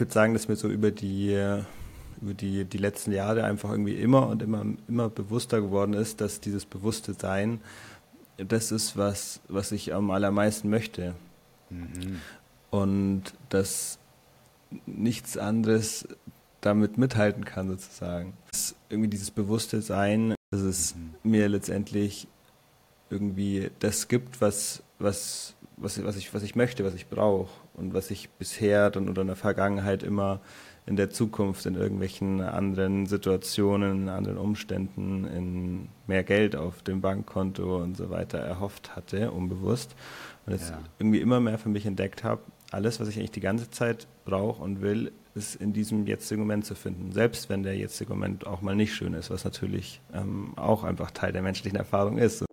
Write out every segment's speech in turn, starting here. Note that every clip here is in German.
Ich würde sagen, dass mir so über die über die, die letzten Jahre einfach irgendwie immer und immer, immer bewusster geworden ist, dass dieses bewusste Sein das ist, was, was ich am allermeisten möchte. Mhm. Und dass nichts anderes damit mithalten kann, sozusagen. Dass irgendwie dieses bewusste Sein, dass es mhm. mir letztendlich irgendwie das gibt, was, was, was, was, ich, was ich möchte, was ich brauche und was ich bisher dann oder in der Vergangenheit immer in der Zukunft in irgendwelchen anderen Situationen, in anderen Umständen, in mehr Geld auf dem Bankkonto und so weiter erhofft hatte, unbewusst. Und jetzt ja. irgendwie immer mehr für mich entdeckt habe, alles, was ich eigentlich die ganze Zeit brauche und will, ist in diesem jetzigen Moment zu finden. Selbst wenn der jetzige Moment auch mal nicht schön ist, was natürlich ähm, auch einfach Teil der menschlichen Erfahrung ist.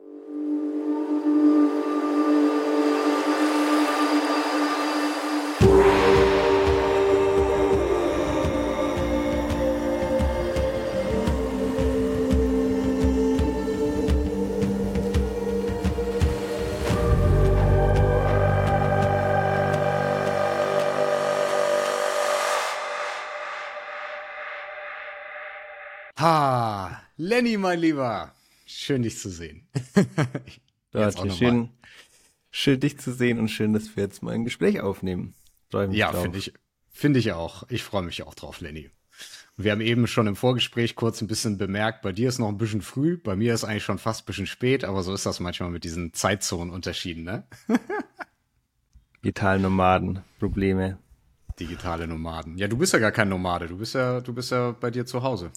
Lenny, mein Lieber. Schön, dich zu sehen. Leute, schön, schön, dich zu sehen und schön, dass wir jetzt mal ein Gespräch aufnehmen. ja, finde ich, finde ich auch. Ich freue mich auch drauf, Lenny. Wir haben eben schon im Vorgespräch kurz ein bisschen bemerkt, bei dir ist noch ein bisschen früh, bei mir ist eigentlich schon fast ein bisschen spät, aber so ist das manchmal mit diesen Zeitzonenunterschieden, ne? Digitalen Nomaden, Probleme. Digitale Nomaden. Ja, du bist ja gar kein Nomade, du bist ja, du bist ja bei dir zu Hause.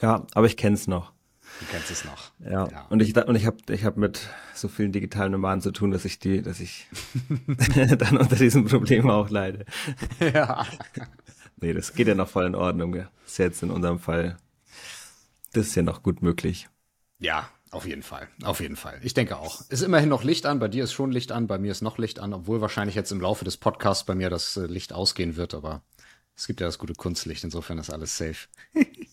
Ja, aber ich kenne es noch. Du kennst es noch. Ja. ja. Und ich und ich habe ich hab mit so vielen digitalen Nomaden zu tun, dass ich die, dass ich dann unter diesem Problem auch leide. Ja. Nee, das geht ja noch voll in Ordnung. Das ist jetzt in unserem Fall, das ist ja noch gut möglich. Ja, auf jeden Fall. Auf jeden Fall. Ich denke auch. Ist immerhin noch Licht an. Bei dir ist schon Licht an. Bei mir ist noch Licht an, obwohl wahrscheinlich jetzt im Laufe des Podcasts bei mir das äh, Licht ausgehen wird. Aber es gibt ja das gute Kunstlicht. Insofern ist alles safe.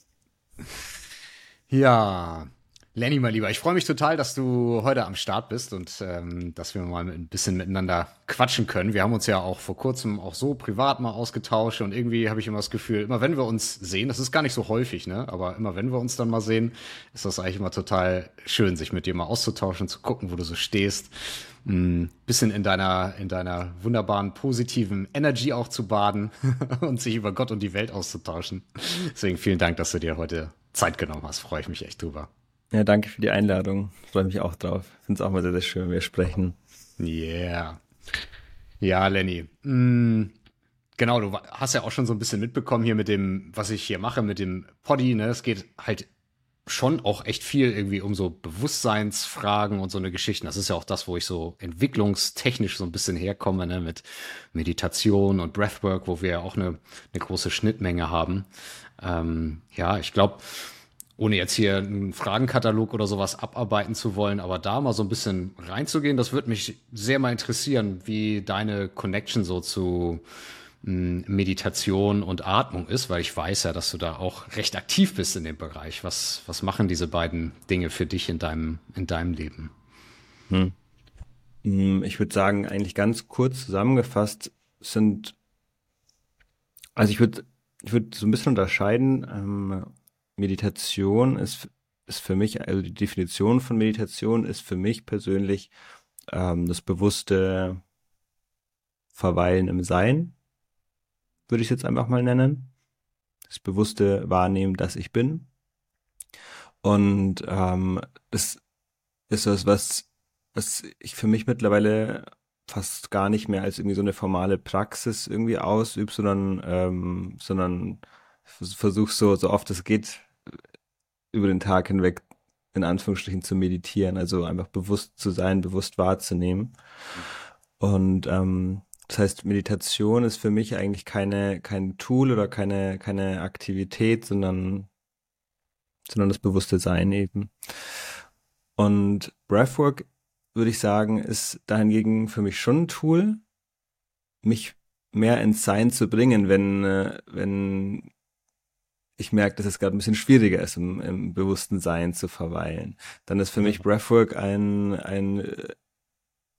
Ja, Lenny, mein Lieber, ich freue mich total, dass du heute am Start bist und ähm, dass wir mal ein bisschen miteinander quatschen können. Wir haben uns ja auch vor kurzem auch so privat mal ausgetauscht und irgendwie habe ich immer das Gefühl, immer wenn wir uns sehen, das ist gar nicht so häufig, ne? Aber immer wenn wir uns dann mal sehen, ist das eigentlich immer total schön, sich mit dir mal auszutauschen, zu gucken, wo du so stehst, ein bisschen in deiner in deiner wunderbaren positiven Energy auch zu baden und sich über Gott und die Welt auszutauschen. Deswegen vielen Dank, dass du dir heute Zeit genommen hast. Freue ich mich echt drüber. Ja, danke für die Einladung. Freue mich auch drauf. Finde es auch mal sehr, sehr schön, wenn wir sprechen. Yeah. Ja, Lenny. Mm, genau, du hast ja auch schon so ein bisschen mitbekommen hier mit dem, was ich hier mache, mit dem Poddy. Ne? Es geht halt schon auch echt viel irgendwie um so Bewusstseinsfragen und so eine Geschichten. Das ist ja auch das, wo ich so entwicklungstechnisch so ein bisschen herkomme, ne, mit Meditation und Breathwork, wo wir ja auch eine, eine große Schnittmenge haben. Ähm, ja, ich glaube, ohne jetzt hier einen Fragenkatalog oder sowas abarbeiten zu wollen, aber da mal so ein bisschen reinzugehen, das würde mich sehr mal interessieren, wie deine Connection so zu hm, Meditation und Atmung ist, weil ich weiß ja, dass du da auch recht aktiv bist in dem Bereich. Was, was machen diese beiden Dinge für dich in deinem, in deinem Leben? Hm. hm ich würde sagen, eigentlich ganz kurz zusammengefasst sind, also ich würde ich würde so ein bisschen unterscheiden. Ähm, Meditation ist, ist für mich, also die Definition von Meditation ist für mich persönlich ähm, das bewusste Verweilen im Sein, würde ich es jetzt einfach mal nennen. Das bewusste Wahrnehmen, dass ich bin. Und ähm, das ist was, was, was ich für mich mittlerweile fast gar nicht mehr als irgendwie so eine formale Praxis irgendwie ausübe, sondern, ähm, sondern versuche so, so oft es geht, über den Tag hinweg in Anführungsstrichen zu meditieren, also einfach bewusst zu sein, bewusst wahrzunehmen. Und ähm, das heißt, Meditation ist für mich eigentlich keine, kein Tool oder keine, keine Aktivität, sondern, sondern das bewusste Sein eben. Und Breathwork würde ich sagen, ist dahingegen für mich schon ein Tool, mich mehr ins Sein zu bringen, wenn, äh, wenn ich merke, dass es gerade ein bisschen schwieriger ist, im, im bewussten Sein zu verweilen. Dann ist für mich Breathwork ein, ein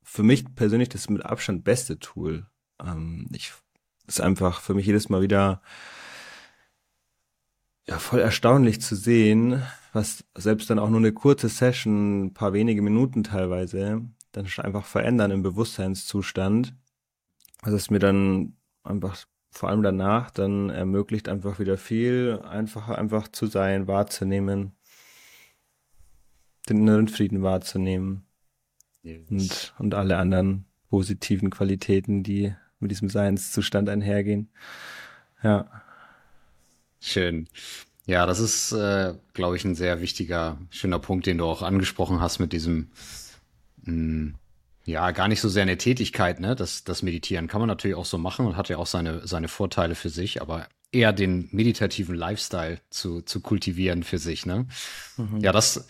für mich persönlich das mit Abstand beste Tool. Ähm, ich, ist einfach für mich jedes Mal wieder ja voll erstaunlich zu sehen, was selbst dann auch nur eine kurze Session, ein paar wenige Minuten teilweise, dann schon einfach verändern im Bewusstseinszustand. Also es mir dann einfach vor allem danach dann ermöglicht, einfach wieder viel einfacher einfach zu sein, wahrzunehmen, den inneren Frieden wahrzunehmen yes. und, und alle anderen positiven Qualitäten, die mit diesem Seinszustand einhergehen. Ja. Schön. Ja, das ist, äh, glaube ich, ein sehr wichtiger, schöner Punkt, den du auch angesprochen hast mit diesem, mh, hm, ja, gar nicht so sehr eine Tätigkeit, ne? Das, das Meditieren kann man natürlich auch so machen und hat ja auch seine, seine Vorteile für sich, aber eher den meditativen Lifestyle zu, zu kultivieren für sich, ne? Mhm. Ja, das,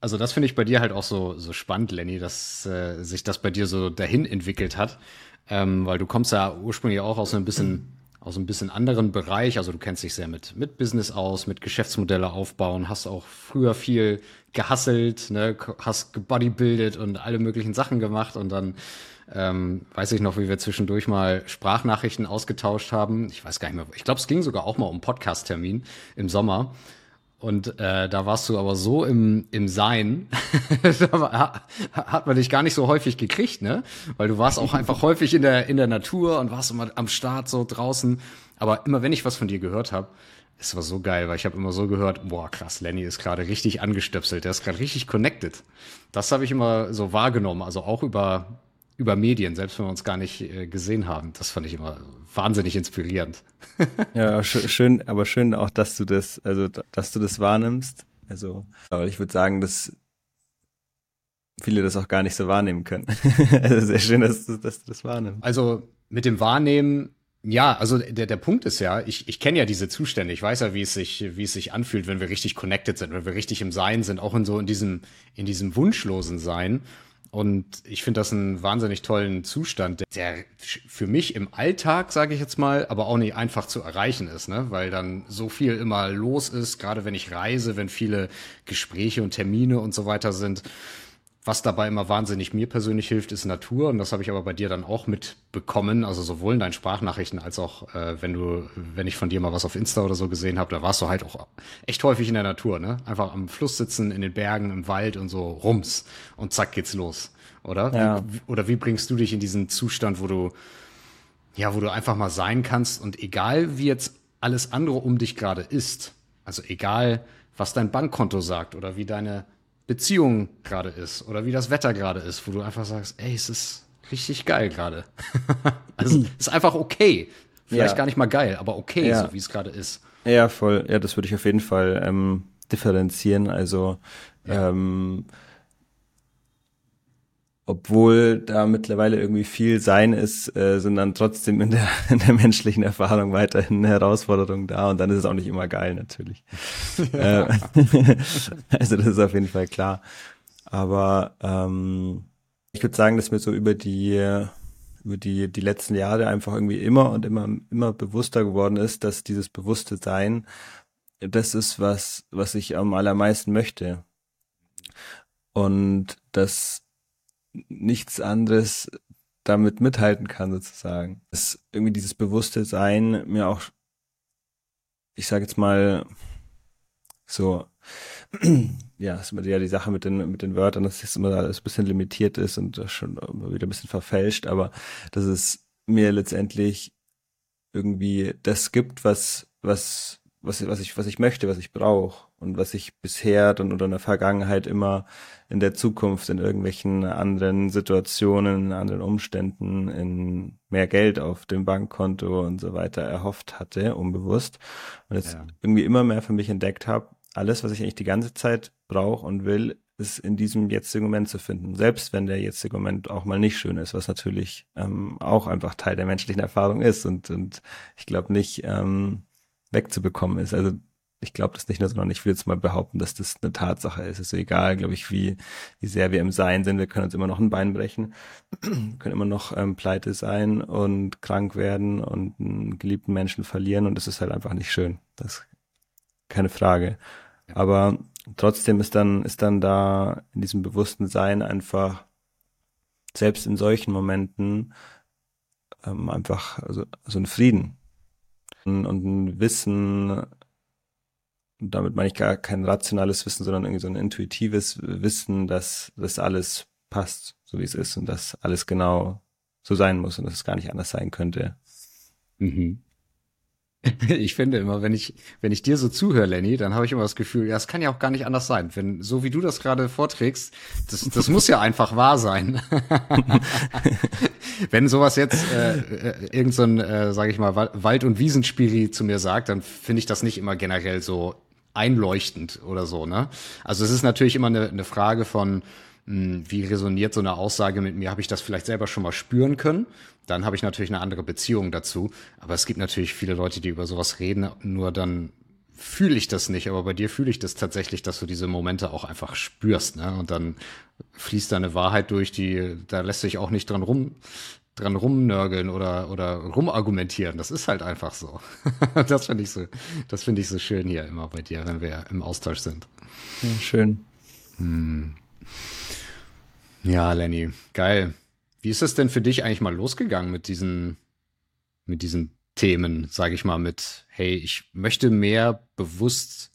also das finde ich bei dir halt auch so, so spannend, Lenny, dass äh, sich das bei dir so dahin entwickelt hat, ähm, weil du kommst ja ursprünglich auch aus einem bisschen aus einem bisschen anderen Bereich. Also du kennst dich sehr mit, mit Business aus, mit Geschäftsmodelle aufbauen, hast auch früher viel gehasselt, ne, hast gebodybuildet und alle möglichen Sachen gemacht und dann ähm, weiß ich noch, wie wir zwischendurch mal Sprachnachrichten ausgetauscht haben. Ich weiß gar nicht mehr. Ich glaube, es ging sogar auch mal um Podcast-Termin im Sommer. Und äh, da warst du aber so im, im Sein, da hat man dich gar nicht so häufig gekriegt, ne? Weil du warst auch einfach häufig in der, in der Natur und warst immer am Start so draußen. Aber immer wenn ich was von dir gehört habe, es war so geil, weil ich habe immer so gehört, boah, krass, Lenny ist gerade richtig angestöpselt, der ist gerade richtig connected. Das habe ich immer so wahrgenommen, also auch über, über Medien, selbst wenn wir uns gar nicht äh, gesehen haben. Das fand ich immer wahnsinnig inspirierend. ja, schön, aber schön auch, dass du das, also dass du das wahrnimmst. Also, aber ich würde sagen, dass viele das auch gar nicht so wahrnehmen können. also sehr schön, dass du, dass du das wahrnimmst. Also mit dem Wahrnehmen, ja, also der, der Punkt ist ja, ich, ich kenne ja diese Zustände, ich weiß ja, wie es sich, wie es sich anfühlt, wenn wir richtig connected sind, wenn wir richtig im Sein sind, auch in so in diesem, in diesem wunschlosen Sein. Und ich finde das einen wahnsinnig tollen Zustand, der für mich im Alltag, sage ich jetzt mal, aber auch nicht einfach zu erreichen ist, ne? weil dann so viel immer los ist, gerade wenn ich reise, wenn viele Gespräche und Termine und so weiter sind. Was dabei immer wahnsinnig mir persönlich hilft, ist Natur. Und das habe ich aber bei dir dann auch mitbekommen. Also sowohl in deinen Sprachnachrichten als auch, äh, wenn du, wenn ich von dir mal was auf Insta oder so gesehen habe, da warst du halt auch echt häufig in der Natur, ne? Einfach am Fluss sitzen, in den Bergen, im Wald und so rums. Und zack geht's los. Oder? Ja. Wie, oder wie bringst du dich in diesen Zustand, wo du, ja, wo du einfach mal sein kannst und egal wie jetzt alles andere um dich gerade ist, also egal, was dein Bankkonto sagt oder wie deine Beziehung gerade ist oder wie das Wetter gerade ist, wo du einfach sagst, ey, es ist richtig geil gerade. also es ist einfach okay. Vielleicht ja. gar nicht mal geil, aber okay, ja. so wie es gerade ist. Ja, voll. Ja, das würde ich auf jeden Fall ähm, differenzieren. Also ja. ähm, obwohl da mittlerweile irgendwie viel Sein ist, äh, sind dann trotzdem in der, in der menschlichen Erfahrung weiterhin Herausforderungen da und dann ist es auch nicht immer geil natürlich. Ja. Äh, also das ist auf jeden Fall klar. Aber ähm, ich würde sagen, dass mir so über die über die die letzten Jahre einfach irgendwie immer und immer immer bewusster geworden ist, dass dieses bewusste Sein das ist was was ich am allermeisten möchte und das nichts anderes damit mithalten kann, sozusagen. Dass irgendwie dieses bewusste Sein mir auch, ich sage jetzt mal, so, ja, ist immer ja die Sache mit den, mit den Wörtern, dass es immer alles ein bisschen limitiert ist und schon wieder ein bisschen verfälscht, aber dass es mir letztendlich irgendwie das gibt, was, was, was, was ich, was ich möchte, was ich brauche und was ich bisher dann oder in der Vergangenheit immer in der Zukunft in irgendwelchen anderen Situationen, in anderen Umständen, in mehr Geld auf dem Bankkonto und so weiter erhofft hatte, unbewusst. Und jetzt ja. irgendwie immer mehr für mich entdeckt habe, alles, was ich eigentlich die ganze Zeit brauche und will, ist in diesem jetzigen Moment zu finden. Selbst wenn der jetzige Moment auch mal nicht schön ist, was natürlich ähm, auch einfach Teil der menschlichen Erfahrung ist und, und ich glaube nicht ähm, wegzubekommen ist. Also ich glaube das nicht nur, sondern ich will jetzt mal behaupten, dass das eine Tatsache ist. Es ist egal, glaube ich, wie, wie sehr wir im Sein sind. Wir können uns immer noch ein Bein brechen, können immer noch ähm, pleite sein und krank werden und einen geliebten Menschen verlieren und das ist halt einfach nicht schön. Das ist keine Frage. Aber trotzdem ist dann, ist dann da in diesem bewussten Sein einfach, selbst in solchen Momenten, ähm, einfach so, so ein Frieden und ein Wissen, damit meine ich gar kein rationales Wissen, sondern irgendwie so ein intuitives Wissen, dass das alles passt, so wie es ist und dass alles genau so sein muss und dass es gar nicht anders sein könnte. Mhm. Ich finde immer, wenn ich, wenn ich dir so zuhöre, Lenny, dann habe ich immer das Gefühl, ja, es kann ja auch gar nicht anders sein. Wenn, so wie du das gerade vorträgst, das, das muss ja einfach wahr sein. wenn sowas jetzt äh, äh, irgend so ein, äh, sage ich mal, Wald- und Wiesenspiri zu mir sagt, dann finde ich das nicht immer generell so einleuchtend oder so, ne? Also es ist natürlich immer eine, eine Frage von, hm, wie resoniert so eine Aussage mit mir? Habe ich das vielleicht selber schon mal spüren können? Dann habe ich natürlich eine andere Beziehung dazu. Aber es gibt natürlich viele Leute, die über sowas reden, nur dann fühle ich das nicht. Aber bei dir fühle ich das tatsächlich, dass du diese Momente auch einfach spürst. Ne? Und dann fließt da eine Wahrheit durch, die, da lässt sich auch nicht dran rum dran rumnörgeln oder oder rumargumentieren. Das ist halt einfach so. das finde ich so, das finde ich so schön hier immer bei dir, wenn wir im Austausch sind. Ja, schön. Hm. Ja, Lenny, geil. Wie ist es denn für dich eigentlich mal losgegangen mit diesen, mit diesen Themen, sage ich mal, mit, hey, ich möchte mehr bewusst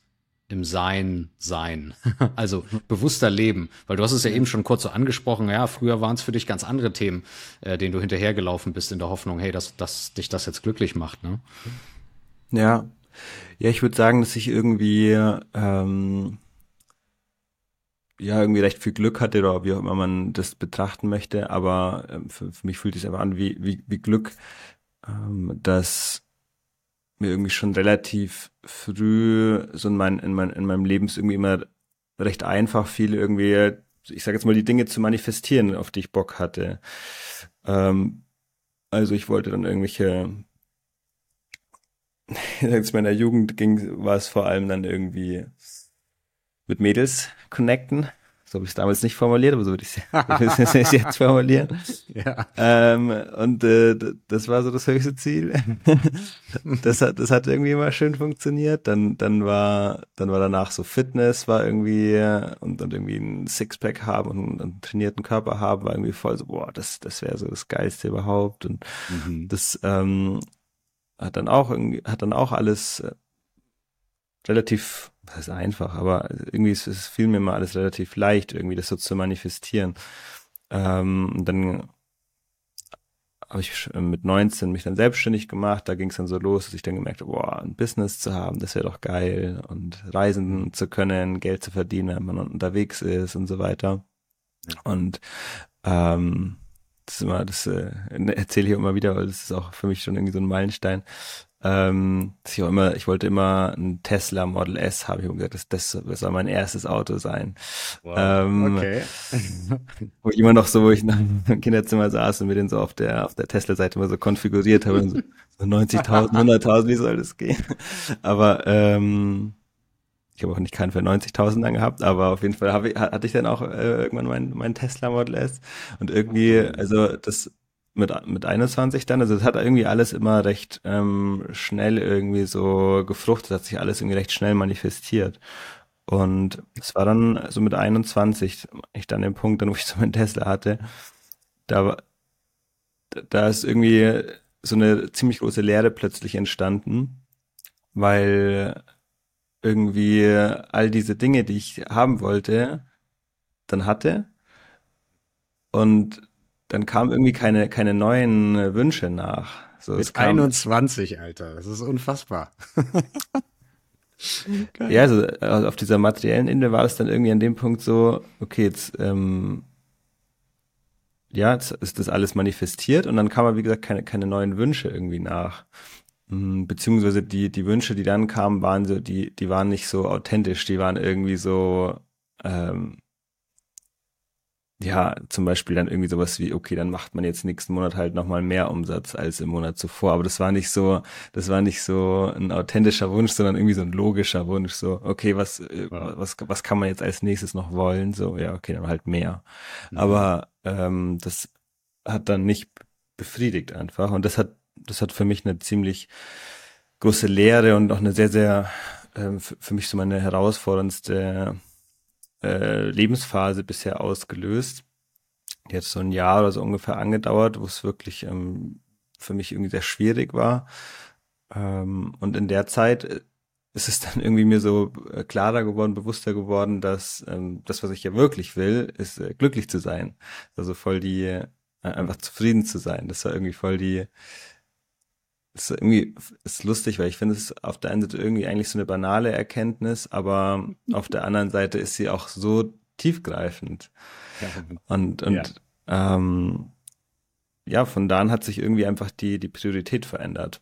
im Sein sein. also bewusster leben. Weil du hast es ja eben schon kurz so angesprochen, ja, früher waren es für dich ganz andere Themen, äh, denen du hinterhergelaufen bist in der Hoffnung, hey, dass, dass dich das jetzt glücklich macht, ne? Ja. Ja, ich würde sagen, dass ich irgendwie ähm, ja irgendwie recht viel Glück hatte oder wie auch immer man das betrachten möchte, aber ähm, für, für, mich fühlt es einfach an wie, wie, wie Glück, ähm, dass mir irgendwie schon relativ früh so in, mein, in, mein, in meinem Leben irgendwie immer recht einfach viel irgendwie, ich sage jetzt mal, die Dinge zu manifestieren, auf die ich Bock hatte. Ähm, also ich wollte dann irgendwelche in meiner Jugend ging, war es vor allem dann irgendwie mit Mädels connecten. So habe ich es damals nicht formuliert, aber so würde ich es jetzt formulieren. Ja. Ähm, und äh, das war so das höchste Ziel. das hat, das hat irgendwie immer schön funktioniert. Dann, dann war, dann war danach so Fitness, war irgendwie und, und irgendwie ein Sixpack haben und einen trainierten Körper haben, war irgendwie voll so, boah, das, das wäre so das Geilste überhaupt. Und mhm. das ähm, hat dann auch irgendwie, hat dann auch alles äh, relativ, was ist einfach, aber irgendwie ist es fiel mir mal alles relativ leicht, irgendwie das so zu manifestieren. Ähm, dann habe ich mit 19 mich dann selbstständig gemacht. Da ging es dann so los, dass ich dann gemerkt habe, boah, ein Business zu haben, das wäre doch geil. Und reisen zu können, Geld zu verdienen, wenn man unterwegs ist und so weiter. Und ähm, das ist immer, das äh, erzähle ich immer wieder, weil das ist auch für mich schon irgendwie so ein Meilenstein. Ähm, ich, immer, ich wollte immer ein Tesla Model S, habe ich gesagt, das, das, soll mein erstes Auto sein. Wow, ähm, okay. wo ich immer noch so, wo ich im Kinderzimmer saß und mir den so auf der auf der Tesla-Seite immer so konfiguriert habe, so, so 90.000, 100.000, wie soll das gehen? Aber ähm, ich habe auch nicht keinen für 90.000 dann gehabt, aber auf jeden Fall ich, hatte ich dann auch äh, irgendwann mein, mein Tesla Model S und irgendwie, also das mit, mit 21 dann. Also es hat irgendwie alles immer recht ähm, schnell irgendwie so gefruchtet, hat sich alles irgendwie recht schnell manifestiert. Und es war dann so mit 21, ich dann den Punkt, dann wo ich so meinen Tesla hatte, da, da ist irgendwie so eine ziemlich große Leere plötzlich entstanden, weil irgendwie all diese Dinge, die ich haben wollte, dann hatte und dann kamen irgendwie keine, keine neuen äh, Wünsche nach. So, Mit kam, 21, Alter, das ist unfassbar. ja, also, also auf dieser materiellen Ebene war es dann irgendwie an dem Punkt so, okay, jetzt, ähm, ja, jetzt ist das alles manifestiert und dann kam aber, wie gesagt, keine, keine neuen Wünsche irgendwie nach. Hm, beziehungsweise die, die Wünsche, die dann kamen, waren so, die, die waren nicht so authentisch, die waren irgendwie so, ähm, ja, zum Beispiel dann irgendwie sowas wie, okay, dann macht man jetzt nächsten Monat halt nochmal mehr Umsatz als im Monat zuvor. Aber das war nicht so, das war nicht so ein authentischer Wunsch, sondern irgendwie so ein logischer Wunsch. So, okay, was, äh, ja. was, was kann man jetzt als nächstes noch wollen? So, ja, okay, dann halt mehr. Mhm. Aber ähm, das hat dann nicht befriedigt einfach. Und das hat, das hat für mich eine ziemlich große Lehre und auch eine sehr, sehr, äh, für mich so meine herausforderndste äh, Lebensphase bisher ausgelöst. Die hat so ein Jahr oder so ungefähr angedauert, wo es wirklich ähm, für mich irgendwie sehr schwierig war. Ähm, und in der Zeit äh, ist es dann irgendwie mir so äh, klarer geworden, bewusster geworden, dass ähm, das, was ich ja wirklich will, ist äh, glücklich zu sein. Also voll die, äh, einfach zufrieden zu sein. Das war irgendwie voll die, ist irgendwie ist lustig, weil ich finde es auf der einen Seite irgendwie eigentlich so eine banale Erkenntnis, aber auf der anderen Seite ist sie auch so tiefgreifend. Ja. Und, und ja. Ähm, ja, von da an hat sich irgendwie einfach die, die Priorität verändert.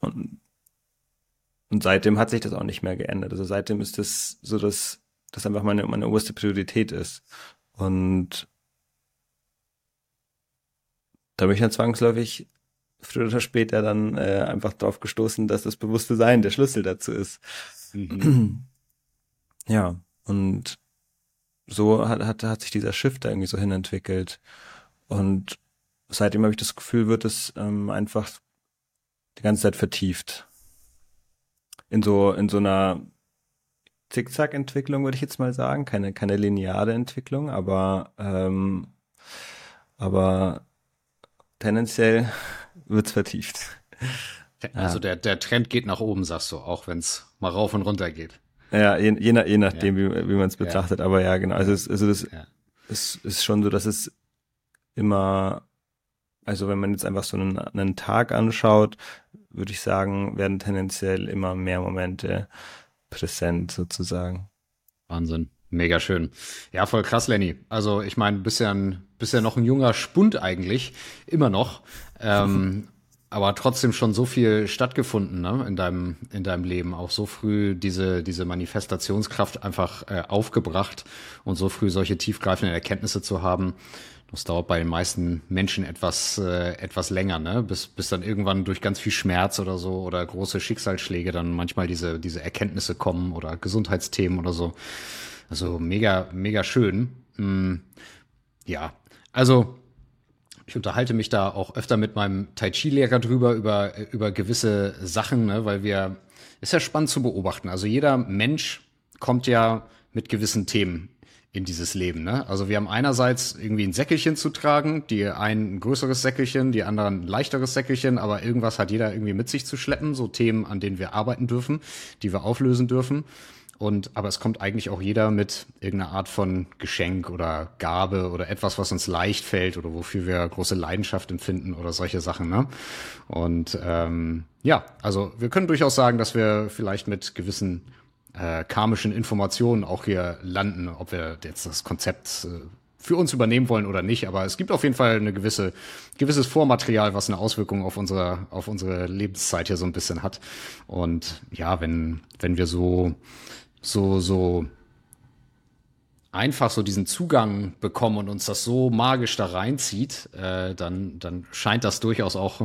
Und, und seitdem hat sich das auch nicht mehr geändert. Also seitdem ist das so, dass das einfach meine, meine oberste Priorität ist. Und da bin ich dann zwangsläufig früher oder später dann äh, einfach drauf gestoßen, dass das bewusste Sein der Schlüssel dazu ist. Mhm. Ja, und so hat, hat, hat sich dieser Shift da irgendwie so hinentwickelt. Und seitdem habe ich das Gefühl, wird es ähm, einfach die ganze Zeit vertieft. In so, in so einer Zickzack-Entwicklung würde ich jetzt mal sagen. Keine, keine lineare Entwicklung, aber, ähm, aber tendenziell wird's vertieft. Also ja. der, der Trend geht nach oben, sagst du, auch wenn es mal rauf und runter geht. Ja, je, je, je nachdem, ja. wie, wie man es betrachtet. Ja. Aber ja, genau. Also, es, also das es ist schon so, dass es immer, also wenn man jetzt einfach so einen, einen Tag anschaut, würde ich sagen, werden tendenziell immer mehr Momente präsent sozusagen. Wahnsinn. Mega schön. Ja, voll krass, Lenny. Also ich meine, bist ja, ein, bist ja noch ein junger Spund eigentlich, immer noch. Ähm, aber trotzdem schon so viel stattgefunden ne, in deinem in deinem Leben, auch so früh diese diese Manifestationskraft einfach äh, aufgebracht und so früh solche tiefgreifenden Erkenntnisse zu haben. Das dauert bei den meisten Menschen etwas äh, etwas länger, ne, bis bis dann irgendwann durch ganz viel Schmerz oder so oder große Schicksalsschläge dann manchmal diese diese Erkenntnisse kommen oder Gesundheitsthemen oder so. Also mega mega schön. Mm, ja, also ich unterhalte mich da auch öfter mit meinem Tai Chi-Lehrer drüber, über, über gewisse Sachen, ne, weil wir, ist ja spannend zu beobachten. Also jeder Mensch kommt ja mit gewissen Themen in dieses Leben. Ne? Also wir haben einerseits irgendwie ein Säckelchen zu tragen, die einen ein größeres Säckelchen, die anderen ein leichteres Säckelchen, aber irgendwas hat jeder irgendwie mit sich zu schleppen, so Themen, an denen wir arbeiten dürfen, die wir auflösen dürfen. Und, aber es kommt eigentlich auch jeder mit irgendeiner Art von Geschenk oder Gabe oder etwas, was uns leicht fällt oder wofür wir große Leidenschaft empfinden oder solche Sachen. Ne? Und ähm, ja, also wir können durchaus sagen, dass wir vielleicht mit gewissen äh, karmischen Informationen auch hier landen, ob wir jetzt das Konzept äh, für uns übernehmen wollen oder nicht. Aber es gibt auf jeden Fall eine gewisse, gewisses Vormaterial, was eine Auswirkung auf unsere, auf unsere Lebenszeit hier so ein bisschen hat. Und ja, wenn, wenn wir so so, so einfach so diesen Zugang bekommen und uns das so magisch da reinzieht, äh, dann, dann scheint das durchaus auch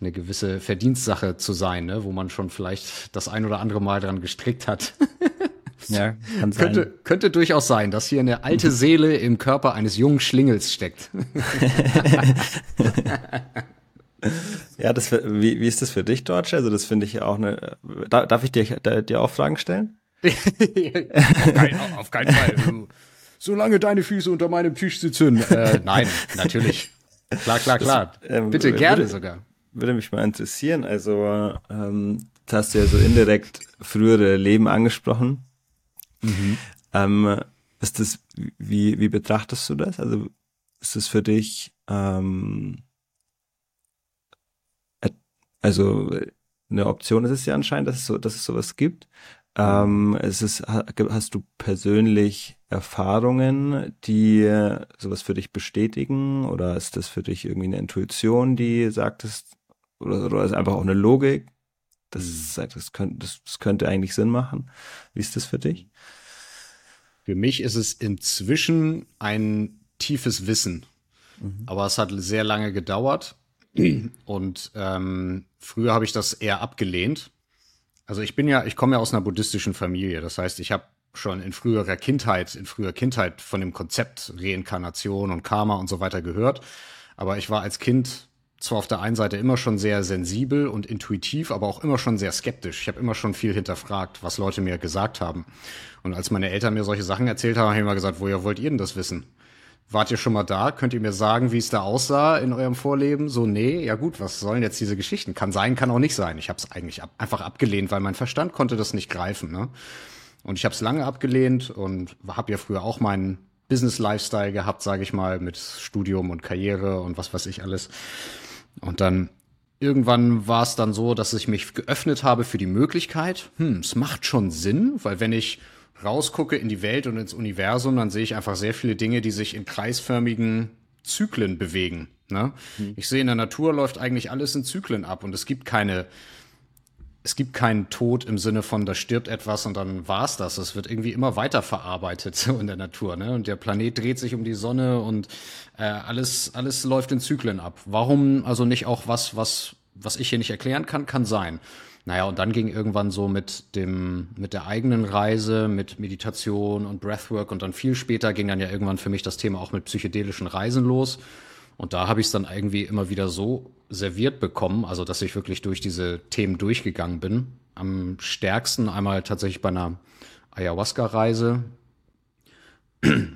eine gewisse Verdienstsache zu sein, ne? wo man schon vielleicht das ein oder andere Mal dran gestrickt hat. ja, kann sein. Könnte, könnte durchaus sein, dass hier eine alte Seele im Körper eines jungen Schlingels steckt. ja, das, wie, wie ist das für dich, Deutsch? Also das finde ich auch eine. Darf ich dir, dir auch Fragen stellen? Auf, kein, auf, keinen Fall. Solange deine Füße unter meinem Tisch sitzen. Äh, nein, natürlich. Klar, klar, klar. Das, ähm, Bitte gerne würde, sogar. Würde mich mal interessieren. Also, ähm, das hast du ja so indirekt frühere Leben angesprochen. Mhm. Ähm, ist das, wie, wie betrachtest du das? Also, ist das für dich, ähm, also, eine Option ist es ja anscheinend, dass es so, dass es sowas gibt. Ähm, es ist, hast du persönlich Erfahrungen, die sowas für dich bestätigen? Oder ist das für dich irgendwie eine Intuition, die sagt es, oder, oder ist einfach auch eine Logik? Das, mhm. das, könnte, das, das könnte eigentlich Sinn machen. Wie ist das für dich? Für mich ist es inzwischen ein tiefes Wissen. Mhm. Aber es hat sehr lange gedauert. Und ähm, früher habe ich das eher abgelehnt also ich bin ja, ich komme ja aus einer buddhistischen Familie. Das heißt, ich habe schon in früherer Kindheit, in früher Kindheit von dem Konzept Reinkarnation und Karma und so weiter gehört. Aber ich war als Kind zwar auf der einen Seite immer schon sehr sensibel und intuitiv, aber auch immer schon sehr skeptisch. Ich habe immer schon viel hinterfragt, was Leute mir gesagt haben. Und als meine Eltern mir solche Sachen erzählt haben, habe ich immer gesagt, woher wollt ihr denn das wissen? Wart ihr schon mal da? Könnt ihr mir sagen, wie es da aussah in eurem Vorleben? So, nee, ja gut, was sollen jetzt diese Geschichten? Kann sein, kann auch nicht sein. Ich habe es eigentlich ab, einfach abgelehnt, weil mein Verstand konnte das nicht greifen. Ne? Und ich habe es lange abgelehnt und habe ja früher auch meinen Business-Lifestyle gehabt, sage ich mal, mit Studium und Karriere und was weiß ich alles. Und dann irgendwann war es dann so, dass ich mich geöffnet habe für die Möglichkeit, hm, es macht schon Sinn, weil wenn ich rausgucke in die Welt und ins Universum, dann sehe ich einfach sehr viele Dinge, die sich in kreisförmigen Zyklen bewegen. Ne? Mhm. Ich sehe in der Natur läuft eigentlich alles in Zyklen ab und es gibt keine, es gibt keinen Tod im Sinne von, da stirbt etwas und dann war's das. Es wird irgendwie immer weiter verarbeitet so in der Natur. Ne? Und der Planet dreht sich um die Sonne und äh, alles, alles läuft in Zyklen ab. Warum also nicht auch was, was, was ich hier nicht erklären kann, kann sein. Naja, und dann ging irgendwann so mit dem, mit der eigenen Reise, mit Meditation und Breathwork und dann viel später ging dann ja irgendwann für mich das Thema auch mit psychedelischen Reisen los. Und da habe ich es dann irgendwie immer wieder so serviert bekommen, also dass ich wirklich durch diese Themen durchgegangen bin. Am stärksten einmal tatsächlich bei einer Ayahuasca-Reise,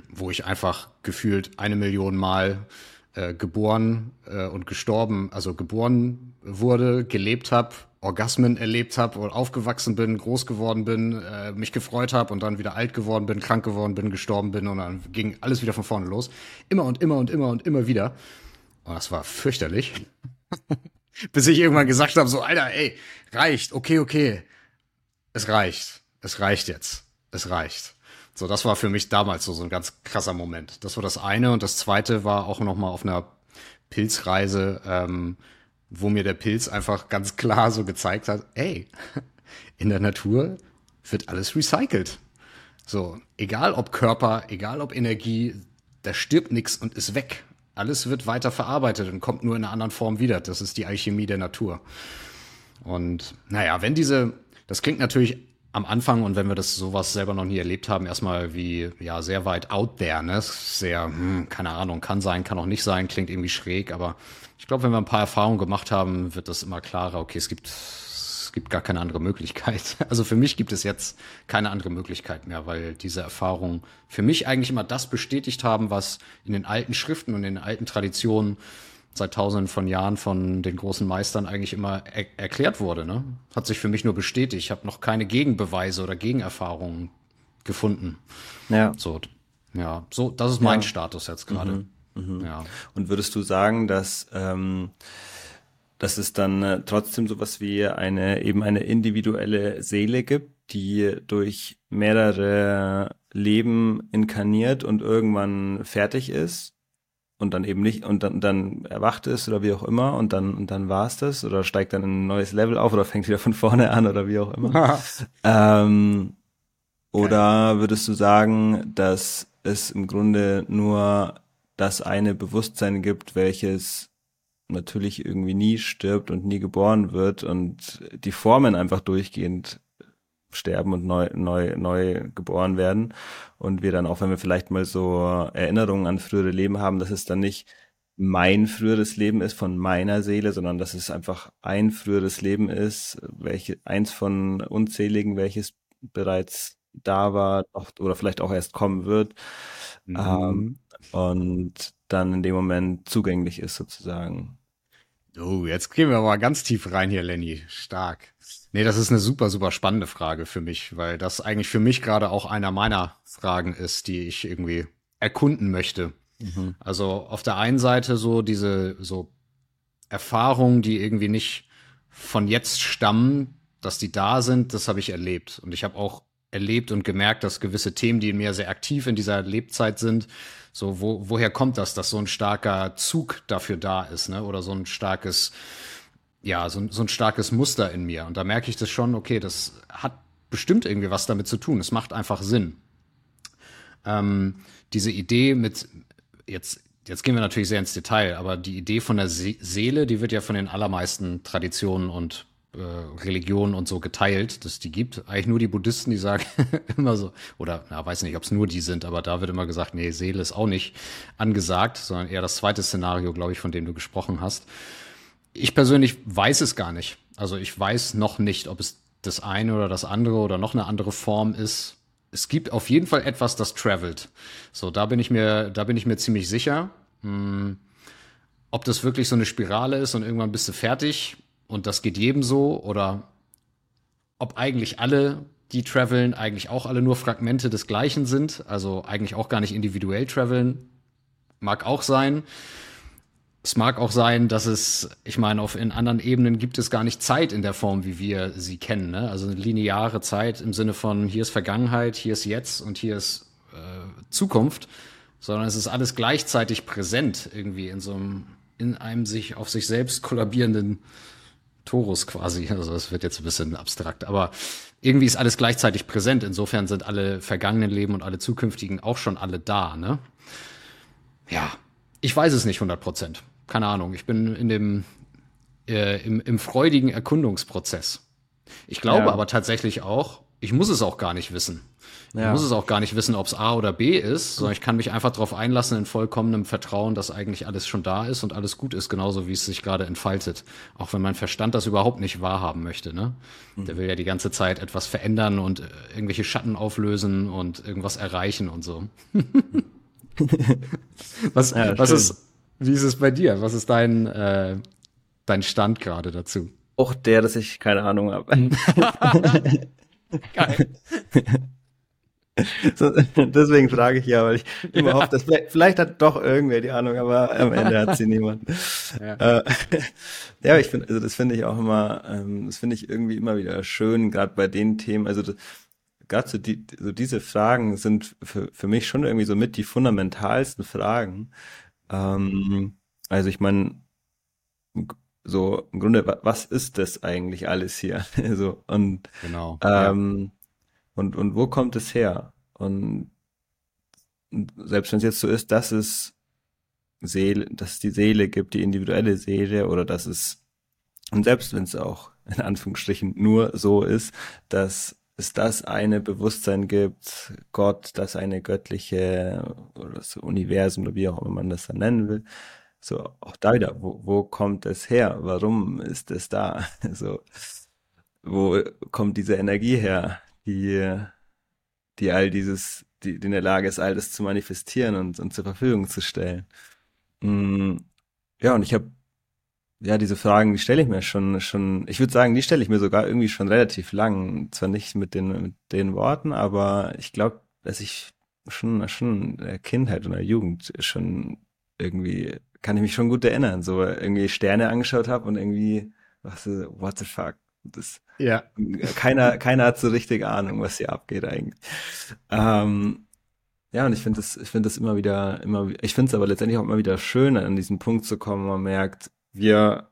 wo ich einfach gefühlt eine Million Mal äh, geboren äh, und gestorben, also geboren wurde, gelebt habe, Orgasmen erlebt habe und aufgewachsen bin, groß geworden bin, äh, mich gefreut habe und dann wieder alt geworden bin, krank geworden bin, gestorben bin und dann ging alles wieder von vorne los. Immer und immer und immer und immer wieder. Und das war fürchterlich. Bis ich irgendwann gesagt habe, so, Alter, ey, reicht, okay, okay. Es reicht. Es reicht jetzt. Es reicht. So, das war für mich damals so, so ein ganz krasser Moment. Das war das eine. Und das zweite war auch noch mal auf einer Pilzreise, ähm, wo mir der Pilz einfach ganz klar so gezeigt hat, ey, in der Natur wird alles recycelt. So, egal ob Körper, egal ob Energie, da stirbt nichts und ist weg. Alles wird weiter verarbeitet und kommt nur in einer anderen Form wieder. Das ist die Alchemie der Natur. Und naja, wenn diese, das klingt natürlich am Anfang und wenn wir das sowas selber noch nie erlebt haben, erstmal wie ja sehr weit out there, ne? Sehr, hm, keine Ahnung, kann sein, kann auch nicht sein, klingt irgendwie schräg, aber ich glaube, wenn wir ein paar Erfahrungen gemacht haben, wird das immer klarer, okay, es gibt, es gibt gar keine andere Möglichkeit. Also für mich gibt es jetzt keine andere Möglichkeit mehr, weil diese Erfahrungen für mich eigentlich immer das bestätigt haben, was in den alten Schriften und in den alten Traditionen seit tausenden von Jahren von den großen Meistern eigentlich immer er erklärt wurde. Ne? Hat sich für mich nur bestätigt. Ich habe noch keine Gegenbeweise oder Gegenerfahrungen gefunden. Ja. So, ja, so, das ist mein ja. Status jetzt gerade. Mhm. Mhm. Ja. Und würdest du sagen, dass, ähm, dass es dann äh, trotzdem sowas wie eine, eben eine individuelle Seele gibt, die durch mehrere Leben inkarniert und irgendwann fertig ist? Und dann eben nicht und dann, dann erwacht ist oder wie auch immer und dann und dann war es das oder steigt dann ein neues Level auf oder fängt wieder von vorne an oder wie auch immer. ähm, oder würdest du sagen, dass es im Grunde nur das eine Bewusstsein gibt, welches natürlich irgendwie nie stirbt und nie geboren wird und die Formen einfach durchgehend sterben und neu, neu, neu geboren werden. Und wir dann auch, wenn wir vielleicht mal so Erinnerungen an frühere Leben haben, dass es dann nicht mein früheres Leben ist von meiner Seele, sondern dass es einfach ein früheres Leben ist, welche, eins von unzähligen, welches bereits da war oder vielleicht auch erst kommen wird. Mhm. Ähm, und dann in dem Moment zugänglich ist sozusagen. Oh, jetzt gehen wir mal ganz tief rein hier, Lenny. Stark. Nee, das ist eine super, super spannende Frage für mich, weil das eigentlich für mich gerade auch einer meiner Fragen ist, die ich irgendwie erkunden möchte. Mhm. Also auf der einen Seite so diese so Erfahrungen, die irgendwie nicht von jetzt stammen, dass die da sind, das habe ich erlebt. Und ich habe auch erlebt und gemerkt, dass gewisse Themen, die in mir sehr aktiv in dieser Lebzeit sind, so, wo, woher kommt das, dass so ein starker Zug dafür da ist, ne? Oder so ein starkes, ja, so, so ein starkes Muster in mir. Und da merke ich das schon, okay, das hat bestimmt irgendwie was damit zu tun. Es macht einfach Sinn. Ähm, diese Idee mit, jetzt, jetzt gehen wir natürlich sehr ins Detail, aber die Idee von der Se Seele, die wird ja von den allermeisten Traditionen und Religionen und so geteilt, dass die gibt. Eigentlich nur die Buddhisten, die sagen immer so, oder na, weiß nicht, ob es nur die sind, aber da wird immer gesagt, nee, Seele ist auch nicht angesagt, sondern eher das zweite Szenario, glaube ich, von dem du gesprochen hast. Ich persönlich weiß es gar nicht. Also ich weiß noch nicht, ob es das eine oder das andere oder noch eine andere Form ist. es gibt auf jeden Fall etwas, das travelt. So, da bin ich mir, da bin ich mir ziemlich sicher. Hm, ob das wirklich so eine Spirale ist und irgendwann bist du fertig und das geht jedem so oder ob eigentlich alle, die traveln, eigentlich auch alle nur Fragmente des Gleichen sind, also eigentlich auch gar nicht individuell traveln, mag auch sein. Es mag auch sein, dass es, ich meine, auf in anderen Ebenen gibt es gar nicht Zeit in der Form, wie wir sie kennen. Ne? Also eine lineare Zeit im Sinne von hier ist Vergangenheit, hier ist Jetzt und hier ist äh, Zukunft, sondern es ist alles gleichzeitig präsent irgendwie in so einem, in einem sich auf sich selbst kollabierenden Torus quasi. Also das wird jetzt ein bisschen abstrakt, aber irgendwie ist alles gleichzeitig präsent. Insofern sind alle vergangenen Leben und alle zukünftigen auch schon alle da. Ne? Ja, ich weiß es nicht 100 Prozent keine Ahnung, ich bin in dem, äh, im, im freudigen Erkundungsprozess. Ich glaube ja. aber tatsächlich auch, ich muss es auch gar nicht wissen. Ja. Ich muss es auch gar nicht wissen, ob es A oder B ist, sondern ich kann mich einfach darauf einlassen in vollkommenem Vertrauen, dass eigentlich alles schon da ist und alles gut ist, genauso wie es sich gerade entfaltet. Auch wenn mein Verstand das überhaupt nicht wahrhaben möchte. Ne? Mhm. Der will ja die ganze Zeit etwas verändern und äh, irgendwelche Schatten auflösen und irgendwas erreichen und so. was, ja, was ist wie ist es bei dir? Was ist dein, äh, dein Stand gerade dazu? Auch der, dass ich keine Ahnung habe. Geil. So, deswegen frage ich ja, weil ich immer hoffe, dass vielleicht, vielleicht, hat doch irgendwer die Ahnung, aber am Ende hat sie niemand. Ja, äh, ja ich finde, also das finde ich auch immer, ähm, das finde ich irgendwie immer wieder schön, gerade bei den Themen, also gerade so, die, so diese Fragen sind für, für mich schon irgendwie so mit die fundamentalsten Fragen, ähm, also ich meine, so im Grunde, was ist das eigentlich alles hier? so, und, genau. Ähm, ja. und, und wo kommt es her? Und selbst wenn es jetzt so ist, dass es Seele, dass es die Seele gibt, die individuelle Seele, oder dass es, und selbst wenn es auch in Anführungsstrichen nur so ist, dass es das eine Bewusstsein gibt, Gott, das eine göttliche oder das Universum oder wie auch immer man das dann nennen will. So, auch da wieder, wo, wo kommt es her? Warum ist es da? So, wo kommt diese Energie her, die, die all dieses, die, die in der Lage ist, all das zu manifestieren und, und zur Verfügung zu stellen? Mm, ja, und ich habe ja, diese Fragen, die stelle ich mir schon, schon, ich würde sagen, die stelle ich mir sogar irgendwie schon relativ lang. Zwar nicht mit den, mit den Worten, aber ich glaube, dass ich schon, schon in der Kindheit und der Jugend schon irgendwie, kann ich mich schon gut erinnern, so irgendwie Sterne angeschaut habe und irgendwie, was, what the fuck? Das, ja. Keiner, keiner hat so richtig Ahnung, was hier abgeht eigentlich. Ähm, ja, und ich finde das, ich finde das immer wieder, immer, ich finde es aber letztendlich auch immer wieder schön, an diesen Punkt zu kommen, wo man merkt, wir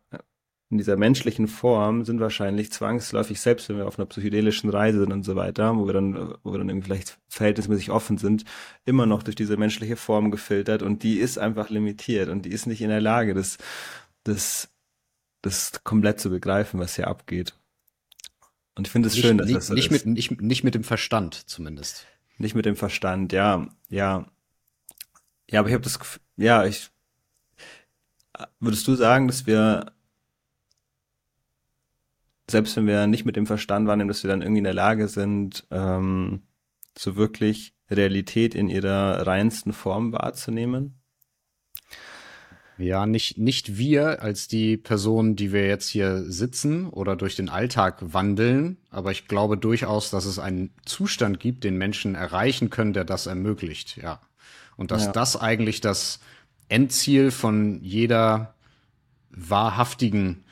in dieser menschlichen Form sind wahrscheinlich zwangsläufig, selbst wenn wir auf einer psychedelischen Reise sind und so weiter, wo wir dann, wo wir dann irgendwie vielleicht verhältnismäßig offen sind, immer noch durch diese menschliche Form gefiltert und die ist einfach limitiert und die ist nicht in der Lage, das, das, das komplett zu begreifen, was hier abgeht. Und ich finde es schön, dass nicht, das so nicht ist. Mit, nicht, nicht mit dem Verstand zumindest. Nicht mit dem Verstand, ja, ja. Ja, aber ich habe das Gefühl, ja, ich, Würdest du sagen, dass wir, selbst wenn wir nicht mit dem Verstand wahrnehmen, dass wir dann irgendwie in der Lage sind, ähm, so wirklich Realität in ihrer reinsten Form wahrzunehmen? Ja, nicht, nicht wir als die Personen, die wir jetzt hier sitzen oder durch den Alltag wandeln, aber ich glaube durchaus, dass es einen Zustand gibt, den Menschen erreichen können, der das ermöglicht, ja. Und dass ja. das eigentlich das, Endziel von jeder wahrhaftigen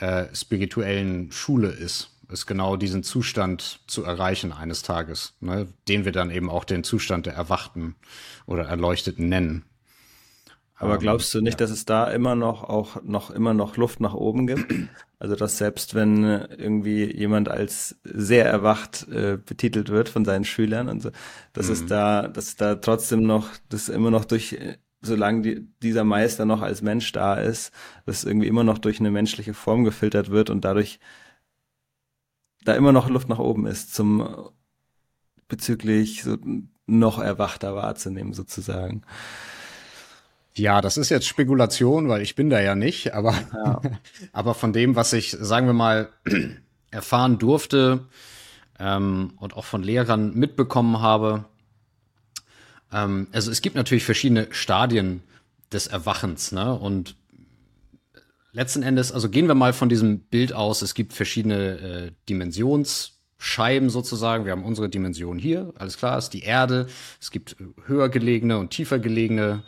äh, spirituellen Schule ist, ist genau diesen Zustand zu erreichen eines Tages, ne, den wir dann eben auch den Zustand der Erwachten oder Erleuchteten nennen. Aber ähm, glaubst du nicht, ja. dass es da immer noch auch noch immer noch Luft nach oben gibt? Also dass selbst wenn irgendwie jemand als sehr erwacht äh, betitelt wird von seinen Schülern und so, dass mhm. es da, dass da trotzdem noch, das immer noch durch solange die, dieser Meister noch als Mensch da ist, das irgendwie immer noch durch eine menschliche Form gefiltert wird und dadurch da immer noch Luft nach oben ist, zum bezüglich so noch erwachter wahrzunehmen, sozusagen. Ja, das ist jetzt Spekulation, weil ich bin da ja nicht, aber, ja. aber von dem, was ich, sagen wir mal, erfahren durfte, ähm, und auch von Lehrern mitbekommen habe. Ähm, also es gibt natürlich verschiedene Stadien des Erwachens, ne? Und letzten Endes, also gehen wir mal von diesem Bild aus, es gibt verschiedene äh, Dimensionsscheiben sozusagen. Wir haben unsere Dimension hier, alles klar, ist die Erde. Es gibt höher gelegene und tiefer gelegene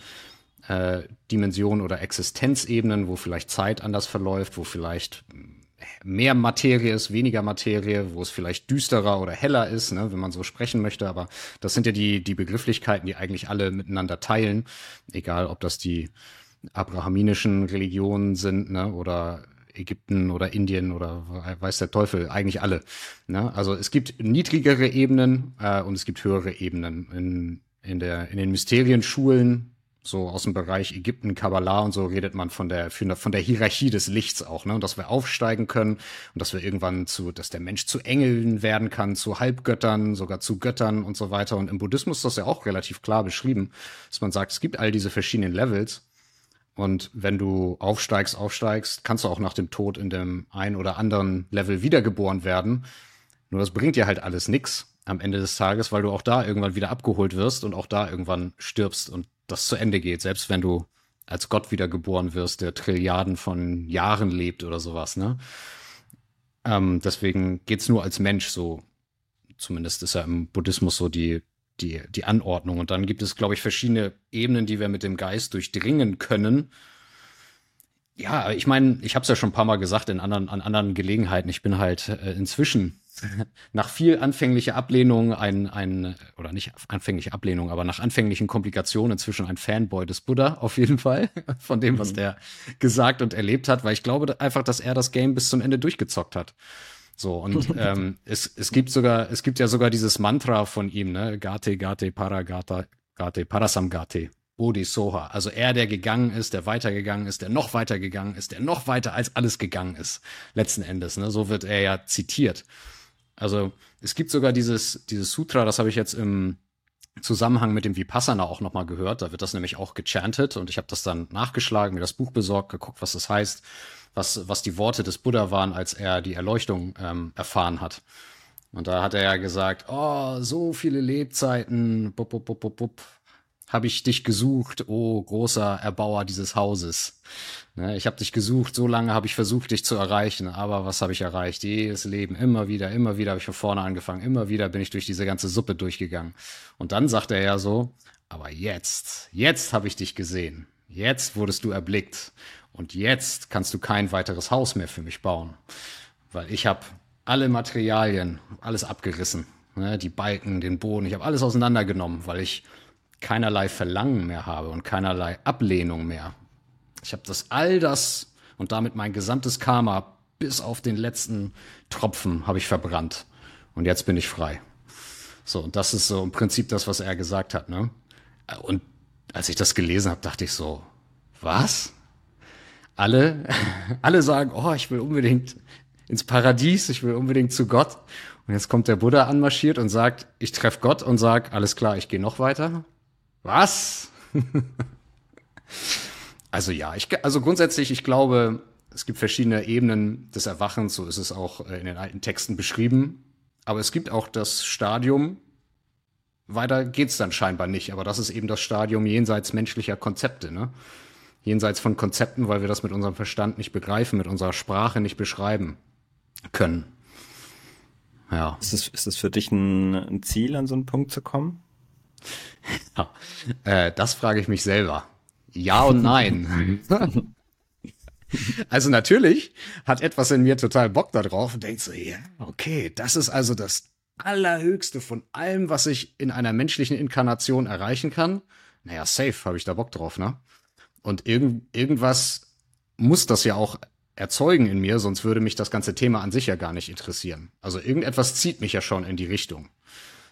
äh, Dimensionen oder Existenzebenen, wo vielleicht Zeit anders verläuft, wo vielleicht mehr Materie ist, weniger Materie, wo es vielleicht düsterer oder heller ist, ne, wenn man so sprechen möchte. Aber das sind ja die, die Begrifflichkeiten, die eigentlich alle miteinander teilen, egal ob das die abrahaminischen Religionen sind ne, oder Ägypten oder Indien oder weiß der Teufel, eigentlich alle. Ne? Also es gibt niedrigere Ebenen äh, und es gibt höhere Ebenen. In, in, der, in den Mysterienschulen so aus dem Bereich Ägypten, Kabbalah und so redet man von der, von der Hierarchie des Lichts auch, ne? Und dass wir aufsteigen können und dass wir irgendwann zu, dass der Mensch zu Engeln werden kann, zu Halbgöttern, sogar zu Göttern und so weiter. Und im Buddhismus ist das ja auch relativ klar beschrieben, dass man sagt, es gibt all diese verschiedenen Levels. Und wenn du aufsteigst, aufsteigst, kannst du auch nach dem Tod in dem ein oder anderen Level wiedergeboren werden. Nur das bringt dir halt alles nix am Ende des Tages, weil du auch da irgendwann wieder abgeholt wirst und auch da irgendwann stirbst und das zu Ende geht, selbst wenn du als Gott wiedergeboren wirst, der Trilliarden von Jahren lebt oder sowas, ne? Ähm, deswegen geht's nur als Mensch so. Zumindest ist ja im Buddhismus so die, die, die Anordnung. Und dann gibt es, glaube ich, verschiedene Ebenen, die wir mit dem Geist durchdringen können. Ja, ich meine, ich habe es ja schon ein paar Mal gesagt in anderen, an anderen Gelegenheiten. Ich bin halt äh, inzwischen nach viel anfänglicher Ablehnung ein, ein, oder nicht anfängliche Ablehnung, aber nach anfänglichen Komplikationen inzwischen ein Fanboy des Buddha, auf jeden Fall, von dem, was mhm. der gesagt und erlebt hat, weil ich glaube einfach, dass er das Game bis zum Ende durchgezockt hat. So, und ähm, es, es gibt sogar, es gibt ja sogar dieses Mantra von ihm, ne? Gate, Gate, Paragata, Gate, Parasamgate. Bodhi Soha. Also er, der gegangen ist, der weitergegangen ist, der noch weitergegangen ist, der noch weiter als alles gegangen ist. Letzten Endes, ne? So wird er ja zitiert. Also es gibt sogar dieses, dieses Sutra, das habe ich jetzt im Zusammenhang mit dem Vipassana auch nochmal gehört. Da wird das nämlich auch gechantet und ich habe das dann nachgeschlagen, mir das Buch besorgt, geguckt, was das heißt, was, was die Worte des Buddha waren, als er die Erleuchtung ähm, erfahren hat. Und da hat er ja gesagt, oh, so viele Lebzeiten, bup, bup, bup, bup, bup habe ich dich gesucht, oh großer Erbauer dieses Hauses. Ne, ich habe dich gesucht, so lange habe ich versucht, dich zu erreichen, aber was habe ich erreicht? Jedes Leben, immer wieder, immer wieder habe ich von vorne angefangen, immer wieder bin ich durch diese ganze Suppe durchgegangen. Und dann sagt er ja so, aber jetzt, jetzt habe ich dich gesehen, jetzt wurdest du erblickt und jetzt kannst du kein weiteres Haus mehr für mich bauen, weil ich habe alle Materialien, alles abgerissen, ne, die Balken, den Boden, ich habe alles auseinandergenommen, weil ich keinerlei Verlangen mehr habe und keinerlei Ablehnung mehr. Ich habe das all das und damit mein gesamtes Karma bis auf den letzten Tropfen habe ich verbrannt und jetzt bin ich frei. So, und das ist so im Prinzip das, was er gesagt hat, ne? Und als ich das gelesen habe, dachte ich so, was? Alle, alle sagen, oh, ich will unbedingt ins Paradies, ich will unbedingt zu Gott. Und jetzt kommt der Buddha anmarschiert und sagt, ich treffe Gott und sag, alles klar, ich gehe noch weiter. Was? also ja, ich, also grundsätzlich, ich glaube, es gibt verschiedene Ebenen des Erwachens, so ist es auch äh, in den alten Texten beschrieben. Aber es gibt auch das Stadium, weiter geht's dann scheinbar nicht, aber das ist eben das Stadium jenseits menschlicher Konzepte, ne? Jenseits von Konzepten, weil wir das mit unserem Verstand nicht begreifen, mit unserer Sprache nicht beschreiben können. Ja. Ist es, ist es für dich ein, ein Ziel, an so einen Punkt zu kommen? Ja, äh, das frage ich mich selber. Ja und nein. also natürlich hat etwas in mir total Bock darauf und denkt so, ja, okay, das ist also das Allerhöchste von allem, was ich in einer menschlichen Inkarnation erreichen kann. Naja, safe habe ich da Bock drauf, ne? Und irgend, irgendwas muss das ja auch erzeugen in mir, sonst würde mich das ganze Thema an sich ja gar nicht interessieren. Also irgendetwas zieht mich ja schon in die Richtung.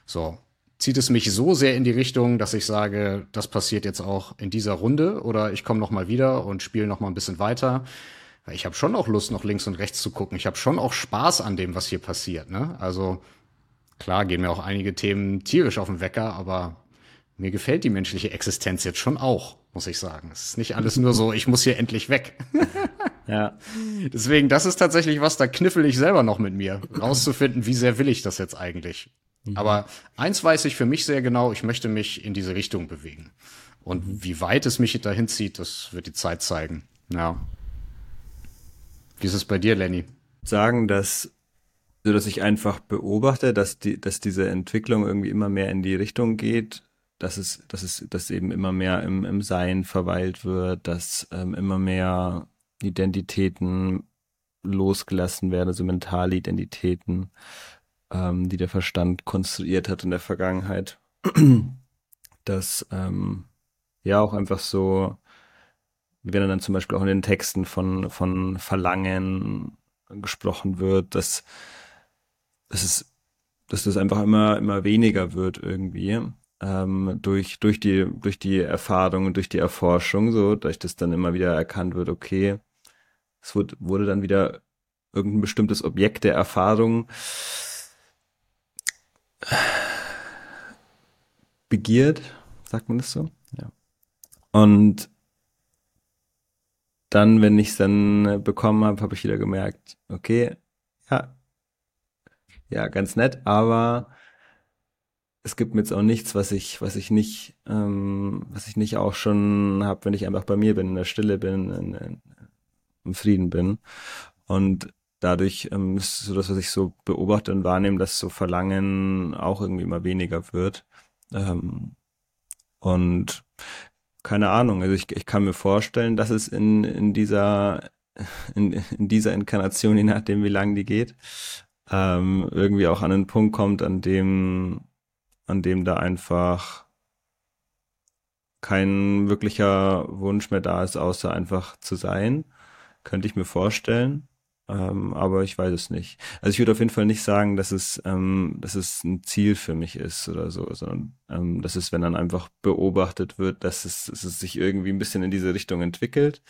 So zieht es mich so sehr in die Richtung, dass ich sage, das passiert jetzt auch in dieser Runde oder ich komme noch mal wieder und spiele noch mal ein bisschen weiter. Ich habe schon auch Lust, noch links und rechts zu gucken. Ich habe schon auch Spaß an dem, was hier passiert. Ne? Also klar gehen mir auch einige Themen tierisch auf den Wecker, aber mir gefällt die menschliche Existenz jetzt schon auch, muss ich sagen. Es ist nicht alles nur so, ich muss hier endlich weg. Ja. Deswegen, das ist tatsächlich was, da kniffel ich selber noch mit mir, rauszufinden, wie sehr will ich das jetzt eigentlich. Mhm. Aber eins weiß ich für mich sehr genau, ich möchte mich in diese Richtung bewegen. Und mhm. wie weit es mich dahin zieht, das wird die Zeit zeigen. Ja. Wie ist es bei dir, Lenny? Sagen, dass so dass ich einfach beobachte, dass die, dass diese Entwicklung irgendwie immer mehr in die Richtung geht, dass es, dass es, dass eben immer mehr im, im Sein verweilt wird, dass ähm, immer mehr Identitäten losgelassen werden, also mentale Identitäten, ähm, die der Verstand konstruiert hat in der Vergangenheit. dass ähm, ja auch einfach so, wenn dann zum Beispiel auch in den Texten von, von Verlangen gesprochen wird, dass, dass es, dass das einfach immer, immer weniger wird irgendwie. Ähm, durch, durch die, durch die Erfahrung und durch die Erforschung, so, dass das dann immer wieder erkannt wird, okay, es wurde, wurde dann wieder irgendein bestimmtes Objekt der Erfahrung begiert, sagt man das so? Ja. Und dann, wenn ich es dann bekommen habe, habe ich wieder gemerkt, okay, ja, ja, ganz nett, aber es gibt mir jetzt auch nichts, was ich, was ich nicht, ähm, was ich nicht auch schon habe, wenn ich einfach bei mir bin, in der Stille bin, in, in, im Frieden bin. Und dadurch ähm, ist so das, was ich so beobachte und wahrnehme, dass so Verlangen auch irgendwie immer weniger wird. Ähm, und keine Ahnung, also ich, ich kann mir vorstellen, dass es in, in dieser in, in dieser Inkarnation, je nachdem wie lang die geht, ähm, irgendwie auch an einen Punkt kommt, an dem, an dem da einfach kein wirklicher Wunsch mehr da ist, außer einfach zu sein. Könnte ich mir vorstellen. Ähm, aber ich weiß es nicht. Also ich würde auf jeden Fall nicht sagen, dass es, ähm, dass es ein Ziel für mich ist oder so, sondern ähm, dass es, wenn dann einfach beobachtet wird, dass es, dass es sich irgendwie ein bisschen in diese Richtung entwickelt.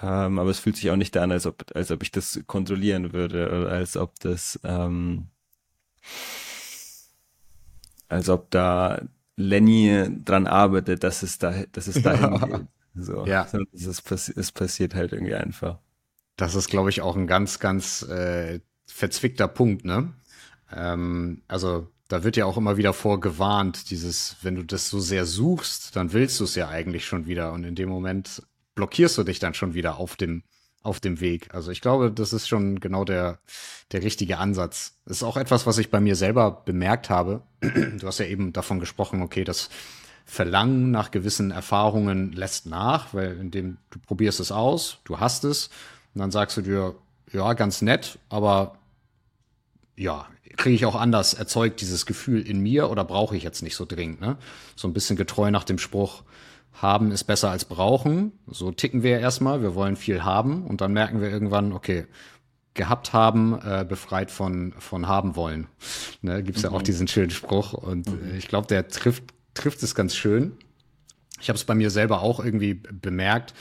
Ähm, aber es fühlt sich auch nicht an, als ob, als ob ich das kontrollieren würde oder als ob das, ähm, als ob da Lenny dran arbeitet, dass es da, dass es dahin geht. So, ja. es, ist, es passiert halt irgendwie einfach. Das ist, glaube ich, auch ein ganz, ganz äh, verzwickter Punkt, ne? Ähm, also da wird ja auch immer wieder vorgewarnt, dieses, wenn du das so sehr suchst, dann willst du es ja eigentlich schon wieder. Und in dem Moment blockierst du dich dann schon wieder auf dem, auf dem Weg. Also ich glaube, das ist schon genau der, der richtige Ansatz. Das ist auch etwas, was ich bei mir selber bemerkt habe. Du hast ja eben davon gesprochen, okay, das Verlangen nach gewissen Erfahrungen lässt nach, weil indem du probierst es aus, du hast es und dann sagst du dir, ja, ganz nett, aber ja, kriege ich auch anders erzeugt dieses Gefühl in mir oder brauche ich jetzt nicht so dringend, ne? So ein bisschen getreu nach dem Spruch, haben ist besser als brauchen. So ticken wir erstmal, wir wollen viel haben und dann merken wir irgendwann, okay, gehabt haben, äh, befreit von, von haben wollen. Ne, gibt's mhm. ja auch mhm. diesen schönen Spruch und mhm. äh, ich glaube, der trifft, trifft es ganz schön. Ich habe es bei mir selber auch irgendwie bemerkt,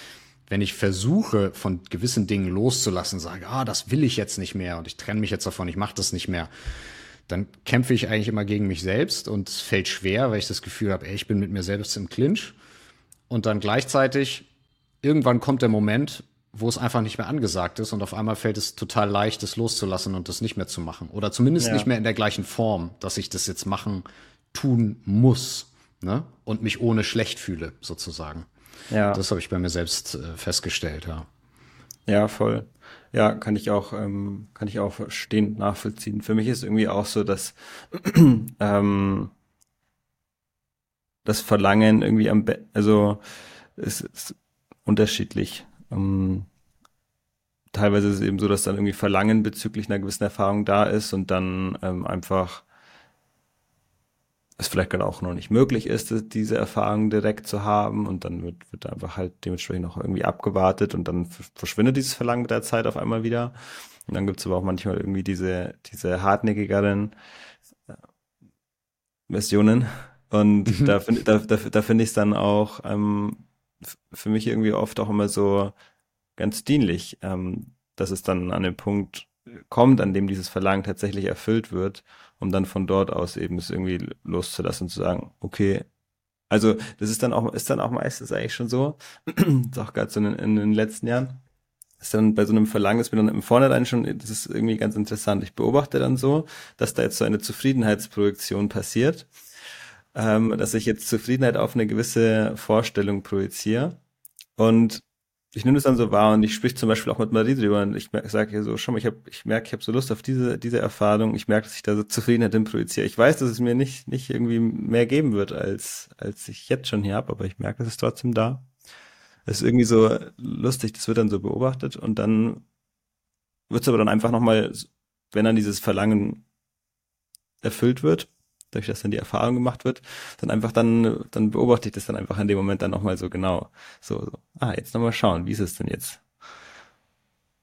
wenn ich versuche, von gewissen Dingen loszulassen, sage, ah, das will ich jetzt nicht mehr und ich trenne mich jetzt davon, ich mache das nicht mehr, dann kämpfe ich eigentlich immer gegen mich selbst und es fällt schwer, weil ich das Gefühl habe, ey, ich bin mit mir selbst im Clinch. Und dann gleichzeitig, irgendwann kommt der Moment, wo es einfach nicht mehr angesagt ist und auf einmal fällt es total leicht, das loszulassen und das nicht mehr zu machen. Oder zumindest ja. nicht mehr in der gleichen Form, dass ich das jetzt machen, tun muss. Ne? Und mich ohne schlecht fühle, sozusagen. Ja. Das habe ich bei mir selbst äh, festgestellt, ja. Ja, voll. Ja, kann ich auch, ähm, kann ich auch verstehen, nachvollziehen. Für mich ist irgendwie auch so, dass ähm, das Verlangen irgendwie am, Be also es ist unterschiedlich. Ähm, teilweise ist es eben so, dass dann irgendwie Verlangen bezüglich einer gewissen Erfahrung da ist und dann ähm, einfach es vielleicht gerade auch noch nicht möglich ist, diese Erfahrung direkt zu haben und dann wird, wird einfach halt dementsprechend noch irgendwie abgewartet und dann verschwindet dieses Verlangen mit der Zeit auf einmal wieder. Und dann gibt es aber auch manchmal irgendwie diese, diese hartnäckigeren äh, Versionen. Und mhm. da finde da, da, da finde ich es dann auch ähm, für mich irgendwie oft auch immer so ganz dienlich, ähm, dass es dann an den Punkt kommt, an dem dieses Verlangen tatsächlich erfüllt wird um dann von dort aus eben es irgendwie loszulassen und zu sagen, okay, also das ist dann auch, ist dann auch meistens eigentlich schon so, auch gerade so in, in, den letzten Jahren, ist dann bei so einem Verlangen, ist mir dann im Vornherein schon, das ist irgendwie ganz interessant. Ich beobachte dann so, dass da jetzt so eine Zufriedenheitsprojektion passiert, ähm, dass ich jetzt Zufriedenheit auf eine gewisse Vorstellung projiziere. Und ich nehme das dann so wahr und ich sprich zum Beispiel auch mit Marie drüber und ich sage hier so, schau mal, ich, hab, ich merke, ich habe so Lust auf diese, diese Erfahrung, ich merke, dass ich da so Zufriedenheit hin projiziere. Ich weiß, dass es mir nicht, nicht irgendwie mehr geben wird, als, als ich jetzt schon hier habe, aber ich merke, es ist trotzdem da. Das ist irgendwie so lustig, das wird dann so beobachtet und dann wird es aber dann einfach nochmal, wenn dann dieses Verlangen erfüllt wird, dadurch, dass dann die Erfahrung gemacht wird, dann einfach dann, dann beobachte ich das dann einfach in dem Moment dann nochmal so genau. So, so, ah, jetzt nochmal schauen, wie ist es denn jetzt?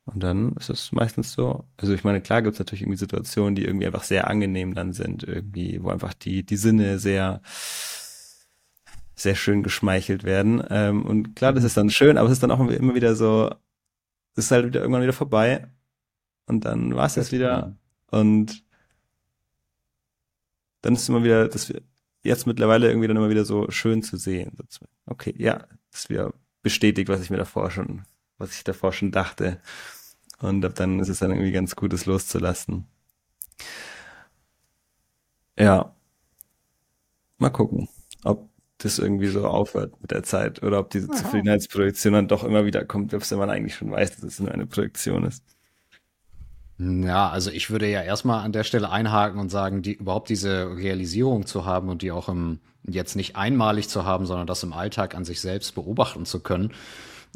Und dann ist es meistens so, also ich meine, klar gibt es natürlich irgendwie Situationen, die irgendwie einfach sehr angenehm dann sind, irgendwie, wo einfach die, die Sinne sehr, sehr schön geschmeichelt werden. Ähm, und klar, das ist dann schön, aber es ist dann auch immer wieder so, es ist halt wieder irgendwann wieder vorbei. Und dann war es jetzt wieder. Und dann ist es immer wieder, das jetzt mittlerweile irgendwie dann immer wieder so schön zu sehen. Okay, ja, das ist wieder bestätigt, was ich mir davor schon, was ich davor schon dachte. Und ab dann ist es dann irgendwie ganz gut, es loszulassen. Ja. Mal gucken, ob das irgendwie so aufhört mit der Zeit oder ob diese Zufriedenheitsprojektion dann doch immer wieder kommt, selbst wenn man eigentlich schon weiß, dass es nur eine Projektion ist. Ja, also ich würde ja erstmal an der Stelle einhaken und sagen, die überhaupt diese Realisierung zu haben und die auch im, jetzt nicht einmalig zu haben, sondern das im Alltag an sich selbst beobachten zu können,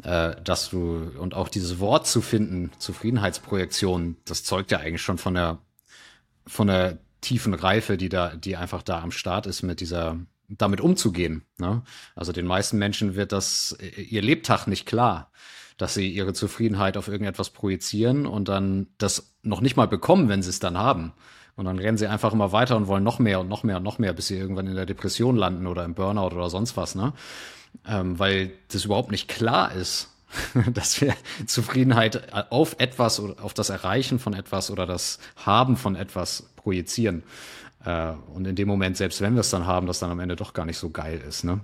äh, dass du und auch dieses Wort zu finden, Zufriedenheitsprojektion, das zeugt ja eigentlich schon von der von der tiefen Reife, die da, die einfach da am Start ist mit dieser damit umzugehen. Ne? Also den meisten Menschen wird das ihr Lebtag nicht klar dass sie ihre Zufriedenheit auf irgendetwas projizieren und dann das noch nicht mal bekommen, wenn sie es dann haben. Und dann rennen sie einfach immer weiter und wollen noch mehr und noch mehr und noch mehr, bis sie irgendwann in der Depression landen oder im Burnout oder sonst was, ne? Ähm, weil das überhaupt nicht klar ist, dass wir Zufriedenheit auf etwas oder auf das Erreichen von etwas oder das Haben von etwas projizieren. Äh, und in dem Moment, selbst wenn wir es dann haben, das dann am Ende doch gar nicht so geil ist. Ne?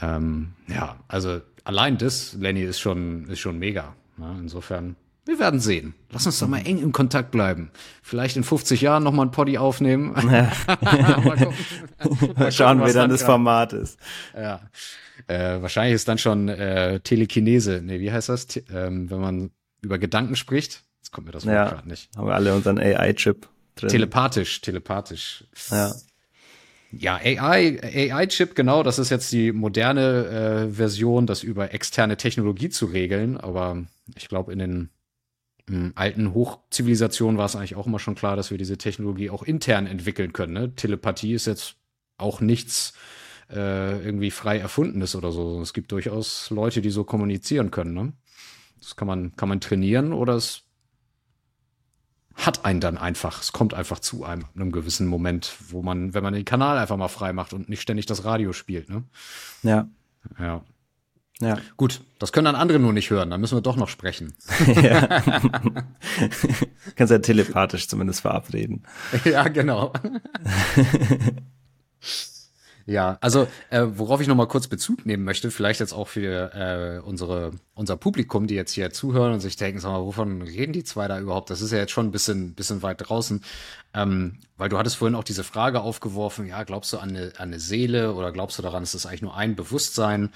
Ähm, ja, also allein das, Lenny, ist schon, ist schon mega. Ne? Insofern, wir werden sehen. Lass uns doch mal eng im Kontakt bleiben. Vielleicht in 50 Jahren noch mal ein Poddy aufnehmen. Ja. mal, gucken, mal schauen, wie dann das Format ist. Ja. Äh, wahrscheinlich ist dann schon äh, Telekinese. Nee, wie heißt das? ähm, wenn man über Gedanken spricht. Jetzt kommt mir das Wort ja, gerade nicht. Haben wir alle unseren AI-Chip drin. Telepathisch, telepathisch. Ja. Ja, AI, AI-Chip, genau, das ist jetzt die moderne äh, Version, das über externe Technologie zu regeln. Aber ich glaube, in den in alten Hochzivilisationen war es eigentlich auch immer schon klar, dass wir diese Technologie auch intern entwickeln können. Ne? Telepathie ist jetzt auch nichts äh, irgendwie frei erfundenes oder so. Es gibt durchaus Leute, die so kommunizieren können. Ne? Das kann man, kann man trainieren oder es hat einen dann einfach. Es kommt einfach zu einem in einem gewissen Moment, wo man, wenn man den Kanal einfach mal frei macht und nicht ständig das Radio spielt, ne? Ja. Ja. Ja. Gut, das können dann andere nur nicht hören, dann müssen wir doch noch sprechen. ja. Kannst ja telepathisch zumindest verabreden. Ja, genau. Ja, also äh, worauf ich nochmal kurz Bezug nehmen möchte, vielleicht jetzt auch für äh, unsere, unser Publikum, die jetzt hier zuhören und sich denken, sag mal, wovon reden die zwei da überhaupt? Das ist ja jetzt schon ein bisschen, bisschen weit draußen. Ähm, weil du hattest vorhin auch diese Frage aufgeworfen, ja, glaubst du an eine, an eine Seele oder glaubst du daran, ist das eigentlich nur ein Bewusstsein?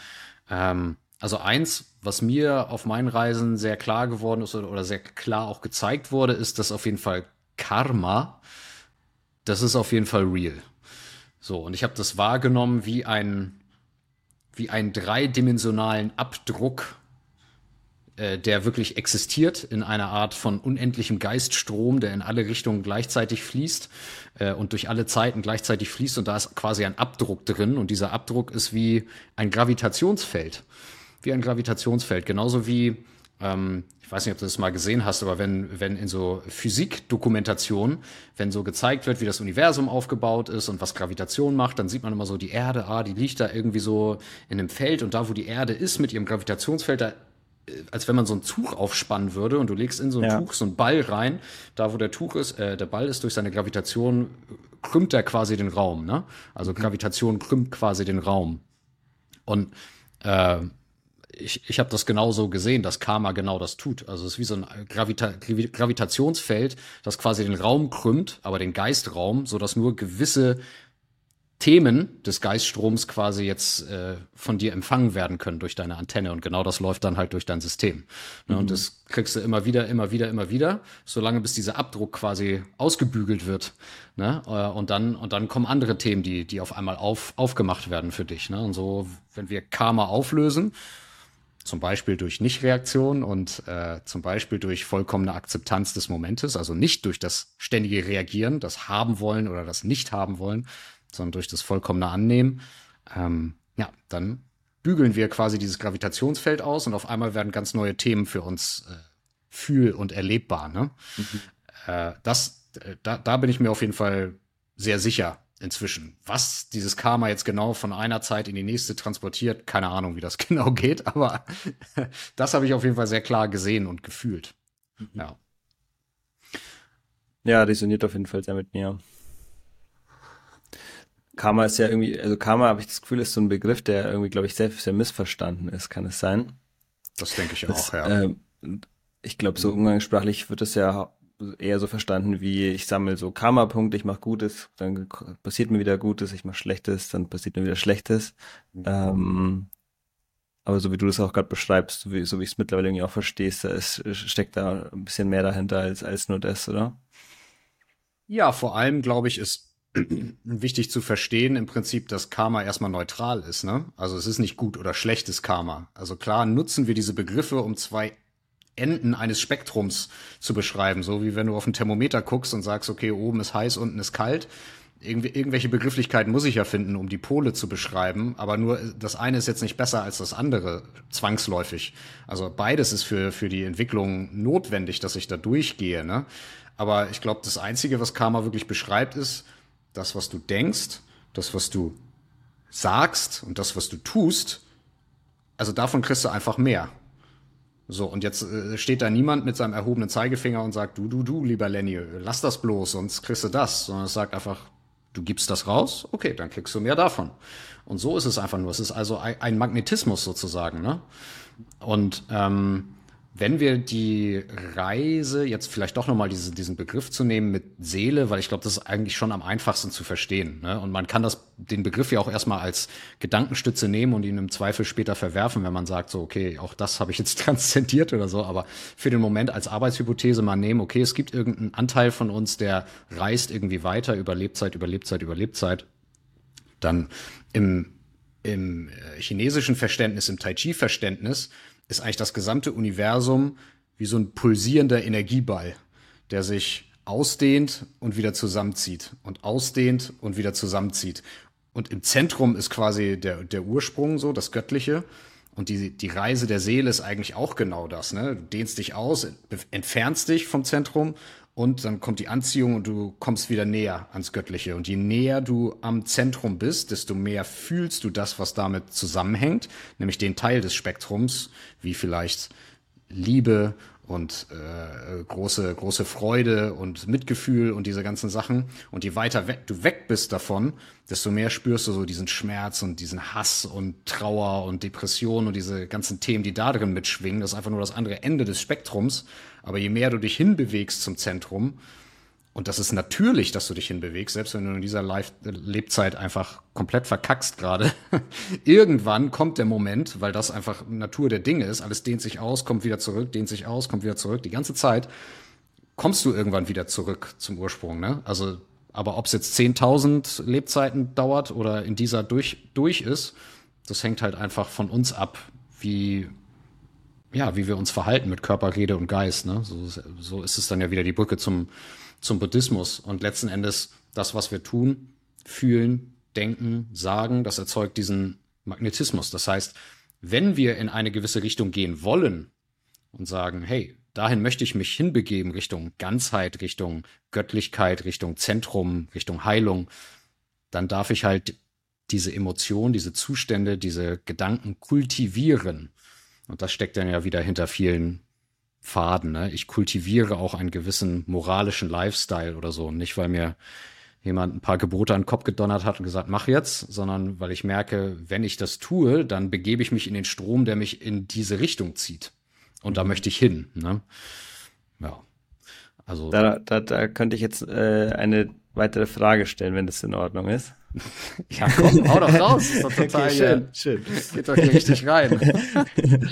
Ähm, also eins, was mir auf meinen Reisen sehr klar geworden ist oder sehr klar auch gezeigt wurde, ist, dass auf jeden Fall Karma, das ist auf jeden Fall real. So, und ich habe das wahrgenommen wie ein, wie einen dreidimensionalen Abdruck, äh, der wirklich existiert in einer Art von unendlichem Geiststrom, der in alle Richtungen gleichzeitig fließt äh, und durch alle Zeiten gleichzeitig fließt. Und da ist quasi ein Abdruck drin. Und dieser Abdruck ist wie ein Gravitationsfeld. Wie ein Gravitationsfeld. Genauso wie ähm, ich weiß nicht, ob du das mal gesehen hast, aber wenn, wenn in so Physikdokumentationen, wenn so gezeigt wird, wie das Universum aufgebaut ist und was Gravitation macht, dann sieht man immer so die Erde, ah, die liegt da irgendwie so in einem Feld und da, wo die Erde ist mit ihrem Gravitationsfeld, da als wenn man so ein Tuch aufspannen würde und du legst in so ein ja. Tuch so ein Ball rein, da wo der Tuch ist, äh, der Ball ist durch seine Gravitation krümmt er quasi den Raum, ne? Also mhm. Gravitation krümmt quasi den Raum. Und äh, ich, ich habe das genauso gesehen, dass Karma genau das tut. Also es ist wie so ein Gravita Gravitationsfeld, das quasi den Raum krümmt, aber den Geistraum, so dass nur gewisse Themen des Geiststroms quasi jetzt äh, von dir empfangen werden können durch deine Antenne. Und genau das läuft dann halt durch dein System. Ne? Mhm. Und das kriegst du immer wieder, immer wieder, immer wieder, solange bis dieser Abdruck quasi ausgebügelt wird. Ne? Äh, und dann, und dann kommen andere Themen, die, die auf einmal auf, aufgemacht werden für dich. Ne? Und so, wenn wir Karma auflösen, zum Beispiel durch Nichtreaktion und äh, zum Beispiel durch vollkommene Akzeptanz des Momentes, also nicht durch das ständige Reagieren, das haben wollen oder das nicht haben wollen, sondern durch das vollkommene Annehmen, ähm, ja, dann bügeln wir quasi dieses Gravitationsfeld aus und auf einmal werden ganz neue Themen für uns äh, fühl- und erlebbar. Ne? Mhm. Äh, das, äh, da, da bin ich mir auf jeden Fall sehr sicher inzwischen. Was dieses Karma jetzt genau von einer Zeit in die nächste transportiert, keine Ahnung, wie das genau geht, aber das habe ich auf jeden Fall sehr klar gesehen und gefühlt. Mhm. Ja. Ja, resoniert auf jeden Fall sehr mit mir. Karma ist ja irgendwie, also Karma habe ich das Gefühl, ist so ein Begriff, der irgendwie, glaube ich, sehr, sehr missverstanden ist. Kann es sein? Das denke ich das, auch, ja. Äh, ich glaube, so umgangssprachlich wird es ja eher so verstanden wie, ich sammle so Karma-Punkte, ich mache Gutes, dann passiert mir wieder Gutes, ich mache Schlechtes, dann passiert mir wieder Schlechtes. Mhm. Ähm, aber so wie du das auch gerade beschreibst, so wie, so wie ich es mittlerweile irgendwie auch verstehst, da ist, steckt da ein bisschen mehr dahinter als, als nur das, oder? Ja, vor allem, glaube ich, ist wichtig zu verstehen im Prinzip, dass Karma erstmal neutral ist. Ne? Also es ist nicht gut oder schlechtes Karma. Also klar nutzen wir diese Begriffe, um zwei Enden eines Spektrums zu beschreiben. So wie wenn du auf ein Thermometer guckst und sagst, okay, oben ist heiß, unten ist kalt. Irgendw irgendwelche Begrifflichkeiten muss ich ja finden, um die Pole zu beschreiben. Aber nur das eine ist jetzt nicht besser als das andere, zwangsläufig. Also beides ist für, für die Entwicklung notwendig, dass ich da durchgehe. Ne? Aber ich glaube, das Einzige, was Karma wirklich beschreibt, ist, das, was du denkst, das, was du sagst und das, was du tust, also davon kriegst du einfach mehr. So, und jetzt äh, steht da niemand mit seinem erhobenen Zeigefinger und sagt, du, du, du, lieber Lenny, lass das bloß, sonst kriegst du das, sondern es sagt einfach, du gibst das raus, okay, dann kriegst du mehr davon. Und so ist es einfach nur. Es ist also ein Magnetismus sozusagen, ne? Und ähm, wenn wir die Reise, jetzt vielleicht doch nochmal diese, diesen Begriff zu nehmen mit Seele, weil ich glaube, das ist eigentlich schon am einfachsten zu verstehen. Ne? Und man kann das, den Begriff ja auch erstmal als Gedankenstütze nehmen und ihn im Zweifel später verwerfen, wenn man sagt, so, okay, auch das habe ich jetzt transzendiert oder so. Aber für den Moment als Arbeitshypothese mal nehmen, okay, es gibt irgendeinen Anteil von uns, der reist irgendwie weiter über Lebzeit, über Lebzeit, über Lebzeit. Dann im, im äh, chinesischen Verständnis, im Tai Chi-Verständnis, ist eigentlich das gesamte Universum wie so ein pulsierender Energieball, der sich ausdehnt und wieder zusammenzieht und ausdehnt und wieder zusammenzieht. Und im Zentrum ist quasi der, der Ursprung so, das Göttliche. Und die, die Reise der Seele ist eigentlich auch genau das. Ne? Du dehnst dich aus, entfernst dich vom Zentrum und dann kommt die Anziehung und du kommst wieder näher ans Göttliche. Und je näher du am Zentrum bist, desto mehr fühlst du das, was damit zusammenhängt, nämlich den Teil des Spektrums, wie vielleicht Liebe und äh, große große Freude und Mitgefühl und diese ganzen Sachen und je weiter weg du weg bist davon, desto mehr spürst du so diesen Schmerz und diesen Hass und Trauer und Depression und diese ganzen Themen, die da drin mitschwingen. Das ist einfach nur das andere Ende des Spektrums. Aber je mehr du dich hinbewegst zum Zentrum, und das ist natürlich, dass du dich hinbewegst, selbst wenn du in dieser Live Lebzeit einfach komplett verkackst gerade. Irgendwann kommt der Moment, weil das einfach Natur der Dinge ist. Alles dehnt sich aus, kommt wieder zurück, dehnt sich aus, kommt wieder zurück. Die ganze Zeit kommst du irgendwann wieder zurück zum Ursprung. Ne? Also, aber ob es jetzt 10.000 Lebzeiten dauert oder in dieser durch, durch ist, das hängt halt einfach von uns ab, wie ja, wie wir uns verhalten mit Körper, Rede und Geist. Ne? So, so ist es dann ja wieder die Brücke zum, zum Buddhismus. Und letzten Endes das, was wir tun, fühlen, denken, sagen, das erzeugt diesen Magnetismus. Das heißt, wenn wir in eine gewisse Richtung gehen wollen und sagen, hey, dahin möchte ich mich hinbegeben, Richtung Ganzheit, Richtung Göttlichkeit, Richtung Zentrum, Richtung Heilung, dann darf ich halt diese Emotionen, diese Zustände, diese Gedanken kultivieren. Und das steckt dann ja wieder hinter vielen Faden. Ne? Ich kultiviere auch einen gewissen moralischen Lifestyle oder so. Nicht, weil mir jemand ein paar Gebote an den Kopf gedonnert hat und gesagt, mach jetzt, sondern weil ich merke, wenn ich das tue, dann begebe ich mich in den Strom, der mich in diese Richtung zieht. Und da möchte ich hin. Ne? Ja. Also. Da, da, da könnte ich jetzt äh, eine weitere Frage stellen, wenn das in Ordnung ist. ja, komm, hau doch raus. Ist doch total okay, schön, schön. Geht doch hier richtig rein.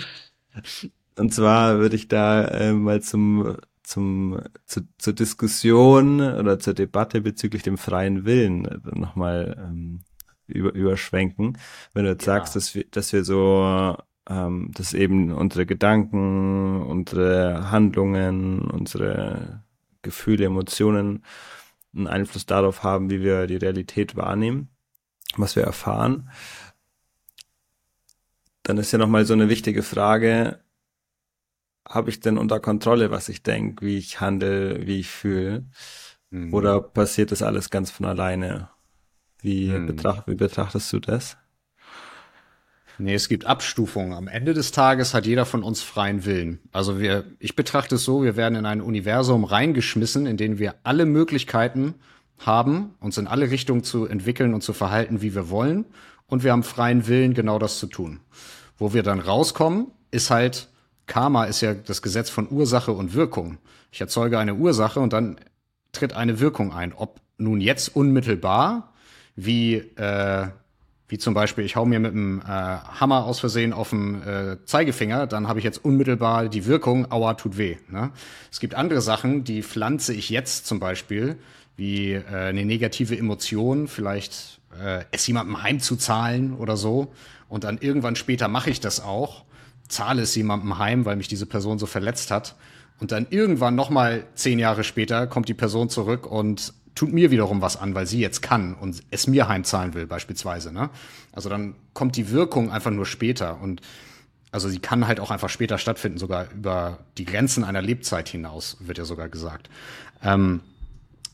Und zwar würde ich da äh, mal zum zum, zu, zur Diskussion oder zur Debatte bezüglich dem freien Willen äh, nochmal ähm, über, überschwenken. Wenn du jetzt ja. sagst, dass wir, dass wir so, ähm, dass eben unsere Gedanken, unsere Handlungen, unsere Gefühle, Emotionen einen Einfluss darauf haben, wie wir die Realität wahrnehmen, was wir erfahren, dann ist ja nochmal so eine wichtige Frage, habe ich denn unter Kontrolle, was ich denke, wie ich handle, wie ich fühle? Mhm. Oder passiert das alles ganz von alleine? Wie, mhm. betracht, wie betrachtest du das? Nee, es gibt Abstufungen. Am Ende des Tages hat jeder von uns freien Willen. Also wir, ich betrachte es so, wir werden in ein Universum reingeschmissen, in dem wir alle Möglichkeiten haben, uns in alle Richtungen zu entwickeln und zu verhalten, wie wir wollen. Und wir haben freien Willen, genau das zu tun. Wo wir dann rauskommen, ist halt Karma ist ja das Gesetz von Ursache und Wirkung. Ich erzeuge eine Ursache und dann tritt eine Wirkung ein. Ob nun jetzt unmittelbar, wie, äh, wie zum Beispiel, ich hau mir mit dem äh, Hammer aus Versehen auf den äh, Zeigefinger, dann habe ich jetzt unmittelbar die Wirkung, aua, tut weh. Ne? Es gibt andere Sachen, die pflanze ich jetzt zum Beispiel, wie äh, eine negative Emotion, vielleicht äh, es jemandem heimzuzahlen oder so. Und dann irgendwann später mache ich das auch zahle es jemandem heim, weil mich diese Person so verletzt hat. Und dann irgendwann nochmal zehn Jahre später kommt die Person zurück und tut mir wiederum was an, weil sie jetzt kann und es mir heimzahlen will, beispielsweise. Ne? Also dann kommt die Wirkung einfach nur später. Und also sie kann halt auch einfach später stattfinden, sogar über die Grenzen einer Lebzeit hinaus, wird ja sogar gesagt. Ähm,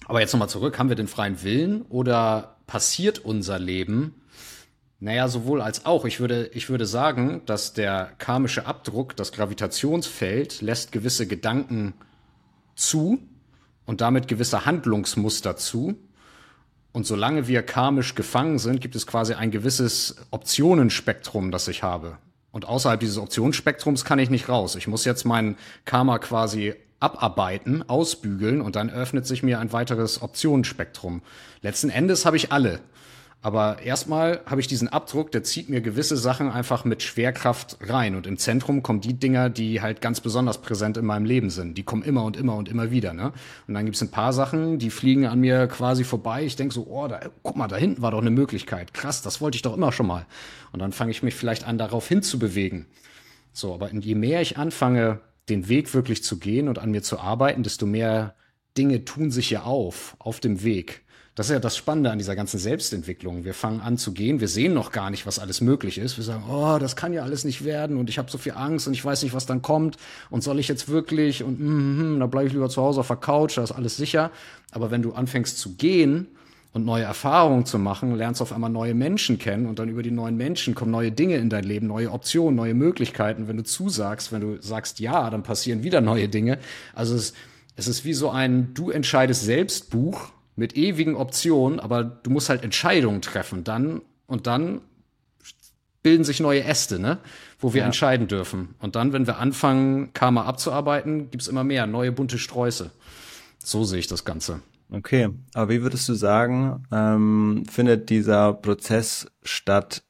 aber jetzt nochmal zurück, haben wir den freien Willen oder passiert unser Leben naja, sowohl als auch. Ich würde, ich würde sagen, dass der karmische Abdruck, das Gravitationsfeld, lässt gewisse Gedanken zu und damit gewisse Handlungsmuster zu. Und solange wir karmisch gefangen sind, gibt es quasi ein gewisses Optionenspektrum, das ich habe. Und außerhalb dieses Optionsspektrums kann ich nicht raus. Ich muss jetzt mein Karma quasi abarbeiten, ausbügeln und dann öffnet sich mir ein weiteres Optionenspektrum. Letzten Endes habe ich alle. Aber erstmal habe ich diesen Abdruck, der zieht mir gewisse Sachen einfach mit Schwerkraft rein. Und im Zentrum kommen die Dinger, die halt ganz besonders präsent in meinem Leben sind. Die kommen immer und immer und immer wieder. Ne? Und dann gibt es ein paar Sachen, die fliegen an mir quasi vorbei. Ich denk so, oh, da, guck mal, da hinten war doch eine Möglichkeit. Krass, das wollte ich doch immer schon mal. Und dann fange ich mich vielleicht an, darauf hinzubewegen. So, aber je mehr ich anfange, den Weg wirklich zu gehen und an mir zu arbeiten, desto mehr Dinge tun sich ja auf, auf dem Weg. Das ist ja das Spannende an dieser ganzen Selbstentwicklung. Wir fangen an zu gehen, wir sehen noch gar nicht, was alles möglich ist. Wir sagen, oh, das kann ja alles nicht werden und ich habe so viel Angst und ich weiß nicht, was dann kommt und soll ich jetzt wirklich und mm, mm, mm da bleibe ich lieber zu Hause auf der Couch, da ist alles sicher. Aber wenn du anfängst zu gehen und neue Erfahrungen zu machen, lernst auf einmal neue Menschen kennen und dann über die neuen Menschen kommen neue Dinge in dein Leben, neue Optionen, neue Möglichkeiten. Wenn du zusagst, wenn du sagst ja, dann passieren wieder neue Dinge. Also es, es ist wie so ein Du entscheidest selbst Buch mit ewigen Optionen, aber du musst halt Entscheidungen treffen dann und dann bilden sich neue Äste, ne? wo wir ja. entscheiden dürfen. Und dann, wenn wir anfangen, Karma abzuarbeiten, gibt's immer mehr, neue bunte Sträuße. So sehe ich das Ganze. Okay, aber wie würdest du sagen, ähm, findet dieser Prozess statt,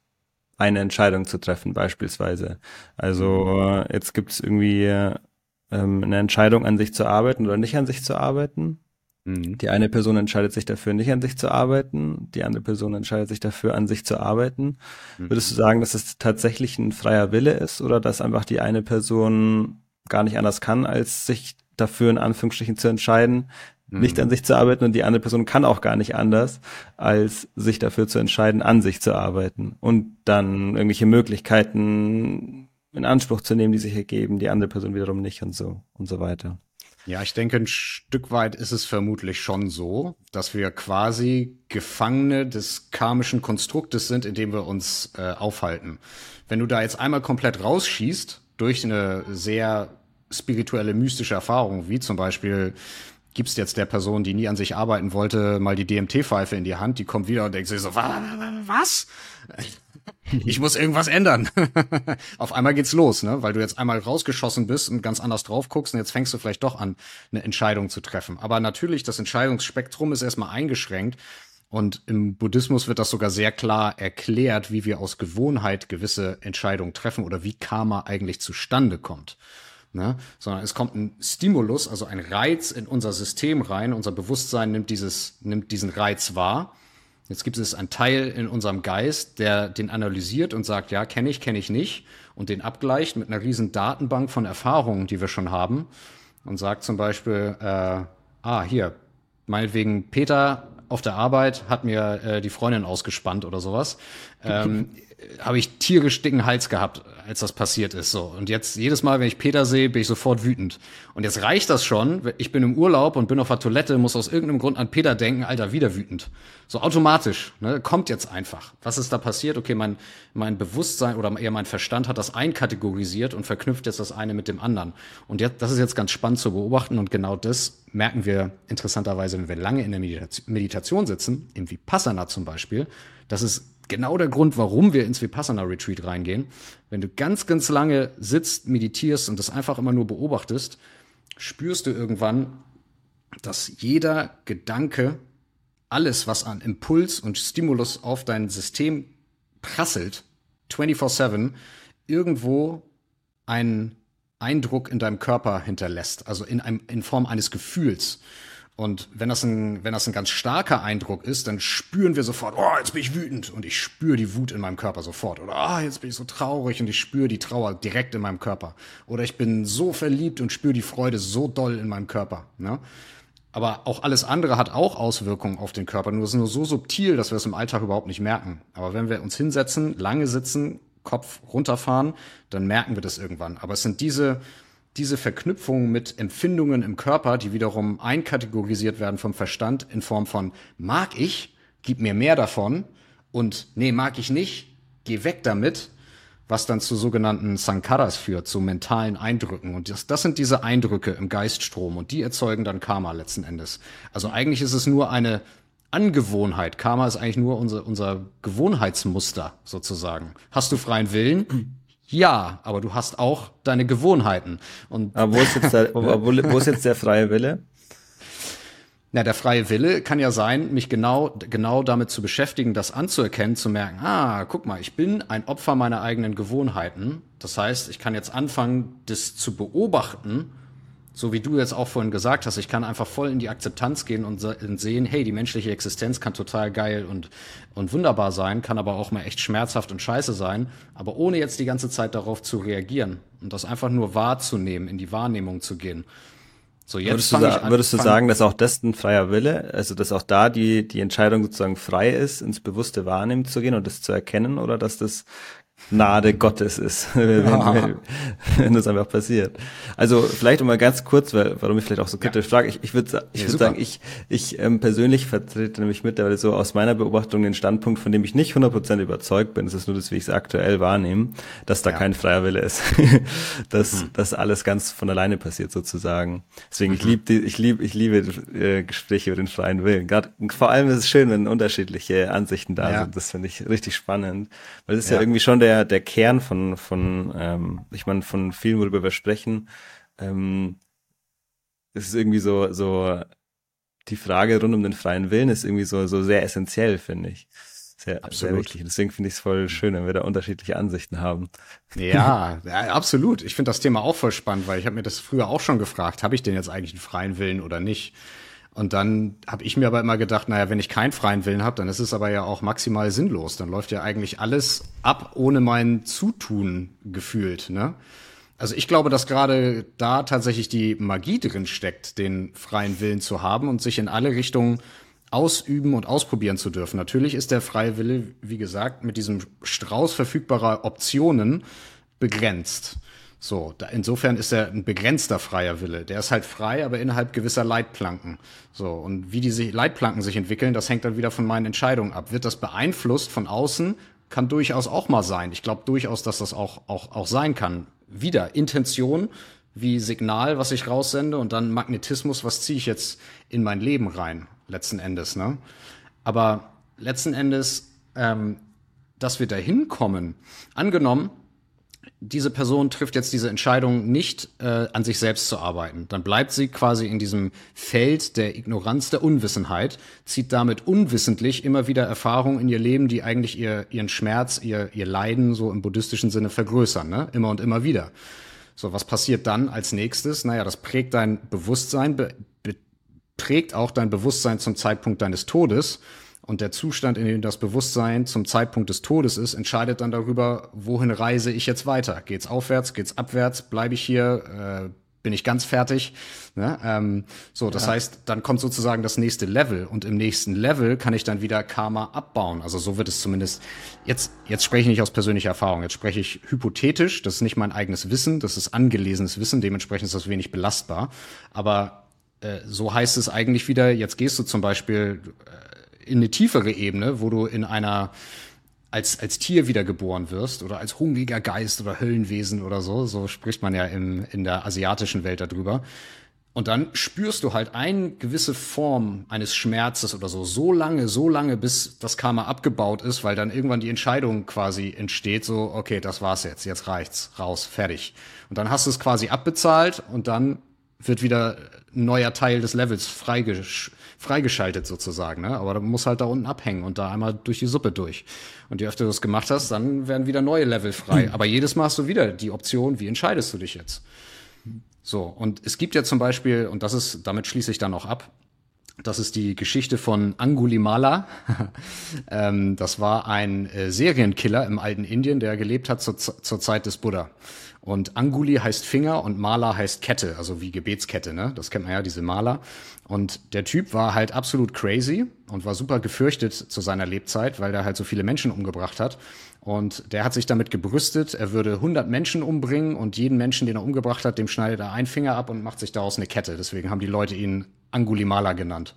eine Entscheidung zu treffen, beispielsweise? Also äh, jetzt gibt's irgendwie ähm, eine Entscheidung, an sich zu arbeiten oder nicht an sich zu arbeiten. Mhm. Die eine Person entscheidet sich dafür, nicht an sich zu arbeiten. Die andere Person entscheidet sich dafür, an sich zu arbeiten. Mhm. Würdest du sagen, dass es tatsächlich ein freier Wille ist oder dass einfach die eine Person gar nicht anders kann, als sich dafür in Anführungsstrichen zu entscheiden, mhm. nicht an sich zu arbeiten und die andere Person kann auch gar nicht anders, als sich dafür zu entscheiden, an sich zu arbeiten und dann irgendwelche Möglichkeiten in Anspruch zu nehmen, die sich ergeben, die andere Person wiederum nicht und so und so weiter. Ja, ich denke, ein Stück weit ist es vermutlich schon so, dass wir quasi Gefangene des karmischen Konstruktes sind, in dem wir uns äh, aufhalten. Wenn du da jetzt einmal komplett rausschießt, durch eine sehr spirituelle, mystische Erfahrung, wie zum Beispiel gibst jetzt der Person, die nie an sich arbeiten wollte, mal die DMT-Pfeife in die Hand, die kommt wieder und denkt sich so, was? Ich muss irgendwas ändern. Auf einmal geht's los, ne? Weil du jetzt einmal rausgeschossen bist und ganz anders drauf guckst und jetzt fängst du vielleicht doch an, eine Entscheidung zu treffen. Aber natürlich, das Entscheidungsspektrum ist erstmal eingeschränkt. Und im Buddhismus wird das sogar sehr klar erklärt, wie wir aus Gewohnheit gewisse Entscheidungen treffen oder wie Karma eigentlich zustande kommt ne? sondern es kommt ein Stimulus, also ein Reiz in unser System rein. Unser Bewusstsein nimmt, dieses, nimmt diesen Reiz wahr. Jetzt gibt es einen Teil in unserem Geist, der den analysiert und sagt, ja, kenne ich, kenne ich nicht, und den abgleicht mit einer riesen Datenbank von Erfahrungen, die wir schon haben, und sagt zum Beispiel, äh, ah, hier, meinetwegen Peter auf der Arbeit hat mir äh, die Freundin ausgespannt oder sowas. Ähm, habe ich tierisch dicken Hals gehabt, als das passiert ist. So und jetzt jedes Mal, wenn ich Peter sehe, bin ich sofort wütend. Und jetzt reicht das schon. Ich bin im Urlaub und bin auf der Toilette, muss aus irgendeinem Grund an Peter denken, Alter, wieder wütend. So automatisch. Ne, kommt jetzt einfach. Was ist da passiert? Okay, mein mein Bewusstsein oder eher mein Verstand hat das einkategorisiert und verknüpft jetzt das eine mit dem anderen. Und jetzt, das ist jetzt ganz spannend zu beobachten und genau das merken wir interessanterweise, wenn wir lange in der Meditation sitzen, im Vipassana zum Beispiel. Das ist genau der Grund, warum wir ins Vipassana Retreat reingehen. Wenn du ganz, ganz lange sitzt, meditierst und das einfach immer nur beobachtest, spürst du irgendwann, dass jeder Gedanke, alles, was an Impuls und Stimulus auf dein System prasselt, 24-7, irgendwo einen Eindruck in deinem Körper hinterlässt, also in, einem, in Form eines Gefühls. Und wenn das ein, wenn das ein ganz starker Eindruck ist, dann spüren wir sofort, oh, jetzt bin ich wütend und ich spüre die Wut in meinem Körper sofort. Oder ah, oh, jetzt bin ich so traurig und ich spüre die Trauer direkt in meinem Körper. Oder ich bin so verliebt und spüre die Freude so doll in meinem Körper. Ne? Aber auch alles andere hat auch Auswirkungen auf den Körper. Nur ist nur so subtil, dass wir es im Alltag überhaupt nicht merken. Aber wenn wir uns hinsetzen, lange sitzen, Kopf runterfahren, dann merken wir das irgendwann. Aber es sind diese diese Verknüpfung mit Empfindungen im Körper, die wiederum einkategorisiert werden vom Verstand in Form von mag ich, gib mir mehr davon und nee, mag ich nicht, geh weg damit, was dann zu sogenannten Sankaras führt, zu mentalen Eindrücken. Und das, das sind diese Eindrücke im Geiststrom und die erzeugen dann Karma letzten Endes. Also eigentlich ist es nur eine Angewohnheit. Karma ist eigentlich nur unser, unser Gewohnheitsmuster sozusagen. Hast du freien Willen? Ja, aber du hast auch deine Gewohnheiten. Und aber wo ist jetzt der, wo, wo ist jetzt der freie Wille? Na, der freie Wille kann ja sein, mich genau, genau damit zu beschäftigen, das anzuerkennen, zu merken, ah, guck mal, ich bin ein Opfer meiner eigenen Gewohnheiten. Das heißt, ich kann jetzt anfangen, das zu beobachten so wie du jetzt auch vorhin gesagt hast, ich kann einfach voll in die Akzeptanz gehen und sehen, hey, die menschliche Existenz kann total geil und, und wunderbar sein, kann aber auch mal echt schmerzhaft und scheiße sein, aber ohne jetzt die ganze Zeit darauf zu reagieren und das einfach nur wahrzunehmen, in die Wahrnehmung zu gehen. So, jetzt würdest du, an, würdest du sagen, dass auch das ein freier Wille, also dass auch da die, die Entscheidung sozusagen frei ist, ins bewusste Wahrnehmen zu gehen und das zu erkennen oder dass das Gnade Gottes ist, wenn, wenn, wenn das einfach passiert. Also vielleicht um mal ganz kurz, weil, warum ich vielleicht auch so kritisch ja. frage, ich, ich würde ich ja, würd sagen, ich, ich ähm, persönlich vertrete nämlich mittlerweile so aus meiner Beobachtung den Standpunkt, von dem ich nicht 100% überzeugt bin, das ist nur das, wie ich es aktuell wahrnehme, dass da ja. kein freier Wille ist, dass, mhm. dass alles ganz von alleine passiert sozusagen. Deswegen, mhm. ich liebe ich liebe ich liebe äh, Gespräche über den freien Willen. Gerade, vor allem ist es schön, wenn unterschiedliche Ansichten da sind, das finde ich richtig spannend, weil es ist ja irgendwie schon der der, der Kern von, von ähm, ich meine, von vielen, worüber wir sprechen, ähm, es ist irgendwie so, so, die Frage rund um den freien Willen ist irgendwie so, so sehr essentiell, finde ich. Sehr, absolut. sehr wichtig. Deswegen finde ich es voll schön, wenn wir da unterschiedliche Ansichten haben. Ja, ja absolut. Ich finde das Thema auch voll spannend, weil ich habe mir das früher auch schon gefragt, habe ich denn jetzt eigentlich einen freien Willen oder nicht? Und dann habe ich mir aber immer gedacht, naja, wenn ich keinen freien Willen habe, dann ist es aber ja auch maximal sinnlos. Dann läuft ja eigentlich alles ab ohne mein Zutun gefühlt. Ne? Also ich glaube, dass gerade da tatsächlich die Magie drin steckt, den freien Willen zu haben und sich in alle Richtungen ausüben und ausprobieren zu dürfen. Natürlich ist der freie Wille, wie gesagt, mit diesem Strauß verfügbarer Optionen begrenzt. So, da, insofern ist er ein begrenzter freier Wille. Der ist halt frei, aber innerhalb gewisser Leitplanken. So, und wie diese Leitplanken sich entwickeln, das hängt dann wieder von meinen Entscheidungen ab. Wird das beeinflusst von außen? Kann durchaus auch mal sein. Ich glaube durchaus, dass das auch, auch, auch sein kann. Wieder, Intention wie Signal, was ich raussende und dann Magnetismus, was ziehe ich jetzt in mein Leben rein, letzten Endes. Ne? Aber letzten Endes, ähm, dass wir dahin kommen, angenommen, diese Person trifft jetzt diese Entscheidung nicht äh, an sich selbst zu arbeiten. Dann bleibt sie quasi in diesem Feld der Ignoranz, der Unwissenheit, zieht damit unwissentlich immer wieder Erfahrungen in ihr Leben, die eigentlich ihr, ihren Schmerz, ihr, ihr Leiden so im buddhistischen Sinne vergrößern, ne? immer und immer wieder. So, was passiert dann als nächstes? Naja, das prägt dein Bewusstsein, be, be, prägt auch dein Bewusstsein zum Zeitpunkt deines Todes. Und der Zustand, in dem das Bewusstsein zum Zeitpunkt des Todes ist, entscheidet dann darüber, wohin reise ich jetzt weiter? Geht's aufwärts? Geht's abwärts? Bleibe ich hier? Äh, bin ich ganz fertig? Ne? Ähm, so, das ja. heißt, dann kommt sozusagen das nächste Level und im nächsten Level kann ich dann wieder Karma abbauen. Also so wird es zumindest. Jetzt, jetzt spreche ich nicht aus persönlicher Erfahrung. Jetzt spreche ich hypothetisch. Das ist nicht mein eigenes Wissen. Das ist angelesenes Wissen. Dementsprechend ist das wenig belastbar. Aber äh, so heißt es eigentlich wieder. Jetzt gehst du zum Beispiel äh, in eine tiefere Ebene, wo du in einer als, als Tier wiedergeboren wirst oder als hungriger Geist oder Höllenwesen oder so, so spricht man ja im, in der asiatischen Welt darüber. Und dann spürst du halt eine gewisse Form eines Schmerzes oder so, so lange, so lange, bis das Karma abgebaut ist, weil dann irgendwann die Entscheidung quasi entsteht, so, okay, das war's jetzt, jetzt reicht's, raus, fertig. Und dann hast du es quasi abbezahlt und dann wird wieder ein neuer Teil des Levels freigesch freigeschaltet sozusagen. Ne? Aber du musst halt da unten abhängen und da einmal durch die Suppe durch. Und je öfter du das gemacht hast, dann werden wieder neue Level frei. Mhm. Aber jedes Mal hast du wieder die Option, wie entscheidest du dich jetzt? So, und es gibt ja zum Beispiel, und das ist, damit schließe ich dann auch ab, das ist die Geschichte von Angulimala. ähm, das war ein äh, Serienkiller im alten Indien, der gelebt hat zur, zur Zeit des Buddha. Und Anguli heißt Finger und Mala heißt Kette, also wie Gebetskette, ne? Das kennt man ja, diese Maler. Und der Typ war halt absolut crazy und war super gefürchtet zu seiner Lebzeit, weil er halt so viele Menschen umgebracht hat. Und der hat sich damit gebrüstet, er würde 100 Menschen umbringen und jeden Menschen, den er umgebracht hat, dem schneidet er einen Finger ab und macht sich daraus eine Kette. Deswegen haben die Leute ihn Angulimala genannt.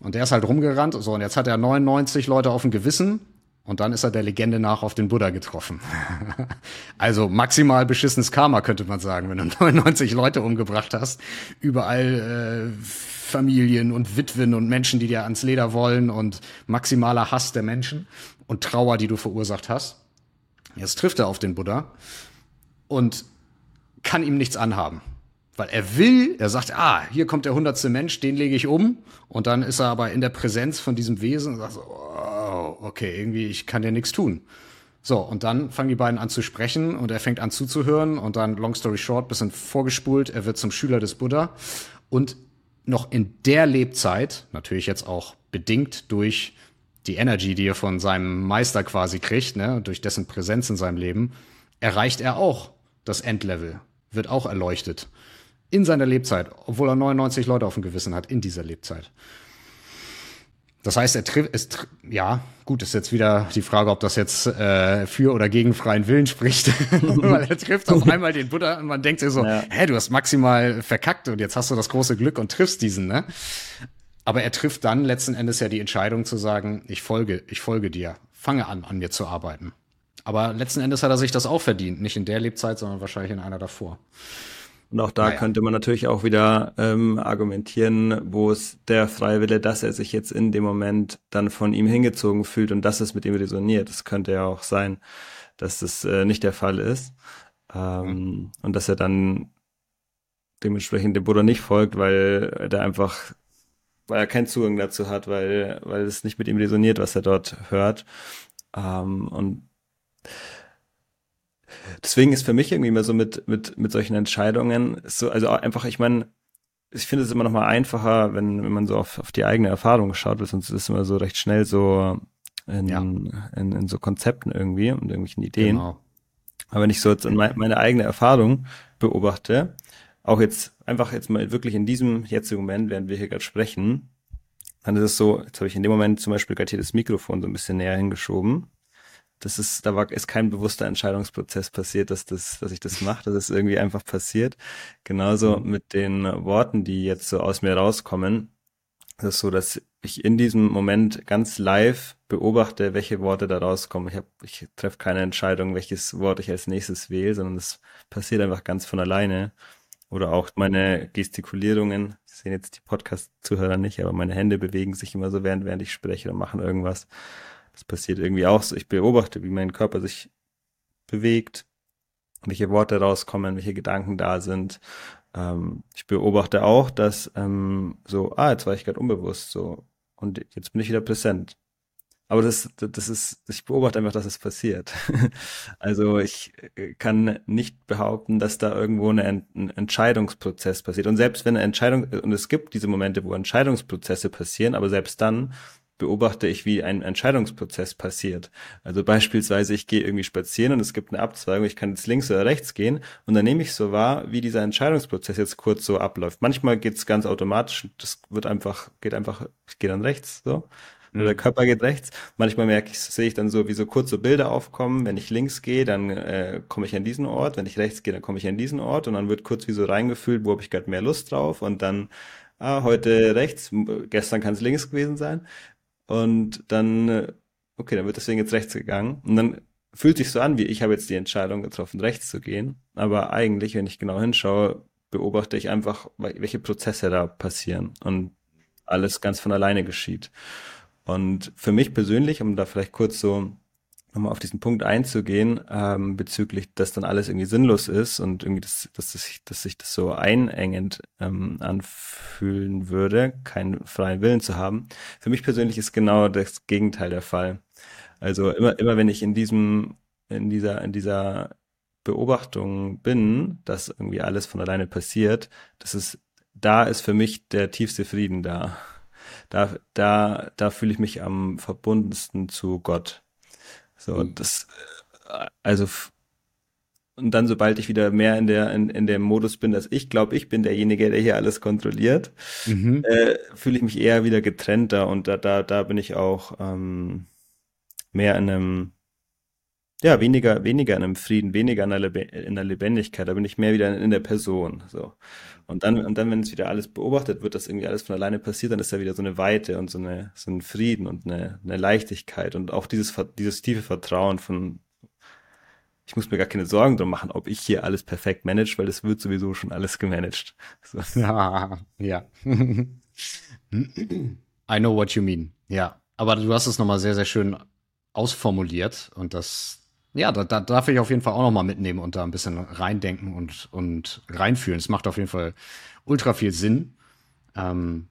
Und der ist halt rumgerannt. So, und jetzt hat er 99 Leute auf dem Gewissen und dann ist er der Legende nach auf den Buddha getroffen. also maximal beschissenes Karma, könnte man sagen, wenn du 99 Leute umgebracht hast. Überall äh, Familien und Witwen und Menschen, die dir ans Leder wollen und maximaler Hass der Menschen und Trauer, die du verursacht hast. Jetzt trifft er auf den Buddha und kann ihm nichts anhaben. Weil er will, er sagt, ah, hier kommt der hundertste Mensch, den lege ich um. Und dann ist er aber in der Präsenz von diesem Wesen und sagt so, oh, okay, irgendwie, ich kann dir nichts tun. So, und dann fangen die beiden an zu sprechen und er fängt an zuzuhören und dann, long story short, bisschen vorgespult, er wird zum Schüler des Buddha und noch in der Lebzeit, natürlich jetzt auch bedingt durch die Energy, die er von seinem Meister quasi kriegt, ne, durch dessen Präsenz in seinem Leben, erreicht er auch das Endlevel, wird auch erleuchtet in seiner Lebzeit, obwohl er 99 Leute auf dem Gewissen hat in dieser Lebzeit. Das heißt, er trifft, es, ja, gut, ist jetzt wieder die Frage, ob das jetzt äh, für oder gegen freien Willen spricht. Weil er trifft auf einmal den Buddha und man denkt sich so, ja. hä, du hast maximal verkackt und jetzt hast du das große Glück und triffst diesen, ne? Aber er trifft dann letzten Endes ja die Entscheidung zu sagen, ich folge, ich folge dir, fange an, an mir zu arbeiten. Aber letzten Endes hat er sich das auch verdient, nicht in der Lebzeit, sondern wahrscheinlich in einer davor. Und auch da naja. könnte man natürlich auch wieder ähm, argumentieren, wo es der Freiwille, dass er sich jetzt in dem Moment dann von ihm hingezogen fühlt und dass es mit ihm resoniert. Das könnte ja auch sein, dass das äh, nicht der Fall ist. Ähm, mhm. Und dass er dann dementsprechend dem Buddha nicht folgt, weil er einfach, weil er keinen Zugang dazu hat, weil, weil es nicht mit ihm resoniert, was er dort hört. Ähm, und deswegen ist für mich irgendwie immer so mit, mit, mit solchen Entscheidungen, so, also einfach, ich meine, ich finde es immer noch mal einfacher, wenn, wenn man so auf, auf die eigene Erfahrung schaut, weil sonst ist es immer so recht schnell so in, ja. in, in, so Konzepten irgendwie und irgendwelchen Ideen. Genau. Aber wenn ich so jetzt meine eigene Erfahrung beobachte, auch jetzt einfach jetzt mal wirklich in diesem jetzigen Moment, während wir hier gerade sprechen, dann ist es so, jetzt habe ich in dem Moment zum Beispiel gerade hier das Mikrofon so ein bisschen näher hingeschoben das ist, da war, ist kein bewusster Entscheidungsprozess passiert, dass das, dass ich das mache. Das ist irgendwie einfach passiert. Genauso mhm. mit den Worten, die jetzt so aus mir rauskommen. Das ist so, dass ich in diesem Moment ganz live beobachte, welche Worte da rauskommen. Ich, hab, ich treffe keine Entscheidung, welches Wort ich als nächstes wähle, sondern es passiert einfach ganz von alleine. Oder auch meine Gestikulierungen. Das sehen jetzt die Podcast-Zuhörer nicht, aber meine Hände bewegen sich immer so, während, während ich spreche und machen irgendwas. Das passiert irgendwie auch so. Ich beobachte, wie mein Körper sich bewegt, welche Worte rauskommen, welche Gedanken da sind. Ähm, ich beobachte auch, dass ähm, so, ah, jetzt war ich gerade unbewusst, so und jetzt bin ich wieder präsent. Aber das, das ist, ich beobachte einfach, dass es passiert. Also ich äh, kann nicht behaupten, dass da irgendwo eine, ein Entscheidungsprozess passiert. Und selbst wenn eine Entscheidung, und es gibt diese Momente, wo Entscheidungsprozesse passieren, aber selbst dann beobachte ich, wie ein Entscheidungsprozess passiert. Also beispielsweise, ich gehe irgendwie spazieren und es gibt eine Abzweigung, ich kann jetzt links oder rechts gehen und dann nehme ich so wahr, wie dieser Entscheidungsprozess jetzt kurz so abläuft. Manchmal geht es ganz automatisch, das wird einfach, geht einfach, ich gehe dann rechts so. Oder der mhm. Körper geht rechts. Manchmal merke ich, sehe ich dann so, wie so kurze Bilder aufkommen. Wenn ich links gehe, dann äh, komme ich an diesen Ort. Wenn ich rechts gehe, dann komme ich an diesen Ort. Und dann wird kurz wie so reingefühlt, wo habe ich gerade mehr Lust drauf. Und dann, ah, heute rechts, gestern kann es links gewesen sein. Und dann, äh, okay, dann wird deswegen jetzt rechts gegangen. Und dann fühlt sich so an, wie ich habe jetzt die Entscheidung getroffen, rechts zu gehen. Aber eigentlich, wenn ich genau hinschaue, beobachte ich einfach, welche Prozesse da passieren und alles ganz von alleine geschieht. Und für mich persönlich, um da vielleicht kurz so nochmal auf diesen Punkt einzugehen, ähm, bezüglich, dass dann alles irgendwie sinnlos ist und irgendwie, das, dass, das sich, dass sich das so einengend ähm, anfühlen würde, keinen freien Willen zu haben. Für mich persönlich ist genau das Gegenteil der Fall. Also immer, immer wenn ich in diesem, in dieser, in dieser Beobachtung bin, dass irgendwie alles von alleine passiert, das ist, da ist für mich der tiefste Frieden da. Da, da, da fühle ich mich am verbundensten zu Gott. So, mhm. das, äh, also, und dann, sobald ich wieder mehr in der, in, in dem Modus bin, dass ich glaube, ich bin derjenige, der hier alles kontrolliert, mhm. äh, fühle ich mich eher wieder getrennter und da, da, da bin ich auch ähm, mehr in einem, ja, weniger, weniger in einem Frieden, weniger in der, Lebendigkeit, da bin ich mehr wieder in, in der Person. So. Und dann, und dann, wenn es wieder alles beobachtet wird, dass irgendwie alles von alleine passiert, dann ist da wieder so eine Weite und so, eine, so ein Frieden und eine, eine Leichtigkeit und auch dieses, dieses tiefe Vertrauen von, ich muss mir gar keine Sorgen drum machen, ob ich hier alles perfekt manage, weil es wird sowieso schon alles gemanagt. So. Ja, ja. I know what you mean. Ja, aber du hast es nochmal sehr, sehr schön ausformuliert und das ja, da, da darf ich auf jeden Fall auch noch mal mitnehmen und da ein bisschen reindenken und, und reinfühlen. Es macht auf jeden Fall ultra viel Sinn. Ähm,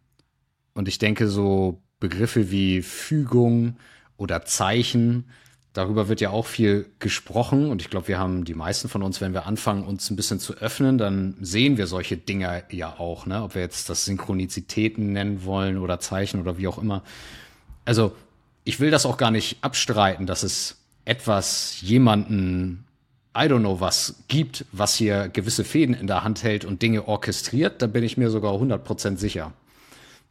und ich denke, so Begriffe wie Fügung oder Zeichen, darüber wird ja auch viel gesprochen. Und ich glaube, wir haben die meisten von uns, wenn wir anfangen, uns ein bisschen zu öffnen, dann sehen wir solche Dinge ja auch, ne? Ob wir jetzt das Synchronizitäten nennen wollen oder Zeichen oder wie auch immer. Also, ich will das auch gar nicht abstreiten, dass es etwas jemanden, I don't know was, gibt, was hier gewisse Fäden in der Hand hält und Dinge orchestriert, da bin ich mir sogar 100% sicher.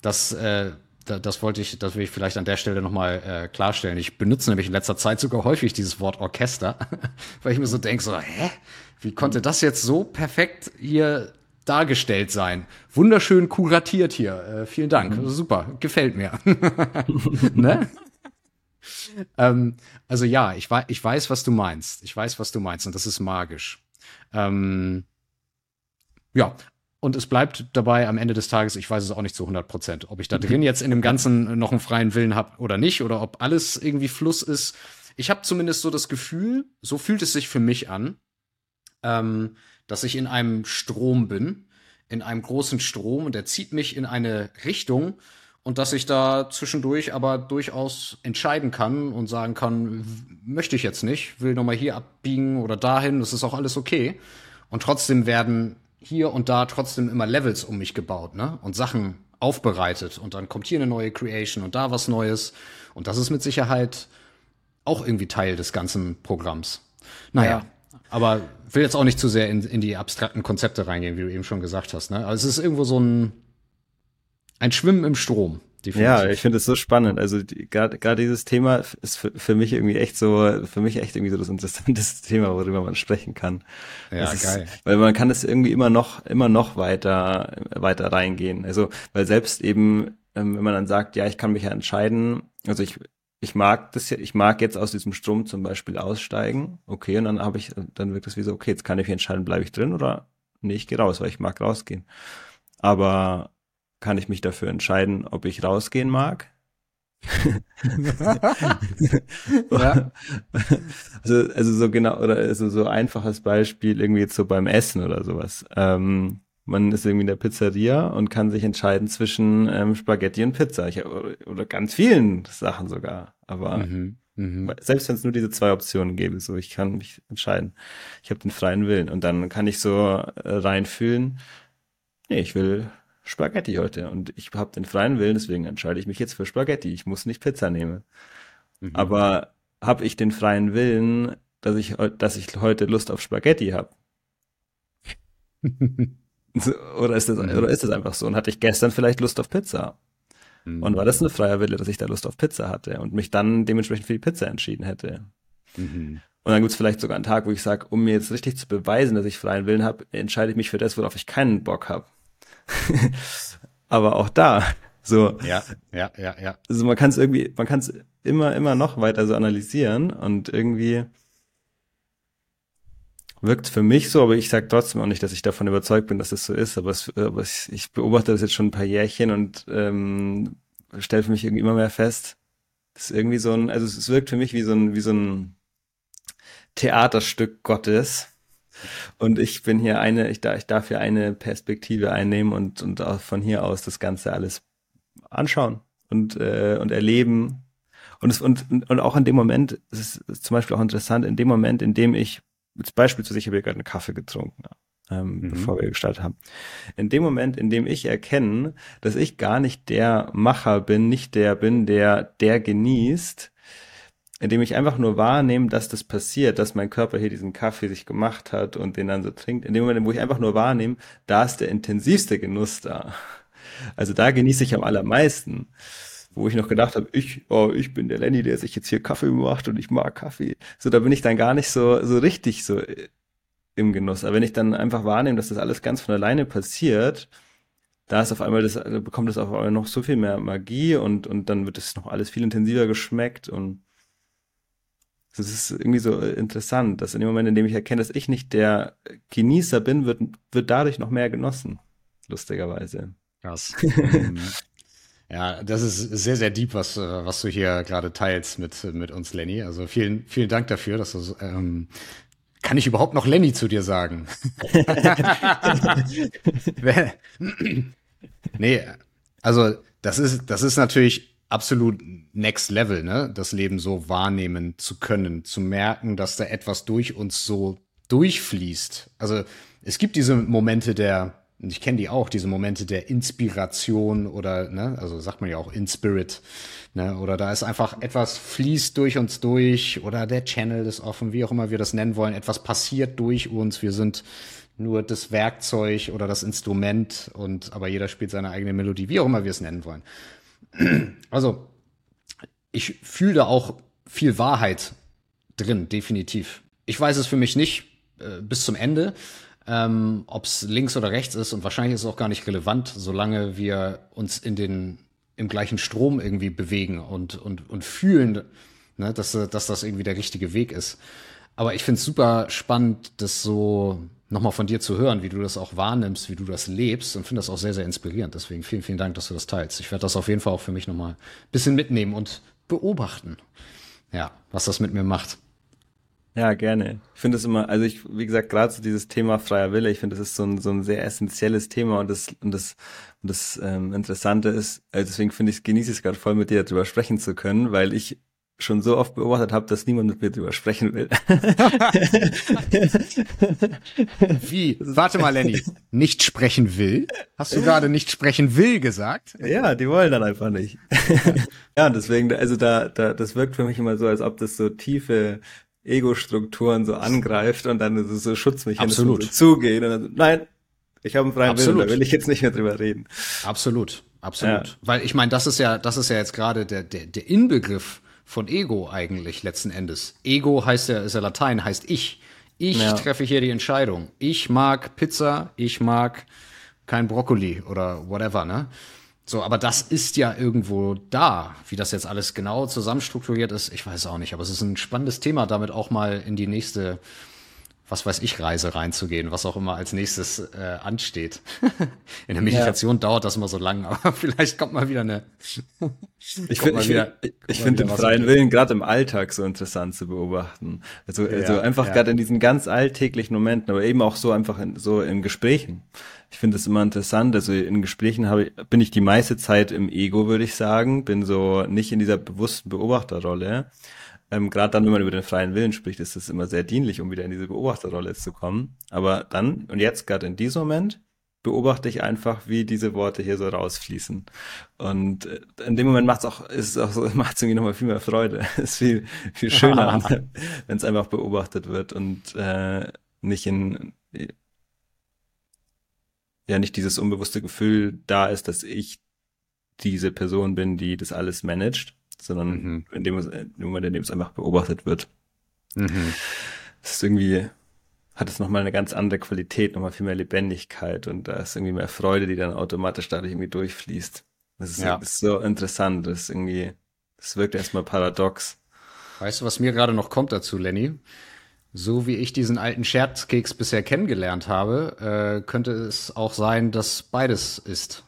Das, äh, das wollte ich, das will ich vielleicht an der Stelle nochmal äh, klarstellen. Ich benutze nämlich in letzter Zeit sogar häufig dieses Wort Orchester, weil ich mir so denke, so, hä? Wie konnte das jetzt so perfekt hier dargestellt sein? Wunderschön kuratiert hier. Äh, vielen Dank. Mhm. Super, gefällt mir. ne? Ähm, also ja, ich, ich weiß, was du meinst. Ich weiß, was du meinst und das ist magisch. Ähm, ja, und es bleibt dabei am Ende des Tages, ich weiß es auch nicht zu 100 Prozent, ob ich da drin jetzt in dem Ganzen noch einen freien Willen habe oder nicht oder ob alles irgendwie Fluss ist. Ich habe zumindest so das Gefühl, so fühlt es sich für mich an, ähm, dass ich in einem Strom bin, in einem großen Strom und der zieht mich in eine Richtung, und dass ich da zwischendurch aber durchaus entscheiden kann und sagen kann, möchte ich jetzt nicht, will nochmal hier abbiegen oder dahin, das ist auch alles okay. Und trotzdem werden hier und da trotzdem immer Levels um mich gebaut, ne? Und Sachen aufbereitet und dann kommt hier eine neue Creation und da was Neues. Und das ist mit Sicherheit auch irgendwie Teil des ganzen Programms. Naja, ja. aber will jetzt auch nicht zu sehr in, in die abstrakten Konzepte reingehen, wie du eben schon gesagt hast. Ne? Also es ist irgendwo so ein, ein Schwimmen im Strom. Ja, ich finde es so spannend. Also gerade gerade dieses Thema ist für, für, mich irgendwie echt so, für mich echt irgendwie so das interessanteste Thema, worüber man sprechen kann. Ja, das geil. Ist, weil man kann es irgendwie immer noch, immer noch weiter, weiter reingehen. Also, weil selbst eben, ähm, wenn man dann sagt, ja, ich kann mich ja entscheiden, also ich, ich mag das ja, ich mag jetzt aus diesem Strom zum Beispiel aussteigen, okay, und dann habe ich, dann wirkt es wie so, okay, jetzt kann ich mich entscheiden, bleibe ich drin oder nee, ich gehe raus, weil ich mag rausgehen. Aber kann ich mich dafür entscheiden, ob ich rausgehen mag? ja. also, also so genau, oder also so einfaches Beispiel irgendwie jetzt so beim Essen oder sowas. Ähm, man ist irgendwie in der Pizzeria und kann sich entscheiden zwischen ähm, Spaghetti und Pizza. Ich, oder, oder ganz vielen Sachen sogar. Aber mhm. Mhm. Selbst wenn es nur diese zwei Optionen gäbe, so ich kann mich entscheiden. Ich habe den freien Willen und dann kann ich so äh, reinfühlen, nee, ich will Spaghetti heute und ich habe den freien Willen, deswegen entscheide ich mich jetzt für Spaghetti. Ich muss nicht Pizza nehmen. Mhm. Aber habe ich den freien Willen, dass ich dass ich heute Lust auf Spaghetti habe? oder ist das mhm. oder ist das einfach so und hatte ich gestern vielleicht Lust auf Pizza? Mhm. Und war das eine freie Wille, dass ich da Lust auf Pizza hatte und mich dann dementsprechend für die Pizza entschieden hätte. Mhm. Und dann gibt es vielleicht sogar einen Tag, wo ich sage, um mir jetzt richtig zu beweisen, dass ich freien Willen habe, entscheide ich mich für das, worauf ich keinen Bock habe. Aber auch da, so. Ja, ja, ja, ja. Also man kann es irgendwie, man kann es immer, immer noch weiter so analysieren und irgendwie wirkt für mich so, aber ich sage trotzdem auch nicht, dass ich davon überzeugt bin, dass es so ist. Aber, es, aber ich beobachte das jetzt schon ein paar Jährchen und ähm, stelle für mich irgendwie immer mehr fest, das ist irgendwie so ein, also es wirkt für mich wie so ein, wie so ein Theaterstück Gottes. Und ich bin hier eine, ich darf, ich darf hier eine Perspektive einnehmen und, und auch von hier aus das Ganze alles anschauen und, äh, und erleben. Und, es, und, und auch in dem Moment, es ist zum Beispiel auch interessant, in dem Moment, in dem ich jetzt beispielsweise, ich habe gerade einen Kaffee getrunken, ähm, mhm. bevor wir gestartet haben. In dem Moment, in dem ich erkenne, dass ich gar nicht der Macher bin, nicht der bin, der, der genießt, indem ich einfach nur wahrnehme, dass das passiert, dass mein Körper hier diesen Kaffee sich gemacht hat und den dann so trinkt. In dem Moment, wo ich einfach nur wahrnehme, da ist der intensivste Genuss da. Also da genieße ich am allermeisten wo ich noch gedacht habe, ich, oh, ich bin der Lenny, der sich jetzt hier Kaffee macht und ich mag Kaffee. So, da bin ich dann gar nicht so, so richtig so äh, im Genuss. Aber wenn ich dann einfach wahrnehme, dass das alles ganz von alleine passiert, da ist auf einmal das, da bekommt es auf einmal noch so viel mehr Magie und, und dann wird es noch alles viel intensiver geschmeckt und das ist irgendwie so äh, interessant, dass in dem Moment, in dem ich erkenne, dass ich nicht der Genießer bin, wird, wird dadurch noch mehr genossen. Lustigerweise. Krass. Mhm. Ja, das ist sehr, sehr deep, was, äh, was du hier gerade teilst mit, mit uns, Lenny. Also vielen, vielen Dank dafür, dass du, ähm, kann ich überhaupt noch Lenny zu dir sagen? nee, also das ist, das ist natürlich absolut next level, ne? Das Leben so wahrnehmen zu können, zu merken, dass da etwas durch uns so durchfließt. Also es gibt diese Momente der, und ich kenne die auch, diese Momente der Inspiration oder, ne, also sagt man ja auch in Spirit, ne, oder da ist einfach etwas fließt durch uns durch oder der Channel ist offen, wie auch immer wir das nennen wollen, etwas passiert durch uns, wir sind nur das Werkzeug oder das Instrument und aber jeder spielt seine eigene Melodie, wie auch immer wir es nennen wollen. Also, ich fühle da auch viel Wahrheit drin, definitiv. Ich weiß es für mich nicht äh, bis zum Ende, ähm, ob es links oder rechts ist und wahrscheinlich ist es auch gar nicht relevant, solange wir uns in den im gleichen Strom irgendwie bewegen und und und fühlen, ne, dass dass das irgendwie der richtige Weg ist. Aber ich finde es super spannend, das so nochmal von dir zu hören, wie du das auch wahrnimmst, wie du das lebst und finde das auch sehr, sehr inspirierend. Deswegen vielen, vielen Dank, dass du das teilst. Ich werde das auf jeden Fall auch für mich nochmal ein bisschen mitnehmen und beobachten. Ja, was das mit mir macht. Ja, gerne. Ich finde es immer, also ich, wie gesagt, gerade so dieses Thema freier Wille, ich finde, das ist so ein, so ein sehr essentielles Thema und das, und das, und das ähm, Interessante ist, also deswegen finde ich, genieße ich es gerade voll mit dir darüber sprechen zu können, weil ich schon so oft beobachtet habe, dass niemand mit mir darüber sprechen will. Wie? Warte mal, Lenny. Nicht sprechen will? Hast du gerade nicht sprechen will gesagt? Ja, die wollen dann einfach nicht. ja, deswegen, also da, da, das wirkt für mich immer so, als ob das so tiefe Ego-Strukturen so angreift und dann so, so Schutzmechanismen so zugehen und dann, nein, ich habe einen freien Absolut. Willen, da will ich jetzt nicht mehr drüber reden. Absolut, absolut. Ja. Weil ich meine, das ist ja, das ist ja jetzt gerade der, der, der Inbegriff von Ego eigentlich letzten Endes. Ego heißt ja, ist ja Latein, heißt ich. Ich ja. treffe hier die Entscheidung. Ich mag Pizza, ich mag kein Brokkoli oder whatever, ne? So, aber das ist ja irgendwo da. Wie das jetzt alles genau zusammenstrukturiert ist, ich weiß auch nicht. Aber es ist ein spannendes Thema, damit auch mal in die nächste was weiß ich, Reise reinzugehen, was auch immer als nächstes äh, ansteht. In der Meditation ja. dauert das immer so lang, aber vielleicht kommt mal wieder eine. ich finde ich, wieder, ich find den freien Willen gerade im Alltag so interessant zu beobachten. Also, ja, also einfach ja. gerade in diesen ganz alltäglichen Momenten, aber eben auch so einfach in, so in Gesprächen. Ich finde es immer interessant. Also in Gesprächen habe ich, bin ich die meiste Zeit im Ego, würde ich sagen, bin so nicht in dieser bewussten Beobachterrolle. Ähm, Gerade dann, wenn man über den freien Willen spricht, ist es immer sehr dienlich, um wieder in diese Beobachterrolle zu kommen. Aber dann, und jetzt gerade in diesem Moment, beobachte ich einfach, wie diese Worte hier so rausfließen. Und äh, in dem Moment macht es auch, ist auch so, macht es irgendwie nochmal viel mehr Freude. Es ist viel, viel schöner, wenn es einfach beobachtet wird und äh, nicht in ja nicht dieses unbewusste Gefühl da ist, dass ich diese Person bin, die das alles managt, sondern mhm. in, dem, in dem Moment, in dem es einfach beobachtet wird. Mhm. Das ist irgendwie, hat es nochmal eine ganz andere Qualität, nochmal viel mehr Lebendigkeit und da ist irgendwie mehr Freude, die dann automatisch dadurch irgendwie durchfließt. Das ist, ja. ist so interessant, das ist irgendwie, das wirkt erstmal paradox. Weißt du, was mir gerade noch kommt dazu, Lenny? So wie ich diesen alten Scherzkeks bisher kennengelernt habe, äh, könnte es auch sein, dass beides ist.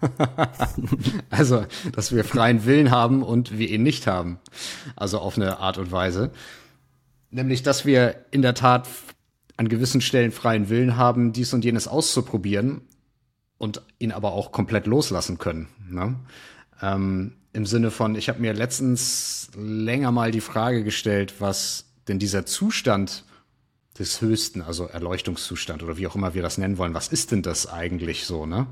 also, dass wir freien Willen haben und wir ihn nicht haben. Also auf eine Art und Weise. Nämlich, dass wir in der Tat an gewissen Stellen freien Willen haben, dies und jenes auszuprobieren und ihn aber auch komplett loslassen können. Ne? Ähm, Im Sinne von, ich habe mir letztens länger mal die Frage gestellt, was denn dieser Zustand des Höchsten, also Erleuchtungszustand oder wie auch immer wir das nennen wollen, was ist denn das eigentlich so, ne?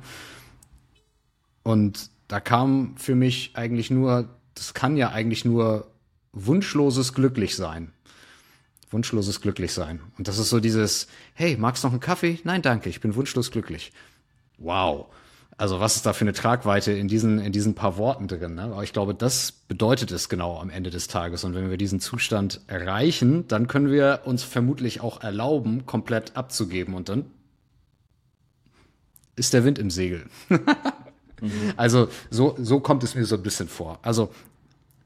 Und da kam für mich eigentlich nur, das kann ja eigentlich nur wunschloses Glücklich sein. Wunschloses Glücklich sein. Und das ist so dieses, hey, magst noch einen Kaffee? Nein, danke, ich bin wunschlos glücklich. Wow. Also was ist da für eine Tragweite in diesen, in diesen paar Worten drin? Ne? Aber ich glaube, das bedeutet es genau am Ende des Tages. Und wenn wir diesen Zustand erreichen, dann können wir uns vermutlich auch erlauben, komplett abzugeben. Und dann ist der Wind im Segel. Mhm. Also so, so kommt es mir so ein bisschen vor. Also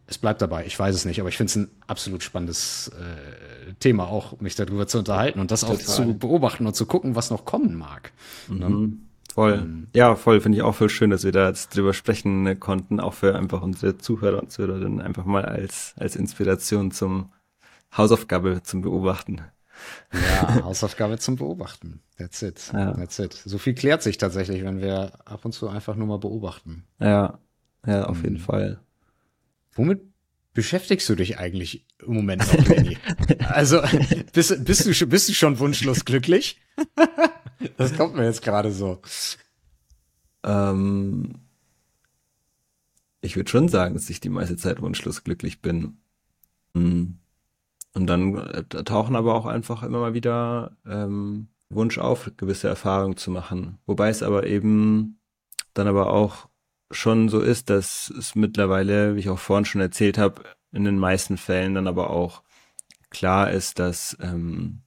es bleibt dabei, ich weiß es nicht, aber ich finde es ein absolut spannendes äh, Thema, auch mich darüber zu unterhalten und das Total. auch zu beobachten und zu gucken, was noch kommen mag. Ne? Mhm. Ne? Voll. Mhm. Ja, voll. Finde ich auch voll schön, dass wir da jetzt drüber sprechen konnten, auch für einfach unsere Zuhörer und Zuhörerinnen einfach mal als, als Inspiration zum Hausaufgabe zum Beobachten. Ja, Hausaufgabe zum Beobachten. That's it. Ja. That's it. So viel klärt sich tatsächlich, wenn wir ab und zu einfach nur mal beobachten. Ja, ja, auf mhm. jeden Fall. Womit beschäftigst du dich eigentlich im Moment noch, Lenny? also, bist, bist, du, bist du schon wunschlos glücklich? das kommt mir jetzt gerade so. Ähm, ich würde schon sagen, dass ich die meiste Zeit wunschlos glücklich bin. Hm. Und dann äh, tauchen aber auch einfach immer mal wieder ähm, Wunsch auf, gewisse Erfahrungen zu machen. Wobei es aber eben dann aber auch schon so ist, dass es mittlerweile, wie ich auch vorhin schon erzählt habe, in den meisten Fällen dann aber auch klar ist, dass, ähm,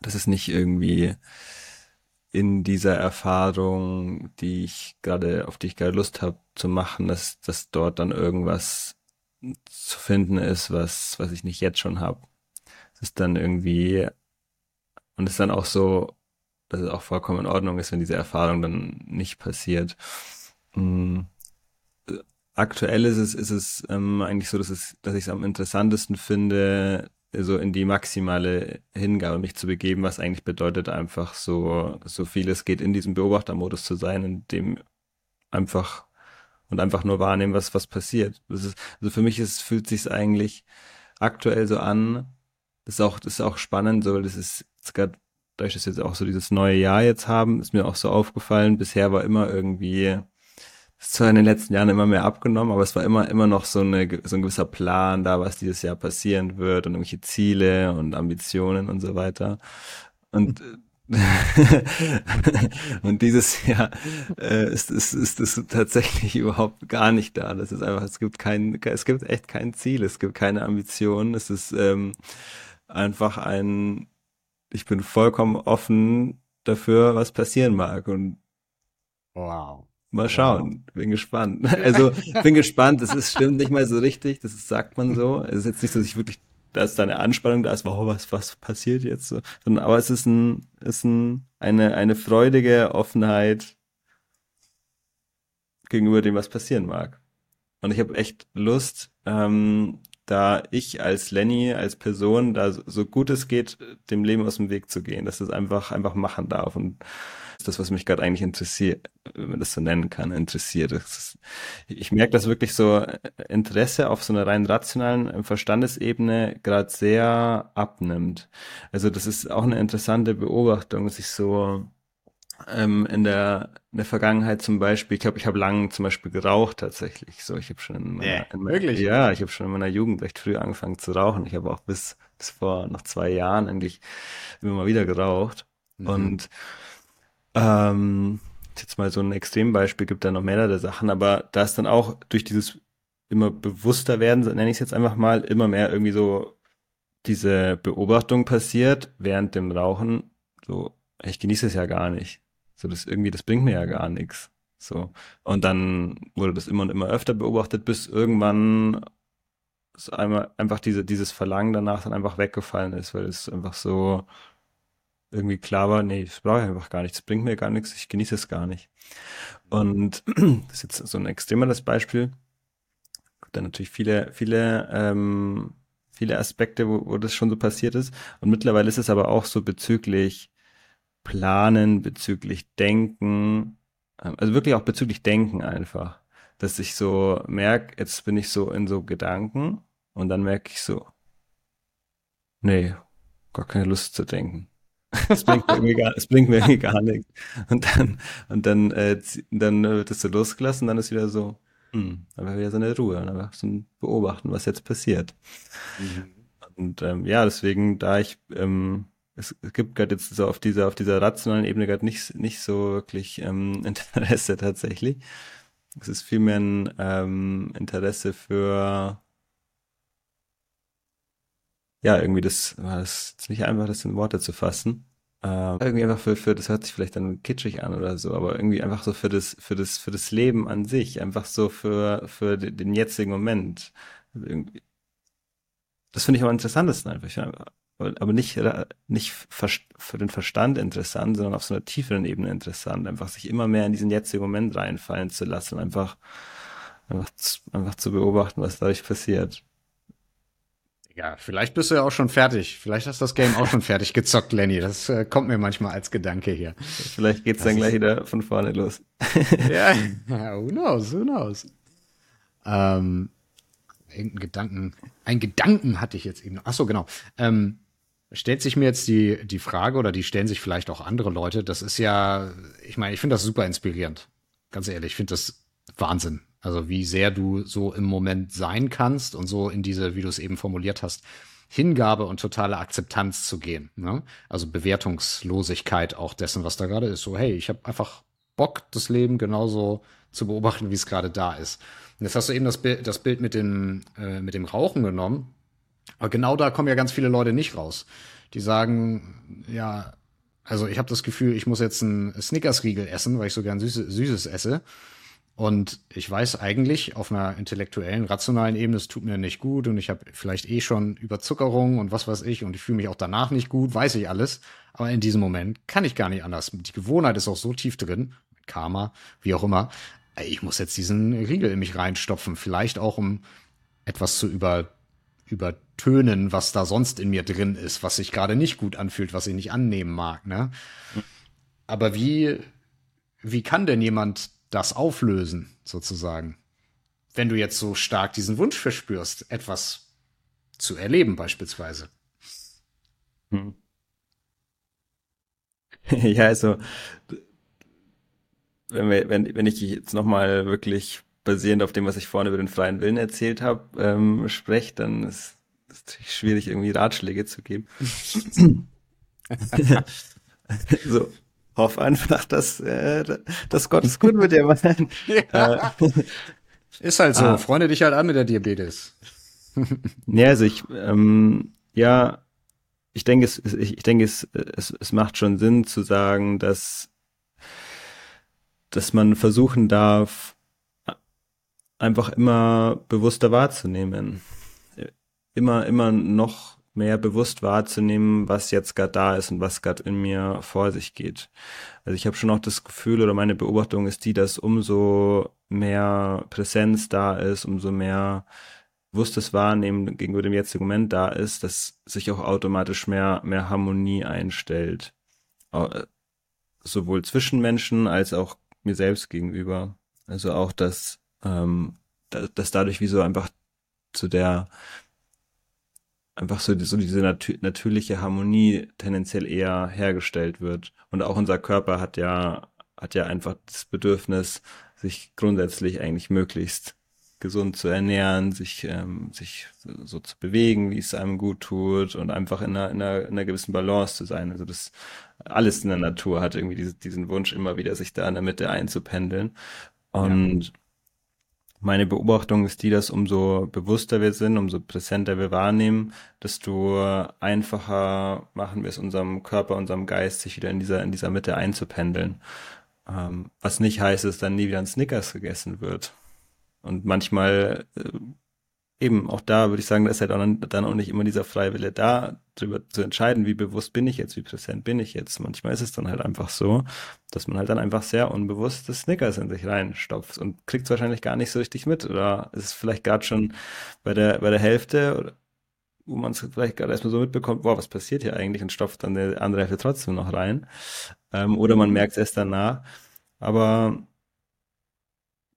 dass es nicht irgendwie in dieser Erfahrung, die ich gerade, auf die ich gerade Lust habe zu machen, dass, dass dort dann irgendwas zu finden ist, was, was ich nicht jetzt schon habe. Es ist dann irgendwie und es ist dann auch so, dass es auch vollkommen in Ordnung ist, wenn diese Erfahrung dann nicht passiert. Mhm. Aktuell ist es, ist es ähm, eigentlich so, dass, es, dass ich es am interessantesten finde, so in die maximale Hingabe mich zu begeben, was eigentlich bedeutet, einfach so, so viel es geht in diesem Beobachtermodus zu sein, in dem einfach und einfach nur wahrnehmen, was, was passiert. Das ist, also für mich ist, fühlt sich eigentlich aktuell so an. Das ist auch, das ist auch spannend, so, das ist gerade, dadurch, dass wir jetzt auch so dieses neue Jahr jetzt haben, ist mir auch so aufgefallen, bisher war immer irgendwie, ist zwar in den letzten Jahren immer mehr abgenommen, aber es war immer, immer noch so, eine, so ein gewisser Plan da, was dieses Jahr passieren wird und irgendwelche Ziele und Ambitionen und so weiter. Und und dieses Jahr äh, ist, ist, ist es tatsächlich überhaupt gar nicht da. Das ist einfach, es gibt kein, es gibt echt kein Ziel, es gibt keine Ambitionen. Es ist ähm, einfach ein, ich bin vollkommen offen dafür, was passieren mag. Und wow. Mal schauen, wow. bin gespannt. Also bin gespannt, das ist, stimmt nicht mal so richtig, das ist, sagt man so. Es ist jetzt nicht so, dass ich wirklich dass da eine Anspannung da ist, wow, was, was passiert jetzt so. Aber es ist ein, ist ein, eine, eine freudige Offenheit gegenüber dem, was passieren mag. Und ich habe echt Lust, ähm, da ich als Lenny, als Person, da so gut es geht, dem Leben aus dem Weg zu gehen, dass es einfach, einfach machen darf. Und das, was mich gerade eigentlich interessiert, wenn man das so nennen kann, interessiert. Ist, ich merke, dass wirklich so Interesse auf so einer rein rationalen Verstandesebene gerade sehr abnimmt. Also das ist auch eine interessante Beobachtung, dass ich so ähm, in der in der Vergangenheit zum Beispiel, ich glaube, ich habe lange zum Beispiel geraucht tatsächlich. So, ich habe schon in meiner, yeah, in meiner ja, ich habe schon in meiner Jugend recht früh angefangen zu rauchen. Ich habe auch bis bis vor noch zwei Jahren eigentlich immer mal wieder geraucht mhm. und ähm, jetzt mal so ein Extrembeispiel, gibt da noch mehrere Sachen, aber da ist dann auch durch dieses immer bewusster werden, nenne ich es jetzt einfach mal, immer mehr irgendwie so diese Beobachtung passiert während dem Rauchen, so, ich genieße es ja gar nicht. So, das irgendwie, das bringt mir ja gar nichts. So. Und dann wurde das immer und immer öfter beobachtet, bis irgendwann so einmal einfach diese, dieses Verlangen danach dann einfach weggefallen ist, weil es einfach so irgendwie klar war, nee, das brauche ich einfach gar nicht, das bringt mir gar nichts, ich genieße es gar nicht. Und das ist jetzt so ein extremeres Beispiel. Gibt dann natürlich viele, viele, ähm, viele Aspekte, wo, wo das schon so passiert ist. Und mittlerweile ist es aber auch so bezüglich Planen, bezüglich Denken, ähm, also wirklich auch bezüglich Denken einfach, dass ich so merke, jetzt bin ich so in so Gedanken und dann merke ich so, nee, gar keine Lust zu denken. Es bringt mir irgendwie gar, es bringt mir gar nichts. Und dann, und dann, äh, dann wird es so losgelassen, dann ist wieder so, hm, dann wäre wieder so eine Ruhe, dann einfach so ein Beobachten, was jetzt passiert. Mhm. Und ähm, ja, deswegen, da ich, ähm, es, gibt gerade jetzt so auf dieser, auf dieser rationalen Ebene gerade nicht, nicht so wirklich ähm, Interesse tatsächlich. Es ist vielmehr ein ähm, Interesse für ja, irgendwie das war es nicht einfach, das in Worte zu fassen. Äh, irgendwie einfach für, für, das hört sich vielleicht dann kitschig an oder so, aber irgendwie einfach so für das, für das, für das Leben an sich, einfach so für, für den jetzigen Moment. Irgendwie. Das finde ich am interessantesten einfach. Aber nicht, nicht für den Verstand interessant, sondern auf so einer tieferen Ebene interessant. Einfach sich immer mehr in diesen jetzigen Moment reinfallen zu lassen, einfach, einfach, einfach zu beobachten, was dadurch passiert. Ja, vielleicht bist du ja auch schon fertig. Vielleicht hast du das Game auch schon fertig gezockt, Lenny. Das äh, kommt mir manchmal als Gedanke hier. Vielleicht geht's das dann gleich wieder von vorne los. ja, who knows, who knows. Ähm, irgendein Gedanken, ein Gedanken hatte ich jetzt eben. Ach so, genau. Ähm, stellt sich mir jetzt die, die Frage oder die stellen sich vielleicht auch andere Leute. Das ist ja, ich meine, ich finde das super inspirierend. Ganz ehrlich, ich finde das Wahnsinn. Also wie sehr du so im Moment sein kannst und so in diese, wie du es eben formuliert hast, Hingabe und totale Akzeptanz zu gehen. Ne? Also Bewertungslosigkeit auch dessen, was da gerade ist. So, hey, ich habe einfach Bock, das Leben genauso zu beobachten, wie es gerade da ist. Und jetzt hast du eben das Bild, das Bild mit, dem, äh, mit dem Rauchen genommen. Aber genau da kommen ja ganz viele Leute nicht raus. Die sagen, ja, also ich habe das Gefühl, ich muss jetzt einen Snickers-Riegel essen, weil ich so gern Süße, Süßes esse. Und ich weiß eigentlich auf einer intellektuellen, rationalen Ebene, es tut mir nicht gut und ich habe vielleicht eh schon Überzuckerung und was weiß ich und ich fühle mich auch danach nicht gut, weiß ich alles. Aber in diesem Moment kann ich gar nicht anders. Die Gewohnheit ist auch so tief drin, Karma, wie auch immer. Ich muss jetzt diesen Riegel in mich reinstopfen, vielleicht auch um etwas zu über, übertönen, was da sonst in mir drin ist, was sich gerade nicht gut anfühlt, was ich nicht annehmen mag. Ne? Aber wie, wie kann denn jemand das auflösen, sozusagen. Wenn du jetzt so stark diesen Wunsch verspürst, etwas zu erleben, beispielsweise. Hm. Ja, also, wenn, wir, wenn, wenn ich jetzt nochmal wirklich basierend auf dem, was ich vorhin über den freien Willen erzählt habe, ähm, spreche, dann ist es schwierig, irgendwie Ratschläge zu geben. so, hoff einfach, dass, äh, dass Gott es gut mit dir meint. Ja. Äh, ist halt so. Ah. Freunde dich halt an mit der Diabetes. ja, also ich, ähm, ja, ich denke, es, ich, ich denke, es, es, es macht schon Sinn zu sagen, dass, dass man versuchen darf, einfach immer bewusster wahrzunehmen. immer, immer noch mehr bewusst wahrzunehmen, was jetzt gerade da ist und was gerade in mir vor sich geht. Also ich habe schon auch das Gefühl oder meine Beobachtung ist die, dass umso mehr Präsenz da ist, umso mehr bewusstes Wahrnehmen gegenüber dem jetzigen Moment da ist, dass sich auch automatisch mehr, mehr Harmonie einstellt. Äh, sowohl zwischen Menschen als auch mir selbst gegenüber. Also auch, dass, ähm, dass dadurch wie so einfach zu der einfach so, so diese natür natürliche Harmonie tendenziell eher hergestellt wird. Und auch unser Körper hat ja, hat ja einfach das Bedürfnis, sich grundsätzlich eigentlich möglichst gesund zu ernähren, sich, ähm, sich so, zu bewegen, wie es einem gut tut und einfach in einer, in einer, in einer gewissen Balance zu sein. Also das alles in der Natur hat irgendwie diese, diesen Wunsch, immer wieder sich da in der Mitte einzupendeln. Und ja. Meine Beobachtung ist die, dass umso bewusster wir sind, umso präsenter wir wahrnehmen, desto einfacher machen wir es unserem Körper, unserem Geist, sich wieder in dieser, in dieser Mitte einzupendeln. Ähm, was nicht heißt, dass dann nie wieder ein Snickers gegessen wird. Und manchmal äh, eben auch da würde ich sagen, da ist halt auch dann auch nicht immer dieser Freiwille da, darüber zu entscheiden, wie bewusst bin ich jetzt, wie präsent bin ich jetzt. Manchmal ist es dann halt einfach so, dass man halt dann einfach sehr unbewusst das Snickers in sich reinstopft und kriegt es wahrscheinlich gar nicht so richtig mit oder ist es vielleicht gerade schon bei der, bei der Hälfte, wo man es vielleicht gerade erstmal so mitbekommt, boah, was passiert hier eigentlich und stopft dann die andere Hälfte trotzdem noch rein. Ähm, oder man merkt es erst danach. Aber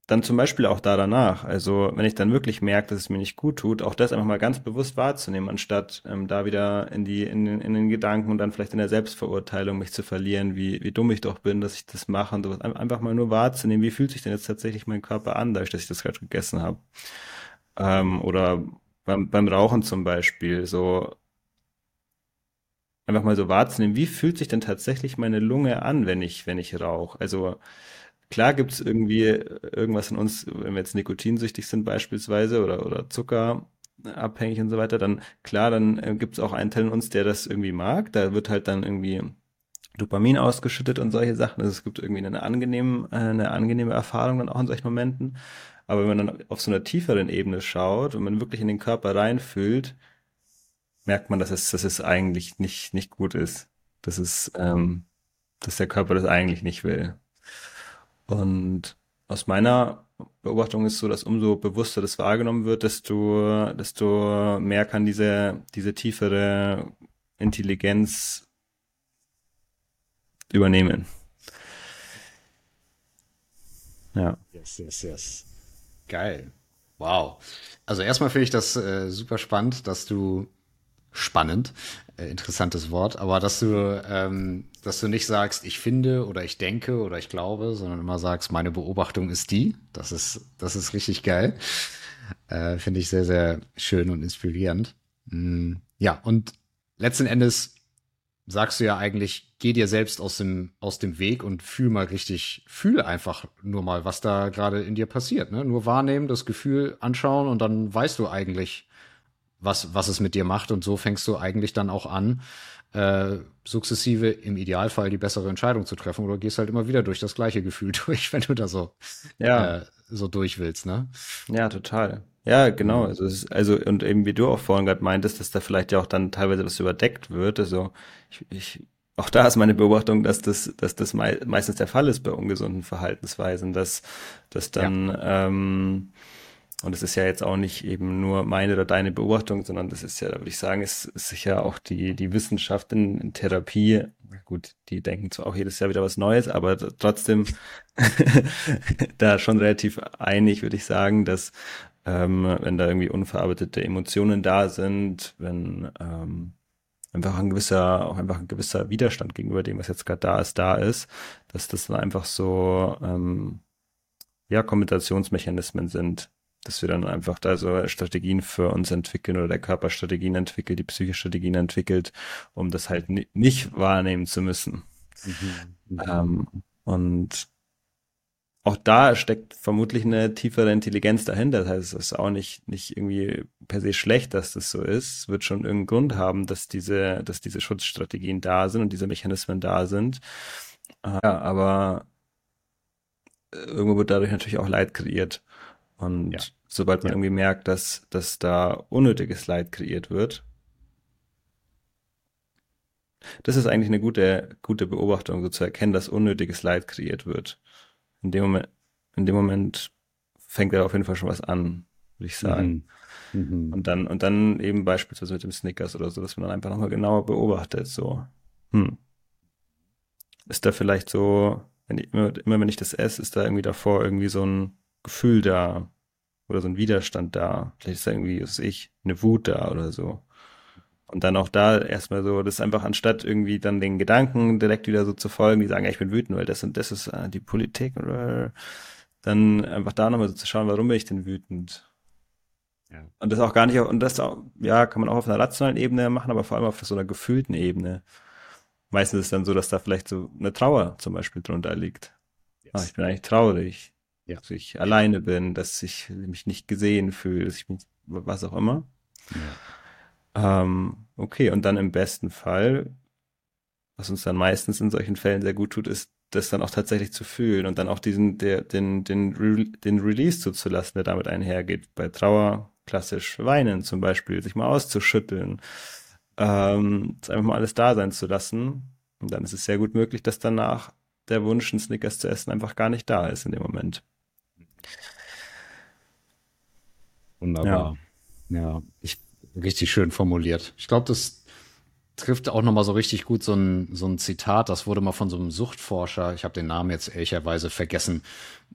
dann zum Beispiel auch da danach. Also wenn ich dann wirklich merke, dass es mir nicht gut tut, auch das einfach mal ganz bewusst wahrzunehmen, anstatt ähm, da wieder in die in den, in den Gedanken und dann vielleicht in der Selbstverurteilung mich zu verlieren, wie wie dumm ich doch bin, dass ich das mache und sowas. Einfach mal nur wahrzunehmen, wie fühlt sich denn jetzt tatsächlich mein Körper an, dadurch, dass ich das gerade gegessen habe. Ähm, oder beim, beim Rauchen zum Beispiel so einfach mal so wahrzunehmen, wie fühlt sich denn tatsächlich meine Lunge an, wenn ich wenn ich rauche. Also Klar gibt es irgendwie irgendwas in uns, wenn wir jetzt nikotinsüchtig sind beispielsweise oder, oder zuckerabhängig und so weiter, dann klar, dann äh, gibt es auch einen Teil in uns, der das irgendwie mag. Da wird halt dann irgendwie Dopamin ausgeschüttet und solche Sachen. Also es gibt irgendwie eine angenehme, eine angenehme Erfahrung dann auch in solchen Momenten. Aber wenn man dann auf so einer tieferen Ebene schaut und man wirklich in den Körper reinfühlt, merkt man, dass es, dass es eigentlich nicht, nicht gut ist. Dass es, ähm, dass der Körper das eigentlich nicht will. Und aus meiner Beobachtung ist so, dass umso bewusster das wahrgenommen wird, desto, desto mehr kann diese, diese tiefere Intelligenz übernehmen. Ja. Yes, yes, yes. Geil. Wow. Also erstmal finde ich das äh, super spannend, dass du spannend, äh, interessantes Wort, aber dass du, ähm, dass du nicht sagst, ich finde oder ich denke oder ich glaube, sondern immer sagst, meine Beobachtung ist die. Das ist, das ist richtig geil. Äh, finde ich sehr, sehr schön und inspirierend. Mm, ja, und letzten Endes sagst du ja eigentlich, geh dir selbst aus dem, aus dem Weg und fühl mal richtig, fühl einfach nur mal, was da gerade in dir passiert. Ne? Nur wahrnehmen, das Gefühl anschauen und dann weißt du eigentlich, was, was es mit dir macht. Und so fängst du eigentlich dann auch an, äh, sukzessive im Idealfall die bessere Entscheidung zu treffen oder gehst halt immer wieder durch das gleiche Gefühl durch, wenn du da so, ja. äh, so durch willst, ne? Ja, total. Ja, genau. Also, ist, also, und eben wie du auch vorhin gerade meintest, dass da vielleicht ja auch dann teilweise was überdeckt wird. Also, ich, ich auch da ist meine Beobachtung, dass das, dass das mei meistens der Fall ist bei ungesunden Verhaltensweisen, dass, dass dann, ja. ähm, und es ist ja jetzt auch nicht eben nur meine oder deine Beobachtung, sondern das ist ja, da würde ich sagen, ist, ist sicher auch die, die Wissenschaft in, in Therapie. Gut, die denken zwar auch jedes Jahr wieder was Neues, aber trotzdem da schon relativ einig, würde ich sagen, dass ähm, wenn da irgendwie unverarbeitete Emotionen da sind, wenn ähm, einfach ein gewisser, auch einfach ein gewisser Widerstand gegenüber dem, was jetzt gerade da ist, da ist, dass das dann einfach so ähm, ja, Kompensationsmechanismen sind, dass wir dann einfach da so Strategien für uns entwickeln oder der Körper Strategien entwickelt, die Psyche Strategien entwickelt, um das halt nicht wahrnehmen zu müssen. Mhm. mhm. Ähm, und auch da steckt vermutlich eine tiefere Intelligenz dahinter. Das heißt, es ist auch nicht, nicht irgendwie per se schlecht, dass das so ist. Es wird schon irgendeinen Grund haben, dass diese, dass diese Schutzstrategien da sind und diese Mechanismen da sind. Ja, aber irgendwo wird dadurch natürlich auch Leid kreiert. Und ja. Sobald man ja. irgendwie merkt, dass, dass da unnötiges Leid kreiert wird, das ist eigentlich eine gute, gute Beobachtung, so zu erkennen, dass unnötiges Leid kreiert wird. In dem Moment, in dem Moment fängt er auf jeden Fall schon was an, würde ich sagen. Mhm. Mhm. Und dann, und dann eben beispielsweise mit dem Snickers oder so, dass man dann einfach nochmal genauer beobachtet, so, hm. Ist da vielleicht so, wenn ich, immer, immer wenn ich das esse, ist da irgendwie davor irgendwie so ein Gefühl da oder so ein Widerstand da. Vielleicht ist da irgendwie, was ich, eine Wut da oder so. Und dann auch da erstmal so, das ist einfach anstatt irgendwie dann den Gedanken direkt wieder so zu folgen, die sagen, ja, ich bin wütend, weil das und das ist äh, die Politik oder dann einfach da nochmal so zu schauen, warum bin ich denn wütend? Ja. Und das auch gar nicht, und das auch, ja, kann man auch auf einer rationalen Ebene machen, aber vor allem auf so einer gefühlten Ebene. Meistens ist es dann so, dass da vielleicht so eine Trauer zum Beispiel drunter liegt. Yes. Ah, ich bin eigentlich traurig, ja. dass ich alleine bin, dass ich mich nicht gesehen fühle, dass ich mich, was auch immer. Ja. Ähm, okay, und dann im besten Fall, was uns dann meistens in solchen Fällen sehr gut tut, ist, das dann auch tatsächlich zu fühlen und dann auch diesen, der, den, den, Re den Release zuzulassen, der damit einhergeht. Bei Trauer klassisch weinen zum Beispiel, sich mal auszuschütteln, ähm, einfach mal alles da sein zu lassen. Und dann ist es sehr gut möglich, dass danach der Wunsch, einen Snickers zu essen, einfach gar nicht da ist in dem Moment. Wunderbar. Ja, ja ich richtig schön formuliert. Ich glaube, das trifft auch nochmal so richtig gut so ein, so ein Zitat, das wurde mal von so einem Suchtforscher, ich habe den Namen jetzt ehrlicherweise vergessen,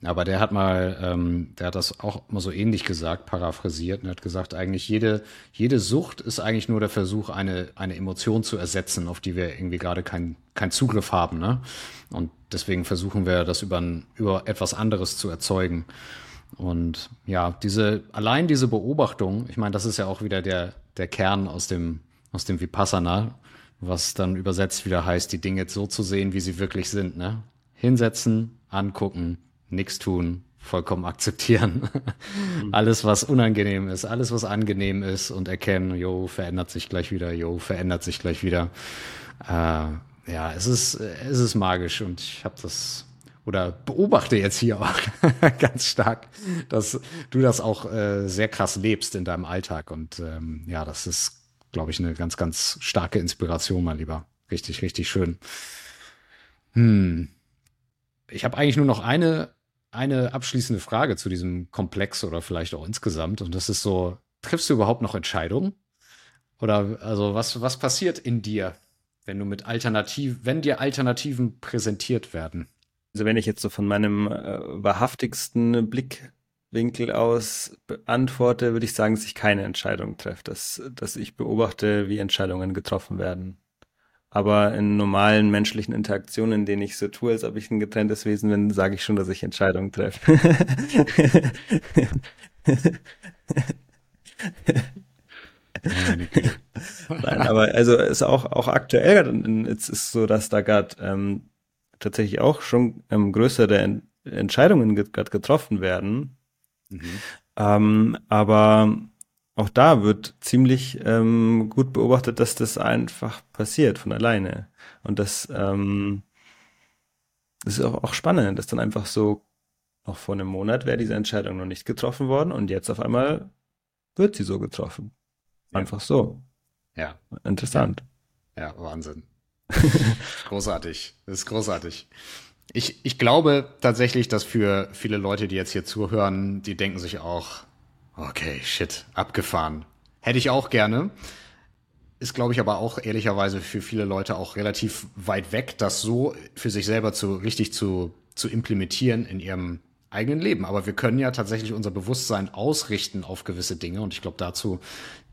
aber der hat mal, ähm, der hat das auch mal so ähnlich gesagt, paraphrasiert, und hat gesagt, eigentlich jede, jede Sucht ist eigentlich nur der Versuch, eine, eine Emotion zu ersetzen, auf die wir irgendwie gerade keinen kein Zugriff haben. Ne? Und deswegen versuchen wir, das über, ein, über etwas anderes zu erzeugen. Und ja, diese, allein diese Beobachtung, ich meine, das ist ja auch wieder der, der Kern aus dem, aus dem Vipassana, was dann übersetzt wieder heißt, die Dinge so zu sehen, wie sie wirklich sind, ne? Hinsetzen, angucken, nichts tun, vollkommen akzeptieren. Mhm. alles, was unangenehm ist, alles, was angenehm ist und erkennen, jo, verändert sich gleich wieder, jo, verändert sich gleich wieder. Äh, ja, es ist, es ist magisch und ich habe das oder beobachte jetzt hier auch ganz stark, dass du das auch äh, sehr krass lebst in deinem Alltag. Und ähm, ja, das ist, glaube ich, eine ganz, ganz starke Inspiration, mein Lieber. Richtig, richtig schön. Hm. Ich habe eigentlich nur noch eine, eine abschließende Frage zu diesem Komplex oder vielleicht auch insgesamt. Und das ist so, triffst du überhaupt noch Entscheidungen? Oder also was, was passiert in dir, wenn du mit Alternativ, wenn dir Alternativen präsentiert werden? Also wenn ich jetzt so von meinem äh, wahrhaftigsten Blickwinkel aus beantworte, würde ich sagen, dass ich keine Entscheidung treffe, dass, dass ich beobachte, wie Entscheidungen getroffen werden. Aber in normalen menschlichen Interaktionen, in denen ich so tue, als ob ich ein getrenntes Wesen bin, sage ich schon, dass ich Entscheidungen treffe. Nein, aber also ist auch auch aktuell jetzt ist so, dass da gerade ähm, tatsächlich auch schon ähm, größere Ent Entscheidungen gerade getroffen werden. Mhm. Ähm, aber auch da wird ziemlich ähm, gut beobachtet, dass das einfach passiert von alleine. Und das, ähm, das ist auch, auch spannend, dass dann einfach so, noch vor einem Monat wäre diese Entscheidung noch nicht getroffen worden und jetzt auf einmal wird sie so getroffen. Einfach ja. so. Ja. Interessant. Ja, Wahnsinn. großartig. Das ist großartig. Ich, ich glaube tatsächlich, dass für viele Leute, die jetzt hier zuhören, die denken sich auch, okay, shit, abgefahren. Hätte ich auch gerne. Ist, glaube ich, aber auch ehrlicherweise für viele Leute auch relativ weit weg, das so für sich selber zu richtig zu, zu implementieren in ihrem eigenen Leben. Aber wir können ja tatsächlich unser Bewusstsein ausrichten auf gewisse Dinge. Und ich glaube, dazu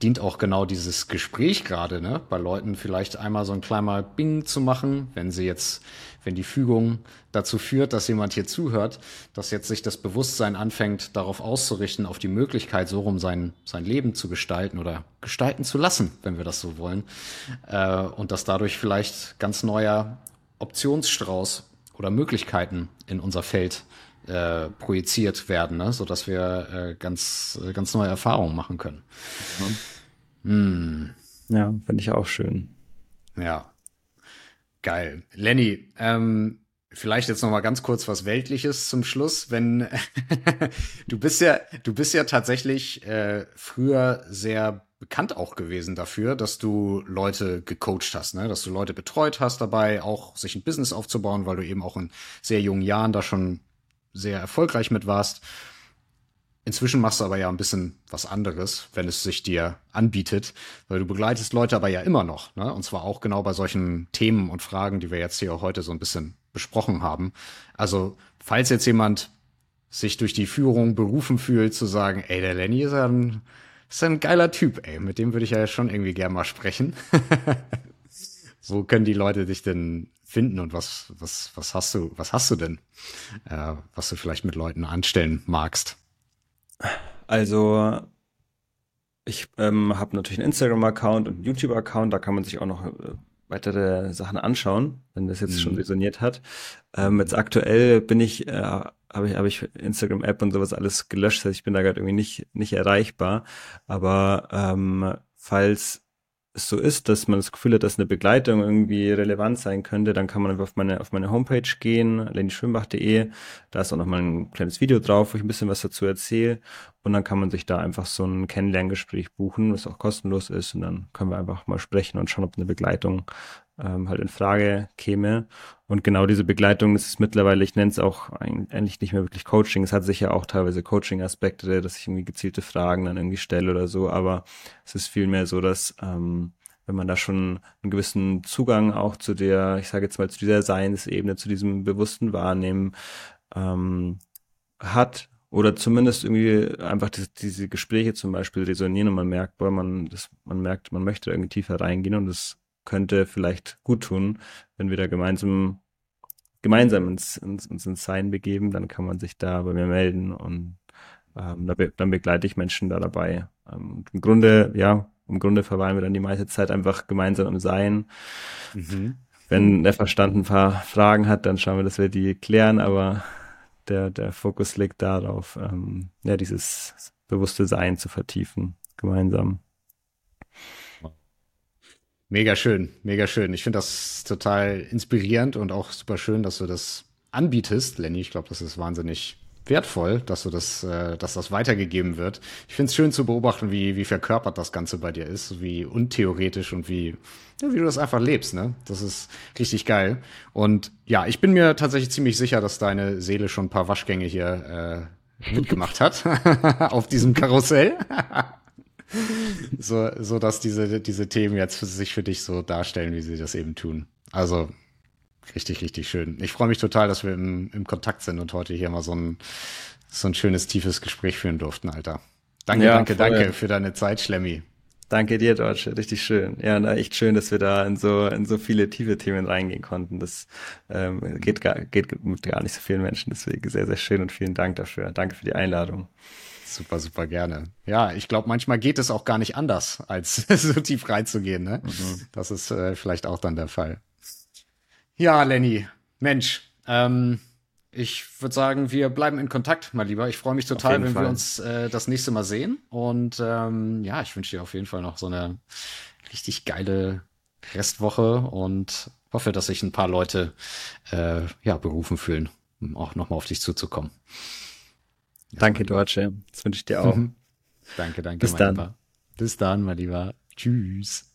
dient auch genau dieses Gespräch gerade, ne? Bei Leuten vielleicht einmal so ein kleiner Bing zu machen, wenn sie jetzt, wenn die Fügung dazu führt, dass jemand hier zuhört, dass jetzt sich das Bewusstsein anfängt, darauf auszurichten, auf die Möglichkeit, so rum sein, sein Leben zu gestalten oder gestalten zu lassen, wenn wir das so wollen. Äh, und dass dadurch vielleicht ganz neuer Optionsstrauß oder Möglichkeiten in unser Feld äh, projiziert werden, ne? sodass wir äh, ganz, äh, ganz neue Erfahrungen machen können. Mhm. Hm. Ja, finde ich auch schön. Ja. Geil. Lenny, ähm, vielleicht jetzt noch mal ganz kurz was Weltliches zum Schluss. Wenn du bist ja, du bist ja tatsächlich äh, früher sehr bekannt auch gewesen dafür, dass du Leute gecoacht hast, ne? dass du Leute betreut hast dabei, auch sich ein Business aufzubauen, weil du eben auch in sehr jungen Jahren da schon sehr erfolgreich mit warst. Inzwischen machst du aber ja ein bisschen was anderes, wenn es sich dir anbietet, weil du begleitest Leute aber ja immer noch, ne? Und zwar auch genau bei solchen Themen und Fragen, die wir jetzt hier heute so ein bisschen besprochen haben. Also, falls jetzt jemand sich durch die Führung berufen fühlt, zu sagen, ey, der Lenny ist ein, ist ein geiler Typ, ey, mit dem würde ich ja schon irgendwie gern mal sprechen. Wo können die Leute dich denn finden und was, was, was hast du, was hast du denn, äh, was du vielleicht mit Leuten anstellen magst? Also, ich ähm, habe natürlich einen Instagram-Account und einen YouTube-Account, da kann man sich auch noch äh, weitere Sachen anschauen, wenn das jetzt mhm. schon resoniert hat. Ähm, jetzt aktuell bin ich, äh, habe ich, hab ich Instagram-App und sowas alles gelöscht, also ich bin da gerade irgendwie nicht, nicht erreichbar. Aber ähm, falls so ist, dass man das Gefühl hat, dass eine Begleitung irgendwie relevant sein könnte, dann kann man auf meine, auf meine Homepage gehen, lenischwimbach.de. Da ist auch nochmal ein kleines Video drauf, wo ich ein bisschen was dazu erzähle. Und dann kann man sich da einfach so ein Kennenlerngespräch buchen, was auch kostenlos ist. Und dann können wir einfach mal sprechen und schauen, ob eine Begleitung ähm, halt in Frage käme. Und genau diese Begleitung, ist mittlerweile, ich nenne es auch eigentlich nicht mehr wirklich Coaching. Es hat sicher auch teilweise Coaching-Aspekte, dass ich irgendwie gezielte Fragen dann irgendwie stelle oder so, aber es ist vielmehr so, dass ähm, wenn man da schon einen gewissen Zugang auch zu der, ich sage jetzt mal, zu dieser Seinsebene, zu diesem bewussten Wahrnehmen ähm, hat, oder zumindest irgendwie einfach die, diese Gespräche zum Beispiel resonieren und man merkt, boah, man, das, man merkt, man möchte irgendwie tiefer reingehen und das könnte vielleicht gut tun, wenn wir da gemeinsam gemeinsam ins, ins, ins, ins Sein begeben, dann kann man sich da bei mir melden und ähm, da be dann begleite ich Menschen da dabei. Ähm, Im Grunde, ja, im Grunde verweilen wir dann die meiste Zeit einfach gemeinsam im Sein. Mhm. Wenn der Verstand ein paar Fragen hat, dann schauen wir, dass wir die klären, aber der, der Fokus liegt darauf, ähm, ja, dieses bewusste Sein zu vertiefen, gemeinsam. Mega schön, mega schön. Ich finde das total inspirierend und auch super schön, dass du das anbietest, Lenny. Ich glaube, das ist wahnsinnig wertvoll, dass du das, äh, dass das weitergegeben wird. Ich finde es schön zu beobachten, wie, wie verkörpert das Ganze bei dir ist, wie untheoretisch und wie, ja, wie du das einfach lebst, ne? Das ist richtig geil. Und ja, ich bin mir tatsächlich ziemlich sicher, dass deine Seele schon ein paar Waschgänge hier äh, mitgemacht hat auf diesem Karussell so, so dass diese, diese Themen jetzt für sich für dich so darstellen, wie sie das eben tun. Also richtig, richtig schön. Ich freue mich total, dass wir im, im Kontakt sind und heute hier mal so ein, so ein schönes, tiefes Gespräch führen durften, Alter. Danke, ja, danke, voll. danke für deine Zeit, Schlemmi. Danke dir, Deutsche. Richtig schön. Ja, na, echt schön, dass wir da in so, in so viele tiefe Themen reingehen konnten. Das ähm, geht, gar, geht mit gar nicht so vielen Menschen. Deswegen sehr, sehr schön und vielen Dank dafür. Danke für die Einladung. Super, super gerne. Ja, ich glaube, manchmal geht es auch gar nicht anders, als so tief reinzugehen. Ne? Mhm. Das ist äh, vielleicht auch dann der Fall. Ja, Lenny, Mensch, ähm, ich würde sagen, wir bleiben in Kontakt, mein Lieber. Ich freue mich total, wenn Fall. wir uns äh, das nächste Mal sehen. Und ähm, ja, ich wünsche dir auf jeden Fall noch so eine richtig geile Restwoche und hoffe, dass sich ein paar Leute äh, ja berufen fühlen, um auch nochmal auf dich zuzukommen. Danke, Deutsche. Das wünsche ich dir auch. danke, danke. Bis dann. Lieber. Bis dann, mein Lieber. Tschüss.